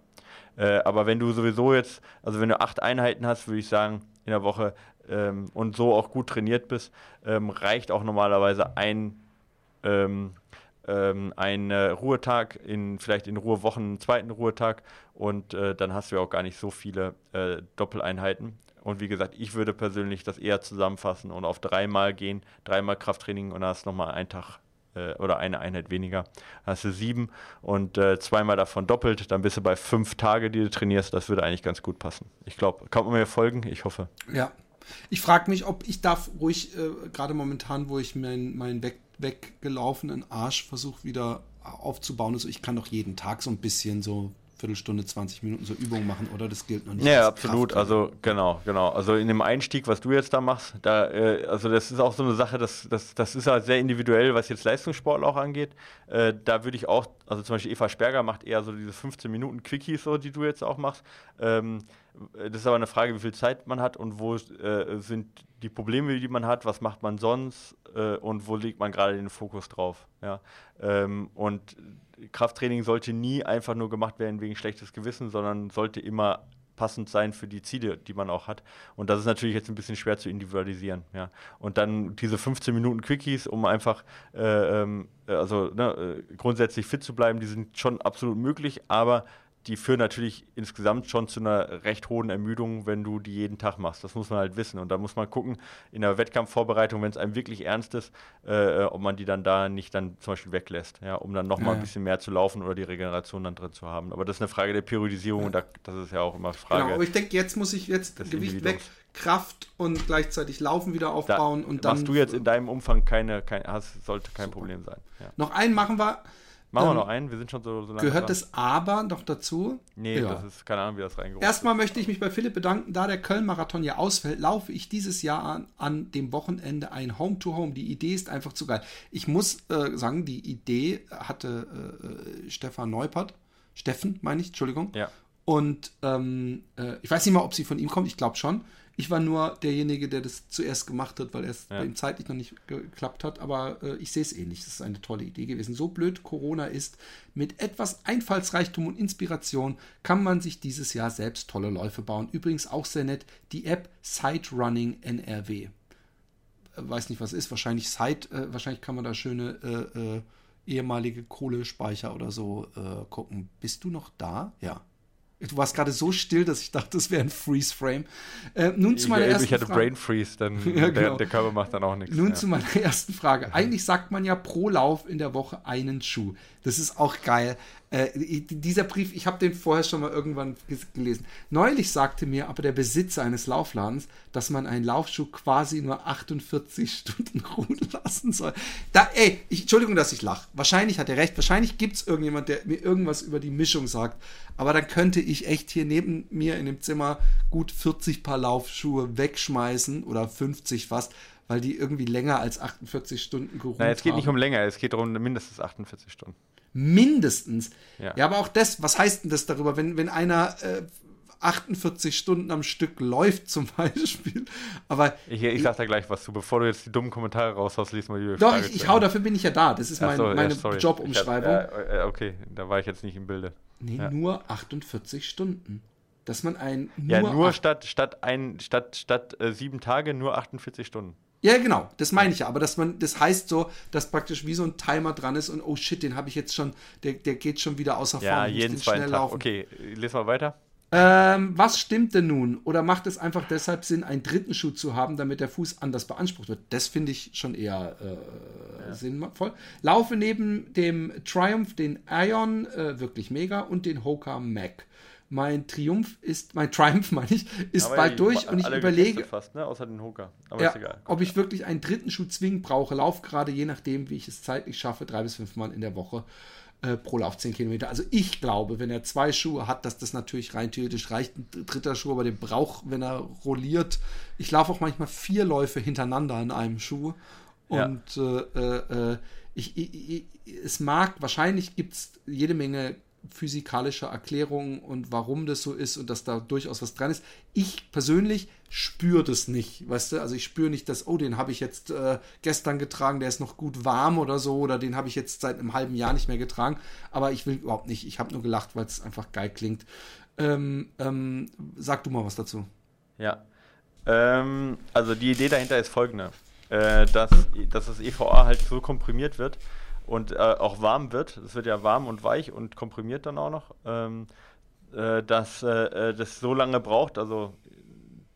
Äh, aber wenn du sowieso jetzt, also wenn du acht Einheiten hast, würde ich sagen, in der Woche ähm, und so auch gut trainiert bist, ähm, reicht auch normalerweise ein, ähm, ähm ein äh, Ruhetag, in, vielleicht in Ruhewochen einen zweiten Ruhetag und äh, dann hast du ja auch gar nicht so viele äh, Doppeleinheiten. Und wie gesagt, ich würde persönlich das eher zusammenfassen und auf dreimal gehen, dreimal Krafttraining und dann hast du nochmal einen Tag äh, oder eine Einheit weniger. hast du sieben und äh, zweimal davon doppelt, dann bist du bei fünf Tage, die du trainierst. Das würde eigentlich ganz gut passen. Ich glaube, kann man mir folgen? Ich hoffe. Ja, ich frage mich, ob ich darf ruhig, äh, gerade momentan, wo ich meinen mein weg, weggelaufenen Arsch versuche wieder aufzubauen, also ich kann doch jeden Tag so ein bisschen so Viertelstunde, 20 Minuten so Übungen machen, oder? Das gilt noch nicht. Ja, absolut. Also genau, genau. Also in dem Einstieg, was du jetzt da machst, da, äh, also das ist auch so eine Sache, das, das, das ist halt sehr individuell, was jetzt Leistungssport auch angeht. Äh, da würde ich auch, also zum Beispiel Eva Sperger macht eher so diese 15 Minuten Quickies, so, die du jetzt auch machst. Ähm, das ist aber eine Frage, wie viel Zeit man hat und wo äh, sind die Probleme, die man hat, was macht man sonst äh, und wo legt man gerade den Fokus drauf. Ja? Ähm, und Krafttraining sollte nie einfach nur gemacht werden wegen schlechtes Gewissen, sondern sollte immer passend sein für die Ziele, die man auch hat. Und das ist natürlich jetzt ein bisschen schwer zu individualisieren. Ja. Und dann diese 15 Minuten Quickies, um einfach äh, ähm, also ne, äh, grundsätzlich fit zu bleiben, die sind schon absolut möglich, aber die führen natürlich insgesamt schon zu einer recht hohen Ermüdung, wenn du die jeden Tag machst. Das muss man halt wissen. Und da muss man gucken, in der Wettkampfvorbereitung, wenn es einem wirklich ernst ist, äh, ob man die dann da nicht dann zum Beispiel weglässt, ja, um dann nochmal ja, ein bisschen mehr zu laufen oder die Regeneration dann drin zu haben. Aber das ist eine Frage der Periodisierung ja. und da, das ist ja auch immer Frage. Genau, aber ich denke, jetzt muss ich jetzt Gewicht weg, Kraft und gleichzeitig Laufen wieder aufbauen da und dann. Machst du jetzt in deinem Umfang keine, kein, hast, sollte kein super. Problem sein. Ja. Noch einen machen wir. Machen ähm, wir noch einen, wir sind schon so, so lange. Gehört dran. das aber noch dazu? Nee, ja. das ist keine Ahnung, wie das reingerufen Erstmal möchte ich mich bei Philipp bedanken, da der Köln-Marathon ja ausfällt, laufe ich dieses Jahr an, an dem Wochenende ein Home-to-Home. -Home. Die Idee ist einfach zu geil. Ich muss äh, sagen, die Idee hatte äh, Stefan Neupert, Steffen meine ich, Entschuldigung. Ja. Und ähm, äh, ich weiß nicht mal, ob sie von ihm kommt, ich glaube schon. Ich war nur derjenige, der das zuerst gemacht hat, weil es ja. bei ihm zeitlich noch nicht geklappt hat. Aber äh, ich sehe es ähnlich. Das ist eine tolle Idee gewesen. So blöd Corona ist, mit etwas Einfallsreichtum und Inspiration kann man sich dieses Jahr selbst tolle Läufe bauen. Übrigens auch sehr nett die App Sightrunning NRW. Äh, weiß nicht, was ist. Wahrscheinlich Sight, äh, wahrscheinlich kann man da schöne äh, äh, ehemalige Kohlespeicher oder so äh, gucken. Bist du noch da? Ja. Du warst gerade so still, dass ich dachte, das wäre ein Freeze-Frame. Äh, nun zu meiner ich, ersten Ich hatte Frage. Brain Freeze, dann ja, genau. der, der, Körper macht dann auch nichts. Nun ja. zu meiner ersten Frage. Eigentlich sagt man ja pro Lauf in der Woche einen Schuh. Das ist auch geil. Äh, dieser Brief, ich habe den vorher schon mal irgendwann gelesen. Neulich sagte mir aber der Besitzer eines Laufladens, dass man einen Laufschuh quasi nur 48 Stunden ruhen lassen soll. Da, ey, ich, Entschuldigung, dass ich lache. Wahrscheinlich hat er recht. Wahrscheinlich gibt es irgendjemand, der mir irgendwas über die Mischung sagt. Aber dann könnte ich echt hier neben mir in dem Zimmer gut 40 Paar Laufschuhe wegschmeißen oder 50 fast weil die irgendwie länger als 48 Stunden geruht haben. Nein, es geht nicht um länger, es geht um mindestens 48 Stunden. Mindestens. Ja. ja, aber auch das, was heißt denn das darüber, wenn, wenn einer äh, 48 Stunden am Stück läuft zum Beispiel. Aber ich, ich sag da gleich was zu, bevor du jetzt die dummen Kommentare raushaust, lies mal die Doch, Frage ich, ich hau, dafür bin ich ja da. Das ist mein, so, meine ja, Jobumschreibung. Ja, okay, da war ich jetzt nicht im Bilde. Nee, ja. nur 48 Stunden. Dass man ein nur Ja, nur statt, statt, ein, statt, statt äh, sieben Tage nur 48 Stunden. Ja, genau, das meine ich ja. Aber dass man, das heißt so, dass praktisch wie so ein Timer dran ist und oh shit, den habe ich jetzt schon, der, der geht schon wieder außer Form. Ja, jeden zweiten Tag. Laufen. Okay, lese mal weiter. Ähm, was stimmt denn nun? Oder macht es einfach deshalb Sinn, einen dritten Schuh zu haben, damit der Fuß anders beansprucht wird? Das finde ich schon eher äh, ja. sinnvoll. Laufe neben dem Triumph den Ion, äh, wirklich mega, und den Hoka Mac. mein Triumph ist, mein Triumph meine ich, ist Aber bald durch und ich überlege, fast, ne? außer den. Aber ja, ist egal. ob ich wirklich einen dritten Schuh zwingend brauche. Lauf gerade je nachdem, wie ich es zeitlich schaffe, drei bis fünf Mal in der Woche äh, pro Lauf 10 Kilometer. Also ich glaube, wenn er zwei Schuhe hat, dass das natürlich rein theoretisch reicht. Ein dritter Schuh, aber den braucht, wenn er rolliert. Ich laufe auch manchmal vier Läufe hintereinander in einem Schuh. Und ja. äh, äh, ich, ich, ich, es mag, wahrscheinlich gibt es jede Menge physikalische Erklärungen und warum das so ist und dass da durchaus was dran ist. Ich persönlich spüre das nicht, weißt du? Also ich spüre nicht, dass, oh, den habe ich jetzt äh, gestern getragen, der ist noch gut warm oder so, oder den habe ich jetzt seit einem halben Jahr nicht mehr getragen. Aber ich will überhaupt nicht. Ich habe nur gelacht, weil es einfach geil klingt. Ähm, ähm, sag du mal was dazu. Ja. Ähm, also die Idee dahinter ist folgende. Äh, dass, dass das EVA halt so komprimiert wird, und äh, auch warm wird. Es wird ja warm und weich und komprimiert dann auch noch, ähm, äh, dass äh, äh, das so lange braucht, also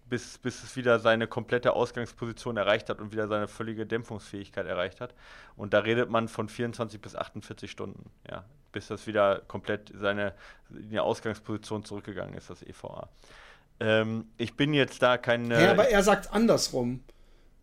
bis, bis es wieder seine komplette Ausgangsposition erreicht hat und wieder seine völlige Dämpfungsfähigkeit erreicht hat. Und da redet man von 24 bis 48 Stunden, ja, bis das wieder komplett seine in die Ausgangsposition zurückgegangen ist, das EVA. Ähm, ich bin jetzt da kein. Ja, aber er sagt andersrum.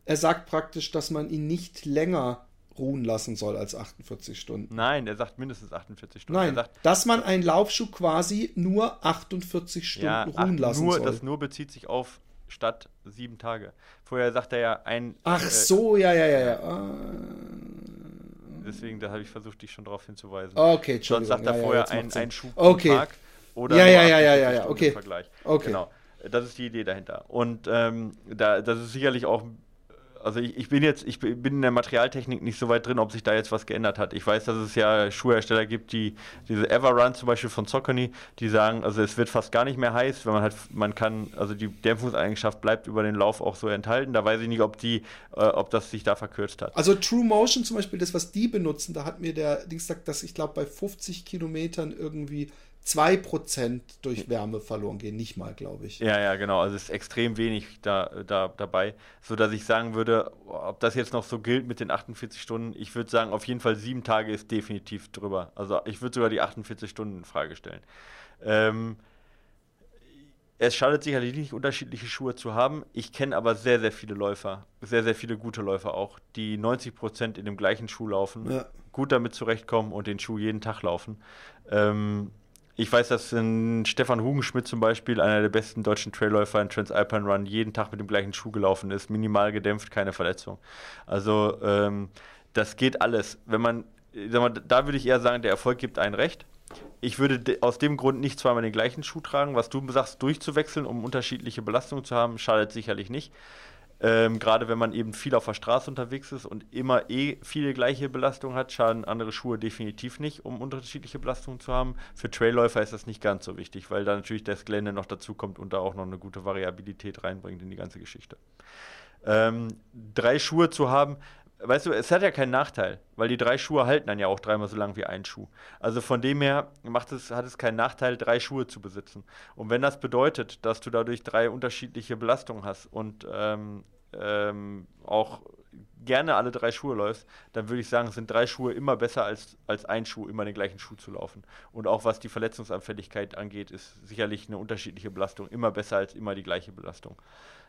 Er sagt praktisch, dass man ihn nicht länger ruhen lassen soll als 48 Stunden. Nein, er sagt mindestens 48 Stunden. Nein, sagt, dass man einen Laufschuh quasi nur 48 Stunden ja, ruhen ach, lassen nur, soll. Das nur bezieht sich auf statt sieben Tage. Vorher sagt er ja ein. Ach äh, so, ja, ja, ja, ja. Deswegen, da habe ich versucht, dich schon darauf hinzuweisen. Okay, Entschuldigung. Sonst sagt er ja, vorher ja, ein, ein Schuh okay. Tag oder ja, ja, ja, ja, ja, ja, okay. Vergleich. Okay. Genau. Das ist die Idee dahinter. Und ähm, da, das ist sicherlich auch also ich, ich, bin jetzt, ich bin in der Materialtechnik nicht so weit drin, ob sich da jetzt was geändert hat. Ich weiß, dass es ja Schuhhersteller gibt, die diese Everrun zum Beispiel von Saucony, die sagen, also es wird fast gar nicht mehr heiß, wenn man halt, man kann, also die Dämpfungseigenschaft bleibt über den Lauf auch so enthalten. Da weiß ich nicht, ob die, äh, ob das sich da verkürzt hat. Also True Motion zum Beispiel, das was die benutzen, da hat mir der Dings gesagt, dass ich glaube bei 50 Kilometern irgendwie 2% durch Wärme verloren gehen, nicht mal, glaube ich. Ja, ja, genau. Also es ist extrem wenig da, da, dabei, sodass ich sagen würde, ob das jetzt noch so gilt mit den 48 Stunden, ich würde sagen, auf jeden Fall sieben Tage ist definitiv drüber. Also ich würde sogar die 48 Stunden in Frage stellen. Ähm, es schadet sicherlich nicht, unterschiedliche Schuhe zu haben. Ich kenne aber sehr, sehr viele Läufer, sehr, sehr viele gute Läufer auch, die 90% in dem gleichen Schuh laufen, ja. gut damit zurechtkommen und den Schuh jeden Tag laufen. Ähm, ich weiß, dass ein Stefan Hugenschmidt zum Beispiel, einer der besten deutschen Trailläufer in Transalpine Run, jeden Tag mit dem gleichen Schuh gelaufen ist, minimal gedämpft, keine Verletzung. Also ähm, das geht alles. Wenn man, mal, da würde ich eher sagen, der Erfolg gibt einen recht. Ich würde aus dem Grund nicht zweimal den gleichen Schuh tragen. Was du sagst, durchzuwechseln, um unterschiedliche Belastungen zu haben, schadet sicherlich nicht. Ähm, Gerade wenn man eben viel auf der Straße unterwegs ist und immer eh viele gleiche Belastungen hat, schaden andere Schuhe definitiv nicht, um unterschiedliche Belastungen zu haben. Für Trailläufer ist das nicht ganz so wichtig, weil da natürlich das Gelände noch dazu kommt und da auch noch eine gute Variabilität reinbringt in die ganze Geschichte. Ähm, drei Schuhe zu haben, weißt du, es hat ja keinen Nachteil, weil die drei Schuhe halten dann ja auch dreimal so lang wie ein Schuh. Also von dem her macht es, hat es keinen Nachteil, drei Schuhe zu besitzen. Und wenn das bedeutet, dass du dadurch drei unterschiedliche Belastungen hast und ähm, ähm, auch gerne alle drei Schuhe läufst, dann würde ich sagen, sind drei Schuhe immer besser als, als ein Schuh, immer den gleichen Schuh zu laufen. Und auch was die Verletzungsanfälligkeit angeht, ist sicherlich eine unterschiedliche Belastung immer besser als immer die gleiche Belastung.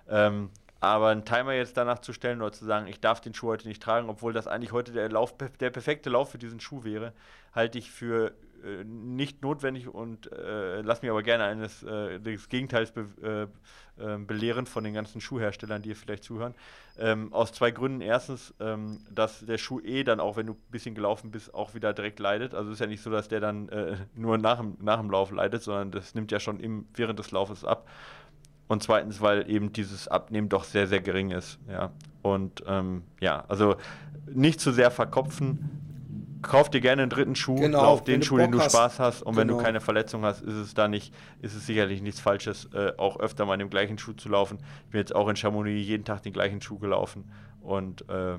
Ähm, aber einen Timer jetzt danach zu stellen oder zu sagen, ich darf den Schuh heute nicht tragen, obwohl das eigentlich heute der, Lauf, der perfekte Lauf für diesen Schuh wäre, halte ich für äh, nicht notwendig und äh, lass mich aber gerne eines äh, des Gegenteils be, äh, ähm, belehren von den ganzen Schuhherstellern, die hier vielleicht zuhören. Ähm, aus zwei Gründen. Erstens, ähm, dass der Schuh eh dann auch, wenn du ein bisschen gelaufen bist, auch wieder direkt leidet. Also es ist ja nicht so, dass der dann äh, nur nach dem, nach dem Lauf leidet, sondern das nimmt ja schon im, während des Laufes ab. Und zweitens, weil eben dieses Abnehmen doch sehr, sehr gering ist. Ja. Und ähm, ja, also nicht zu sehr verkopfen. Kauf dir gerne einen dritten Schuh, genau, lauf den Schuh, den du hast. Spaß hast. Und genau. wenn du genau. keine Verletzung hast, ist es da nicht, ist es sicherlich nichts Falsches, äh, auch öfter mal in dem gleichen Schuh zu laufen. Ich bin jetzt auch in Chamonix jeden Tag den gleichen Schuh gelaufen. Und äh,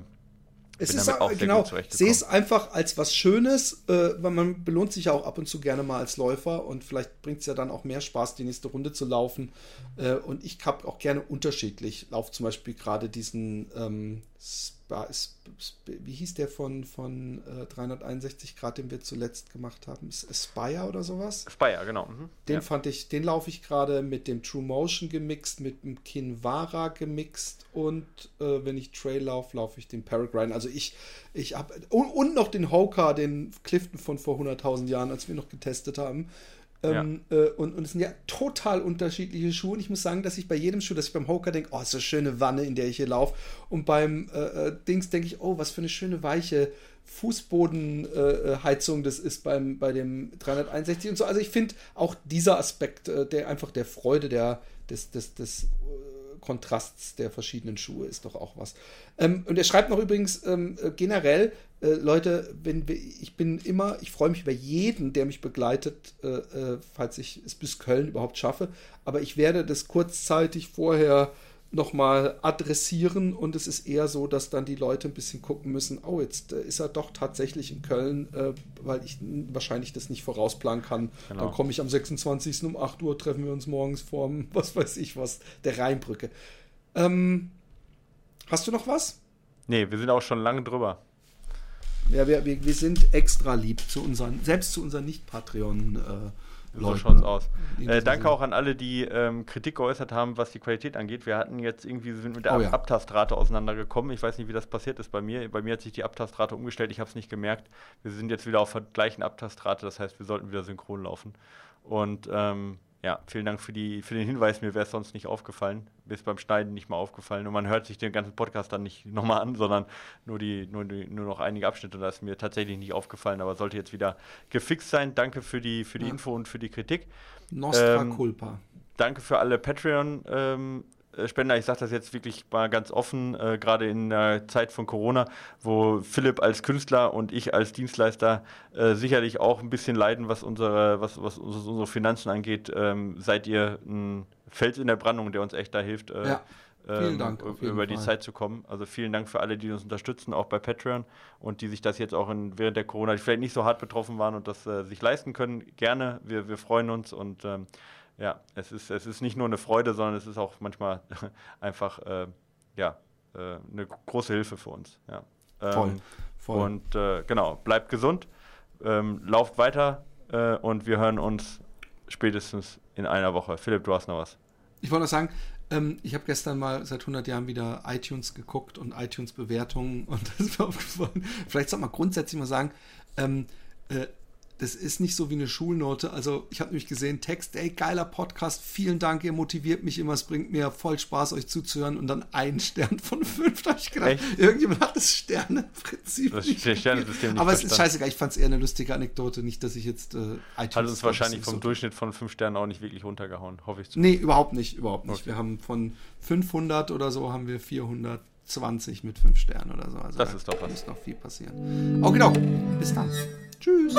es ist auch genau, sehe es einfach als was Schönes, äh, weil man belohnt sich ja auch ab und zu gerne mal als Läufer und vielleicht bringt es ja dann auch mehr Spaß, die nächste Runde zu laufen. Äh, und ich habe auch gerne unterschiedlich. Lauf zum Beispiel gerade diesen ähm, wie hieß der von, von äh, 361 Grad, den wir zuletzt gemacht haben? Aspire oder sowas? Aspire, genau. Mhm. Den ja. fand ich, den laufe ich gerade mit dem True Motion gemixt, mit dem Kinvara gemixt und äh, wenn ich Trail laufe, laufe ich den Peregrine. Also ich, ich habe und, und, noch den Hoka, den Clifton von vor 100.000 Jahren, als wir noch getestet haben. Ähm, ja. äh, und, und es sind ja total unterschiedliche Schuhe. Und ich muss sagen, dass ich bei jedem Schuh, dass ich beim Hoka denke, oh, ist so eine schöne Wanne, in der ich hier laufe. Und beim äh, äh Dings denke ich, oh, was für eine schöne weiche Fußbodenheizung äh, das ist beim, bei dem 361 und so. Also ich finde auch dieser Aspekt, äh, der einfach der Freude, der, des, des, des Kontrasts der verschiedenen Schuhe ist doch auch was. Ähm, und er schreibt noch übrigens ähm, äh, generell, äh, Leute, wenn wir, ich bin immer, ich freue mich über jeden, der mich begleitet, äh, äh, falls ich es bis Köln überhaupt schaffe. Aber ich werde das kurzzeitig vorher nochmal adressieren und es ist eher so, dass dann die Leute ein bisschen gucken müssen, oh, jetzt äh, ist er doch tatsächlich in Köln, äh, weil ich wahrscheinlich das nicht vorausplanen kann. Genau. Dann komme ich am 26. um 8 Uhr, treffen wir uns morgens vorm, was weiß ich was, der Rheinbrücke. Ähm, hast du noch was? Nee, wir sind auch schon lange drüber. Ja, wir, wir, wir sind extra lieb zu unseren, selbst zu unseren Nicht-Patreon- äh, so schaut es aus. Äh, danke auch an alle, die ähm, Kritik geäußert haben, was die Qualität angeht. Wir hatten jetzt irgendwie, sind mit der oh, ja. Abtastrate auseinandergekommen. Ich weiß nicht, wie das passiert ist bei mir. Bei mir hat sich die Abtastrate umgestellt, ich habe es nicht gemerkt. Wir sind jetzt wieder auf der gleichen Abtastrate, das heißt, wir sollten wieder synchron laufen. Und ähm, ja, vielen Dank für, die, für den Hinweis. Mir wäre es sonst nicht aufgefallen. Mir ist beim Schneiden nicht mal aufgefallen. Und man hört sich den ganzen Podcast dann nicht nochmal an, sondern nur, die, nur, die, nur noch einige Abschnitte. Und das ist mir tatsächlich nicht aufgefallen, aber sollte jetzt wieder gefixt sein. Danke für die, für die ja. Info und für die Kritik. Nostra ähm, culpa. Danke für alle Patreon. Äh, Spender, ich sage das jetzt wirklich mal ganz offen, äh, gerade in der Zeit von Corona, wo Philipp als Künstler und ich als Dienstleister äh, sicherlich auch ein bisschen leiden, was unsere, was, was unsere Finanzen angeht, ähm, seid ihr ein Fels in der Brandung, der uns echt da hilft. Äh, ja. Ähm, Dank. über die Fall. Zeit zu kommen. Also vielen Dank für alle, die uns unterstützen, auch bei Patreon und die sich das jetzt auch in, während der Corona, die vielleicht nicht so hart betroffen waren und das äh, sich leisten können. Gerne, wir, wir freuen uns und ähm, ja, es ist, es ist nicht nur eine Freude, sondern es ist auch manchmal einfach äh, ja, äh, eine große Hilfe für uns. Ja. Ähm, voll, voll. Und äh, genau, bleibt gesund, ähm, lauft weiter äh, und wir hören uns spätestens in einer Woche. Philipp, du hast noch was. Ich wollte noch sagen, ähm, ich habe gestern mal seit 100 Jahren wieder iTunes geguckt und iTunes-Bewertungen und das ist mir aufgefallen. Vielleicht soll man grundsätzlich mal sagen, ähm, äh, das ist nicht so wie eine Schulnote. Also ich habe nämlich gesehen, Text, ey, geiler Podcast, vielen Dank, ihr motiviert mich immer, es bringt mir voll Spaß, euch zuzuhören und dann ein Stern von fünf. Da habe ich gedacht, Echt? irgendjemand hat das Sternenprinzip das nicht Sternensystem nicht Aber es ist scheißegal, ich fand es eher eine lustige Anekdote, nicht, dass ich jetzt äh, iTunes... Hat uns wahrscheinlich vom so Durchschnitt von fünf Sternen auch nicht wirklich runtergehauen, hoffe ich zu. Nee, überhaupt nicht, überhaupt nicht. Okay. Wir haben von 500 oder so haben wir 400 20 mit 5 Sternen oder so. Also das da ist doch was. muss noch viel passieren. Okay, genau. Bis dann. Tschüss.